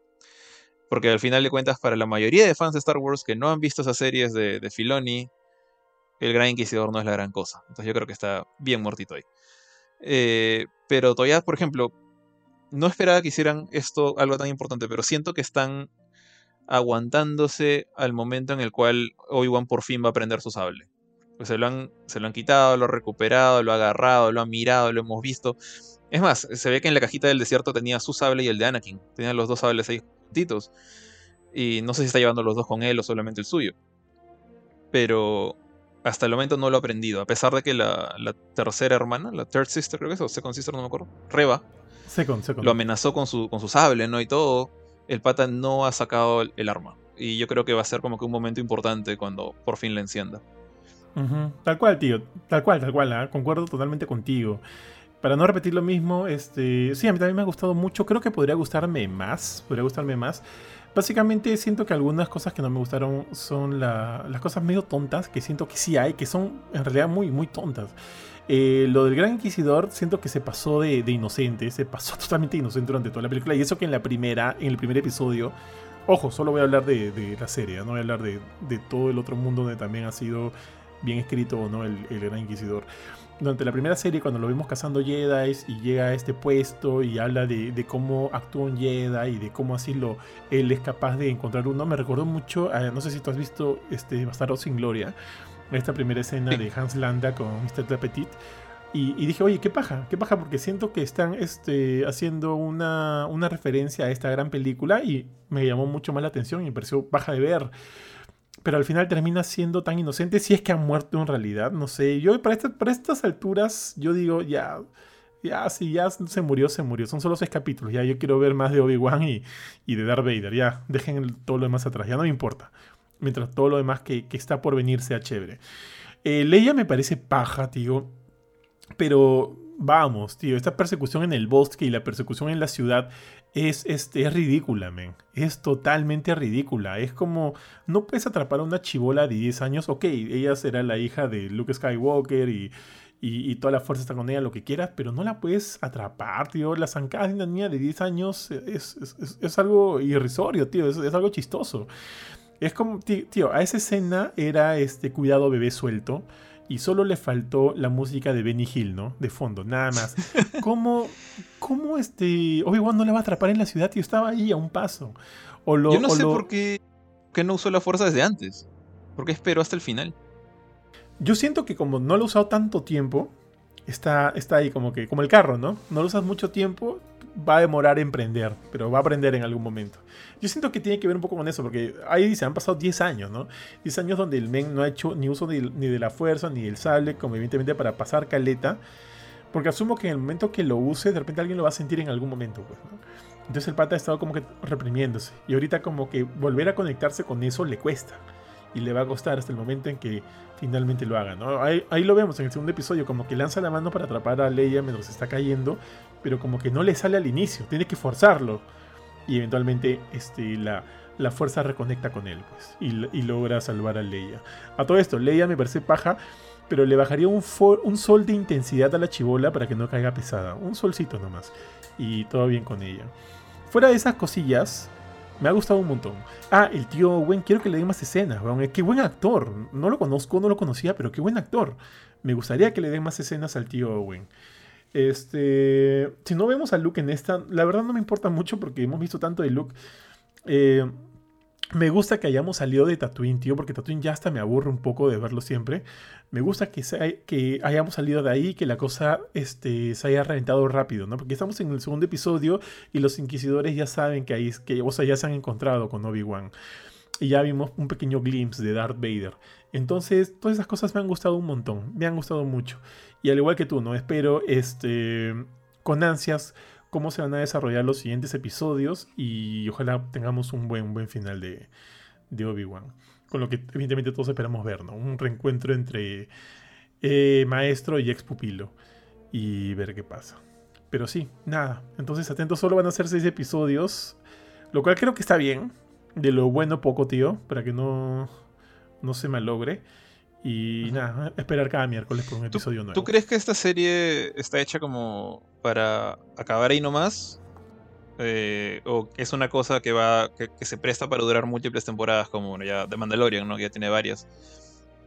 Porque al final de cuentas, para la mayoría de fans de Star Wars que no han visto esas series de, de Filoni, el Gran Inquisidor no es la gran cosa. Entonces yo creo que está bien muertito ahí. Eh, pero todavía, por ejemplo, no esperaba que hicieran esto algo tan importante, pero siento que están aguantándose al momento en el cual Obi-Wan por fin va a prender su sable. Pues se lo, han, se lo han quitado, lo ha recuperado, lo ha agarrado, lo ha mirado, lo hemos visto. Es más, se ve que en la cajita del desierto tenía su sable y el de Anakin. Tenían los dos sables ahí juntitos. Y no sé si está llevando los dos con él o solamente el suyo. Pero hasta el momento no lo ha aprendido. A pesar de que la, la tercera hermana, la third sister creo que es, o second sister, no me acuerdo, Reba, Second, second. lo amenazó con su, con su sable, ¿no? Y todo. El pata no ha sacado el, el arma. Y yo creo que va a ser como que un momento importante cuando por fin la encienda. Ujú, Tal cual, tío. Tal cual, tal cual. ¿ah? Concuerdo totalmente contigo. Para no repetir lo mismo, este, sí, a mí también me ha gustado mucho. Creo que podría gustarme más. Podría gustarme más. Básicamente siento que algunas cosas que no me gustaron son las cosas medio tontas, que siento que sí hay, que son en realidad muy, muy tontas. Eh, lo del Gran Inquisidor siento que se pasó de, inocente, se pasó [laughs] totalmente inocente durante toda la película. Y eso que en la primera, en el primer episodio, ojo, solo voy a hablar de, la serie, no voy a hablar de, todo el otro mundo donde también ha sido bien escrito o no el, Gran Inquisidor. Durante la primera serie, cuando lo vimos cazando Jedi y llega a este puesto y habla de, cómo actúa un Jedi y de cómo así lo, él es capaz de encontrar uno, me recordó mucho, no sé si tú has visto este Bastardo sin Gloria, esta primera escena de Hans Landa con Mr. Petit. Y, dije, oye, qué paja, qué paja, porque siento que están este, haciendo una, referencia a esta gran película y me llamó mucho más la atención y me pareció paja de ver. Pero al final termina siendo tan inocente si es que han muerto en realidad, no sé. Yo para, para estas alturas, yo digo, ya, ya, si ya se murió, se murió. Son solo seis capítulos, ya yo quiero ver más de Obi-Wan y, y de Darth Vader, ya, dejen todo lo demás atrás, ya no me importa mientras todo lo demás que, está por venir sea chévere. Eh, Leia me parece paja, tío, pero vamos, tío, esta persecución en el bosque y la persecución en la ciudad es, este, es ridícula, men. Es totalmente ridícula. Es como, no puedes atrapar a una chivola de 10 años. Ok, ella será la hija de Luke Skywalker y, y, toda la fuerza está con ella, lo que quieras, pero no la puedes atrapar, tío. La zancada de una niña de 10 años es, algo irrisorio, tío. Es, algo chistoso. Es como, tío, a esa escena era este cuidado bebé suelto y solo le faltó la música de Benny Hill, ¿no? De fondo, nada más. [laughs] ¿Cómo, cómo este Obi-Wan no le va a atrapar en la ciudad? Tío, estaba ahí a un paso. O lo, Yo no sé por qué, no usó la fuerza desde antes. ¿Por qué esperó hasta el final? Yo siento que como no lo ha usado tanto tiempo, está, está ahí como que, como el carro, ¿no? No lo usas mucho tiempo, va a demorar en prender, pero va a aprender en algún momento. Yo siento que tiene que ver un poco con eso, porque ahí dice, han pasado 10 años, ¿no? 10 años donde el men no ha hecho ni uso ni, de la fuerza, ni del sable, como evidentemente para pasar caleta, porque asumo que en el momento que lo use, de repente alguien lo va a sentir en algún momento, pues, ¿no? Entonces el pata ha estado como que reprimiéndose, y ahorita como que volver a conectarse con eso le cuesta, y le va a costar hasta el momento en que finalmente lo haga, ahí, lo vemos en el segundo episodio, como que lanza la mano para atrapar a Leia mientras está cayendo, pero como que no le sale al inicio, tiene que forzarlo. Y eventualmente este, la, la fuerza reconecta con él, pues, y, logra salvar a Leia. A todo esto, Leia me parece paja, pero le bajaría un, un sol de intensidad a la chivola para que no caiga pesada. Un solcito nomás. Y todo bien con ella. Fuera de esas cosillas, me ha gustado un montón. Ah, el tío Owen, quiero que le den más escenas, Qué buen actor. No lo conozco, no lo conocía, pero qué buen actor. Me gustaría que le den más escenas al tío Owen. Este, si no vemos a Luke en esta, la verdad no me importa mucho porque hemos visto tanto de Luke. Eh, me gusta que hayamos salido de Tatooine, tío, porque Tatooine ya hasta me aburre un poco de verlo siempre. Me gusta que, hayamos salido de ahí, que la cosa este, se haya reventado rápido, ¿no? Porque estamos en el segundo episodio y los inquisidores ya saben que, ahí, que o sea, ya se han encontrado con Obi-Wan. Y ya vimos un pequeño glimpse de Darth Vader. Entonces, todas esas cosas me han gustado un montón, me han gustado mucho. Y al igual que tú, ¿no? Espero este, con ansias cómo se van a desarrollar los siguientes episodios y ojalá tengamos un buen, buen final de, de Obi-Wan. Con lo que evidentemente todos esperamos ver, ¿no? Un reencuentro entre eh, maestro y ex pupilo y ver qué pasa. Pero sí, nada. Entonces atentos, solo van a ser seis episodios, lo cual creo que está bien. De lo bueno poco, tío, para que no, no se malogre. Y nada, esperar cada miércoles por un episodio nuevo. ¿Tú crees que esta serie está hecha como para acabar ahí nomás? Eh, ¿O es una cosa que va que, se presta para durar múltiples temporadas como ya The Mandalorian, ¿no? que ya tiene varias?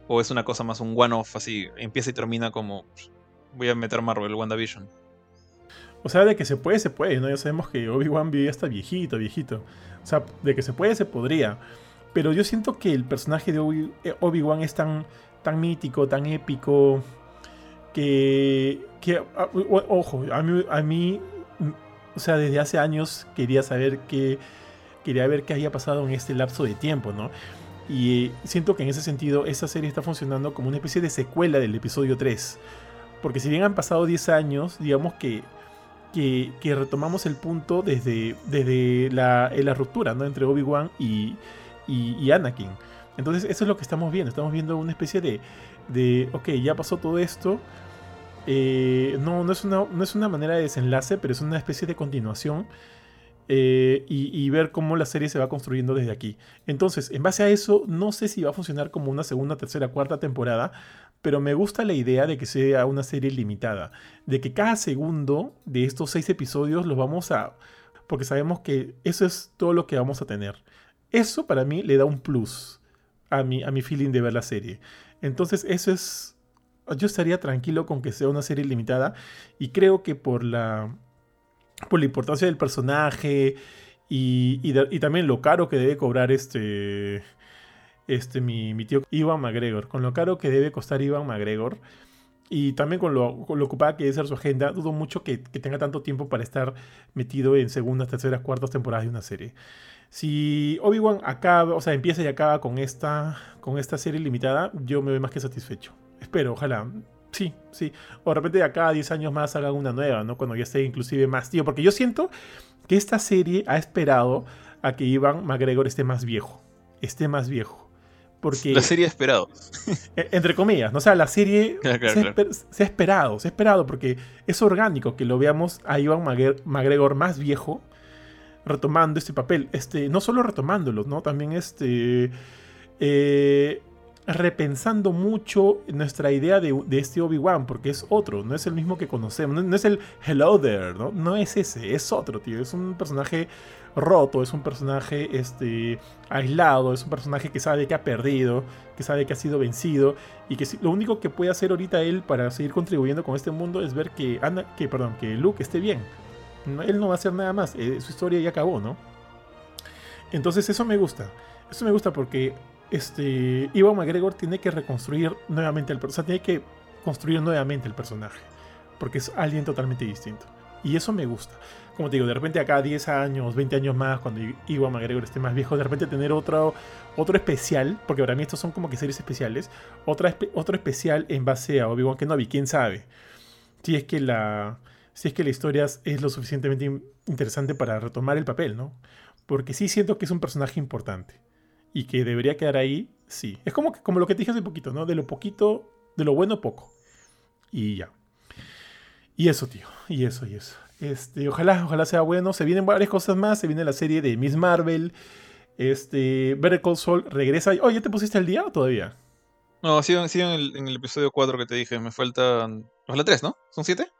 ¿O es una cosa más un one-off así, empieza y termina como voy a meter Marvel, WandaVision? O sea, de que se puede, se puede, ¿no? Ya sabemos que Obi-Wan vivía hasta viejito, viejito. O sea, de que se puede, se podría. Pero yo siento que el personaje de eh, Obi-Wan es tan tan mítico, tan épico, que, que ah, ojo, a mí, mm, o sea, desde hace años quería saber qué, quería ver qué había pasado en este lapso de tiempo, ¿no? Y siento que en ese sentido esta serie está funcionando como una especie de secuela del episodio 3. Porque si bien han pasado 10 años, digamos que, que, retomamos el punto desde, desde la, la ruptura ¿no? entre Obi-Wan y, y Anakin. Entonces eso es lo que estamos viendo. Estamos viendo una especie de, de ok, ya pasó todo esto. Eh, no, no es, una, no es una manera de desenlace, pero es una especie de continuación. eh, y, ver cómo la serie se va construyendo desde aquí. Entonces, en base a eso, no sé si va a funcionar como una segunda, tercera, cuarta temporada, pero me gusta la idea de que sea una serie limitada, de que cada segundo de estos seis episodios los vamos a... porque sabemos que eso es todo lo que vamos a tener. Eso para mí le da un plus a mi, a mi feeling de ver la serie. Entonces, eso es... Yo estaría tranquilo con que sea una serie limitada y creo que por la por la importancia del personaje y, también lo caro que debe cobrar este, este mi, tío Ivan McGregor, con lo caro que debe costar Ivan McGregor y también con lo, con lo ocupada que debe ser su agenda, dudo mucho que, tenga tanto tiempo para estar metido en segundas, terceras, cuartas temporadas de una serie. Si Obi-Wan acaba, o sea, empieza y acaba con esta, con esta serie limitada, yo me veo más que satisfecho. Espero, ojalá. Sí, sí. O de repente de acá a 10 años más hagan una nueva, ¿no? Cuando ya esté inclusive más tío. Porque yo siento que esta serie ha esperado a que Ivan McGregor esté más viejo. Esté más viejo. Porque, la serie ha esperado. E, entre comillas, ¿no? O sea, la serie [laughs] se, ha esperado, se ha esperado, porque es orgánico que lo veamos a Ivan McGregor más viejo retomando este papel. Este, no solo retomándolo, ¿no? También este. Eh, repensando mucho nuestra idea de, este Obi-Wan, porque es otro, no es el mismo que conocemos, no, es el Hello there, ¿no? No es ese, es otro, tío. Es un personaje roto, es un personaje este, aislado, es un personaje que sabe que ha perdido, que sabe que ha sido vencido y que lo único que puede hacer ahorita él para seguir contribuyendo con este mundo es ver que, que, perdón, que Luke esté bien. Él no va a hacer nada más, eh, su historia ya acabó, ¿no? Entonces eso me gusta. Eso me gusta porque este, Iwan McGregor tiene que reconstruir nuevamente el personaje, tiene que construir nuevamente el personaje, porque es alguien totalmente distinto. Y eso me gusta. Como te digo, de repente acá 10 años, 20 años más, cuando Iwan McGregor esté más viejo, de repente tener otro, otro especial, porque para mí estos son como que series especiales, otra, otro especial en base a Obi-Wan Kenobi, quién sabe. Si es que la, si es que la historia es lo suficientemente interesante para retomar el papel, ¿no? Porque sí siento que es un personaje importante y que debería quedar ahí, sí. Es como, como lo que te dije hace poquito, ¿no? De lo poquito, de lo bueno poco. Y ya. Y eso, tío. Y eso, y eso. Este, ojalá, ojalá sea bueno. Se vienen varias cosas más. Se viene la serie de Miss Marvel. Este, Better Call Saul regresa. Oye, ¿ya te pusiste al día o todavía? No, sigo, el, en, el, episodio 4 que te dije. Me faltan. Nos falta 3, ¿no? ¿Son 7?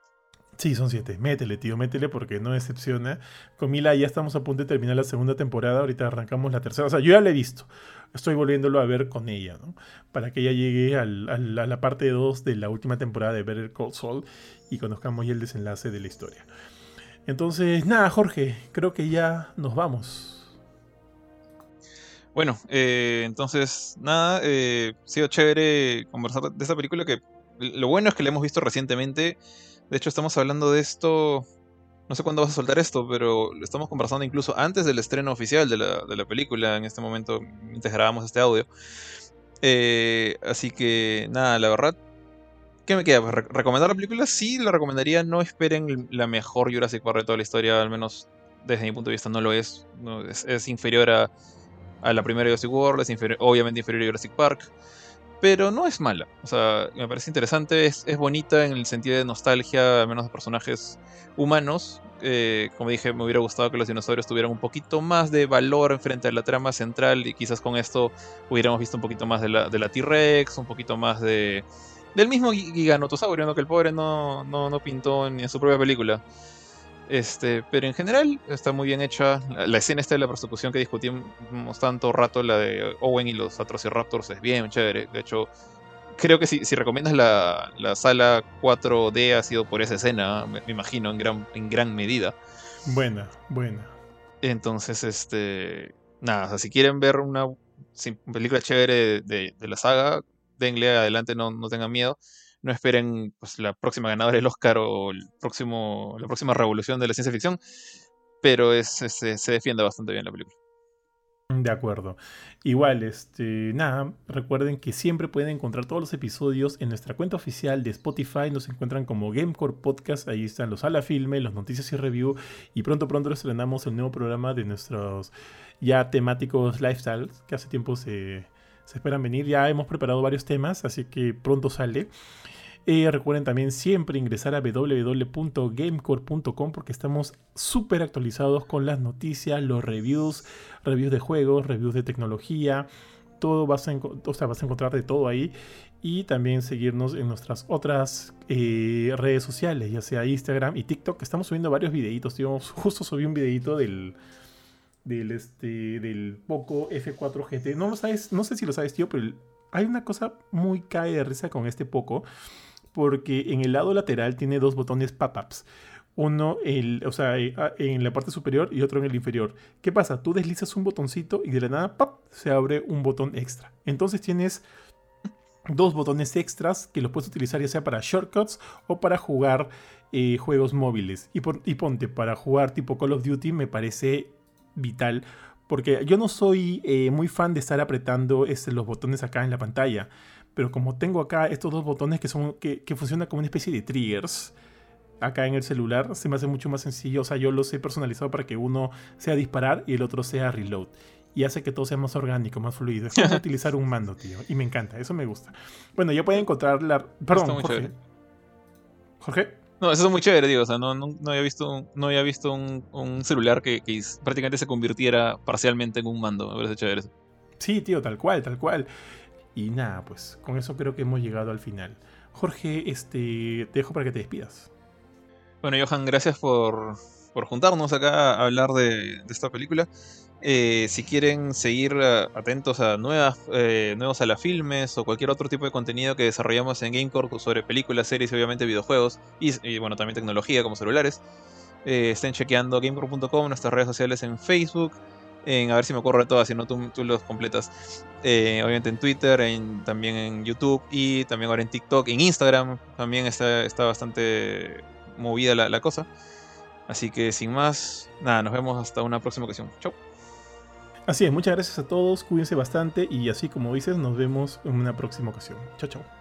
Sí, son siete. Métele, tío, métele porque no decepciona. Con Mila ya estamos a punto de terminar la segunda temporada. Ahorita arrancamos la tercera. O sea, yo ya la he visto. Estoy volviéndolo a ver con ella, ¿no? Para que ella llegue a la parte 2 de la última temporada de Better Call Saul y conozcamos ya el desenlace de la historia. Entonces, nada, Jorge, creo que ya nos vamos. Bueno, eh, entonces, nada, eh, ha sido chévere conversar de esta película que lo bueno es que la hemos visto recientemente de hecho, estamos hablando de esto. No sé cuándo vas a soltar esto, pero lo estamos conversando incluso antes del estreno oficial de la, película, en este momento, mientras grabamos este audio. Eh, así que, nada, la verdad, ¿qué me queda? Pues, ¿Recomendar la película? Sí, la recomendaría. No esperen la mejor Jurassic Park de toda la historia, al menos desde mi punto de vista no lo es. es, inferior a, a, la primera Jurassic World, es obviamente inferior a Jurassic Park pero no es mala. O sea, me parece interesante, es, bonita en el sentido de nostalgia, al menos de personajes humanos. Eh, como dije, me hubiera gustado que los dinosaurios tuvieran un poquito más de valor frente a la trama central y quizás con esto hubiéramos visto un poquito más de la, de la T-Rex, un poquito más de del mismo giganotosaurio, que el pobre no, no, no pintó ni en su propia película. Este, pero en general está muy bien hecha. La, escena esta de la persecución que discutimos tanto rato, la de Owen y los Atrociraptors, es bien chévere. De hecho, creo que si, si recomiendas la, la, sala 4D ha sido por esa escena, me, imagino, en gran, en gran medida. Buena, buena. Entonces, este. Nada, si quieren ver una película chévere de, de, la saga, denle adelante, no, no tengan miedo no esperen pues, la próxima ganadora del Oscar o próximo, la próxima revolución de la ciencia ficción, pero es, se defiende bastante bien la película. De acuerdo. Igual, este, nada, recuerden que siempre pueden encontrar todos los episodios en nuestra cuenta oficial de Spotify. Nos encuentran como Gamecore Podcast. Ahí están los ala filme, los noticias y review. Y pronto, pronto estrenamos el nuevo programa de nuestros ya temáticos lifestyles, que hace tiempo se, se esperan venir. Ya hemos preparado varios temas, así que pronto sale. Eh, recuerden también siempre ingresar a www.gamecore.com porque estamos súper actualizados con las noticias, los reviews, reviews de juegos, reviews de tecnología. Todo vas a, o vas a encontrar de todo ahí. Y también seguirnos en nuestras otras eh, redes sociales, ya sea Instagram y TikTok. Estamos subiendo varios videitos. Justo subí un videito del, del, este, del Poco F4 GT. No, lo sabes, no sé si lo sabes, tío, pero hay una cosa muy cae de risa con este Poco porque en el lado lateral tiene dos botones pop-ups. Uno el, o sea, eh, ah, en la parte superior y otro en el inferior. ¿Qué pasa? Tú deslizas un botoncito y de la nada se abre un botón extra. Entonces tienes dos botones extras que los puedes utilizar ya sea para shortcuts o para jugar eh, juegos móviles. Y ponte, para jugar tipo Call of Duty me parece vital porque yo no soy eh, muy fan de estar apretando este, los botones acá en la pantalla. Pero como tengo acá estos dos botones que, son, que, funcionan como una especie de triggers, acá en el celular se me hace mucho más sencillo. O sea, yo los he personalizado para que uno sea disparar y el otro sea reload. Y hace que todo sea más orgánico, más fluido. Es como [laughs] utilizar un mando, tío. Y me encanta, eso me gusta. Bueno, ya pueden encontrar la. Perdón, Jorge. Jorge. No, eso es muy chévere, digo. O sea, no, no, había visto, no había visto un, celular que, prácticamente se convirtiera parcialmente en un mando. Me parece chévere Sí, tío, tal cual, tal cual. Y nada, pues con eso creo que hemos llegado al final. Jorge, este, te dejo para que te despidas. Bueno, Johan, gracias por, por juntarnos acá a hablar de, esta película. Eh, si quieren seguir eh, atentos a nuevas, eh, nuevos a las filmes o cualquier otro tipo de contenido que desarrollamos en Gamecore sobre películas, series y obviamente videojuegos y, bueno, también tecnología como celulares, estén chequeando gamecore.com, nuestras redes sociales en Facebook, en, a ver si me de todas, si no tú, los completas. obviamente en Twitter, también en YouTube y también ahora en TikTok, en Instagram también está, está bastante movida la, la cosa. Así que sin más, nada, nos vemos hasta una próxima ocasión. Chau. Así es, muchas gracias a todos, cuídense bastante y así como dices, nos vemos en una próxima ocasión. Chao, chao.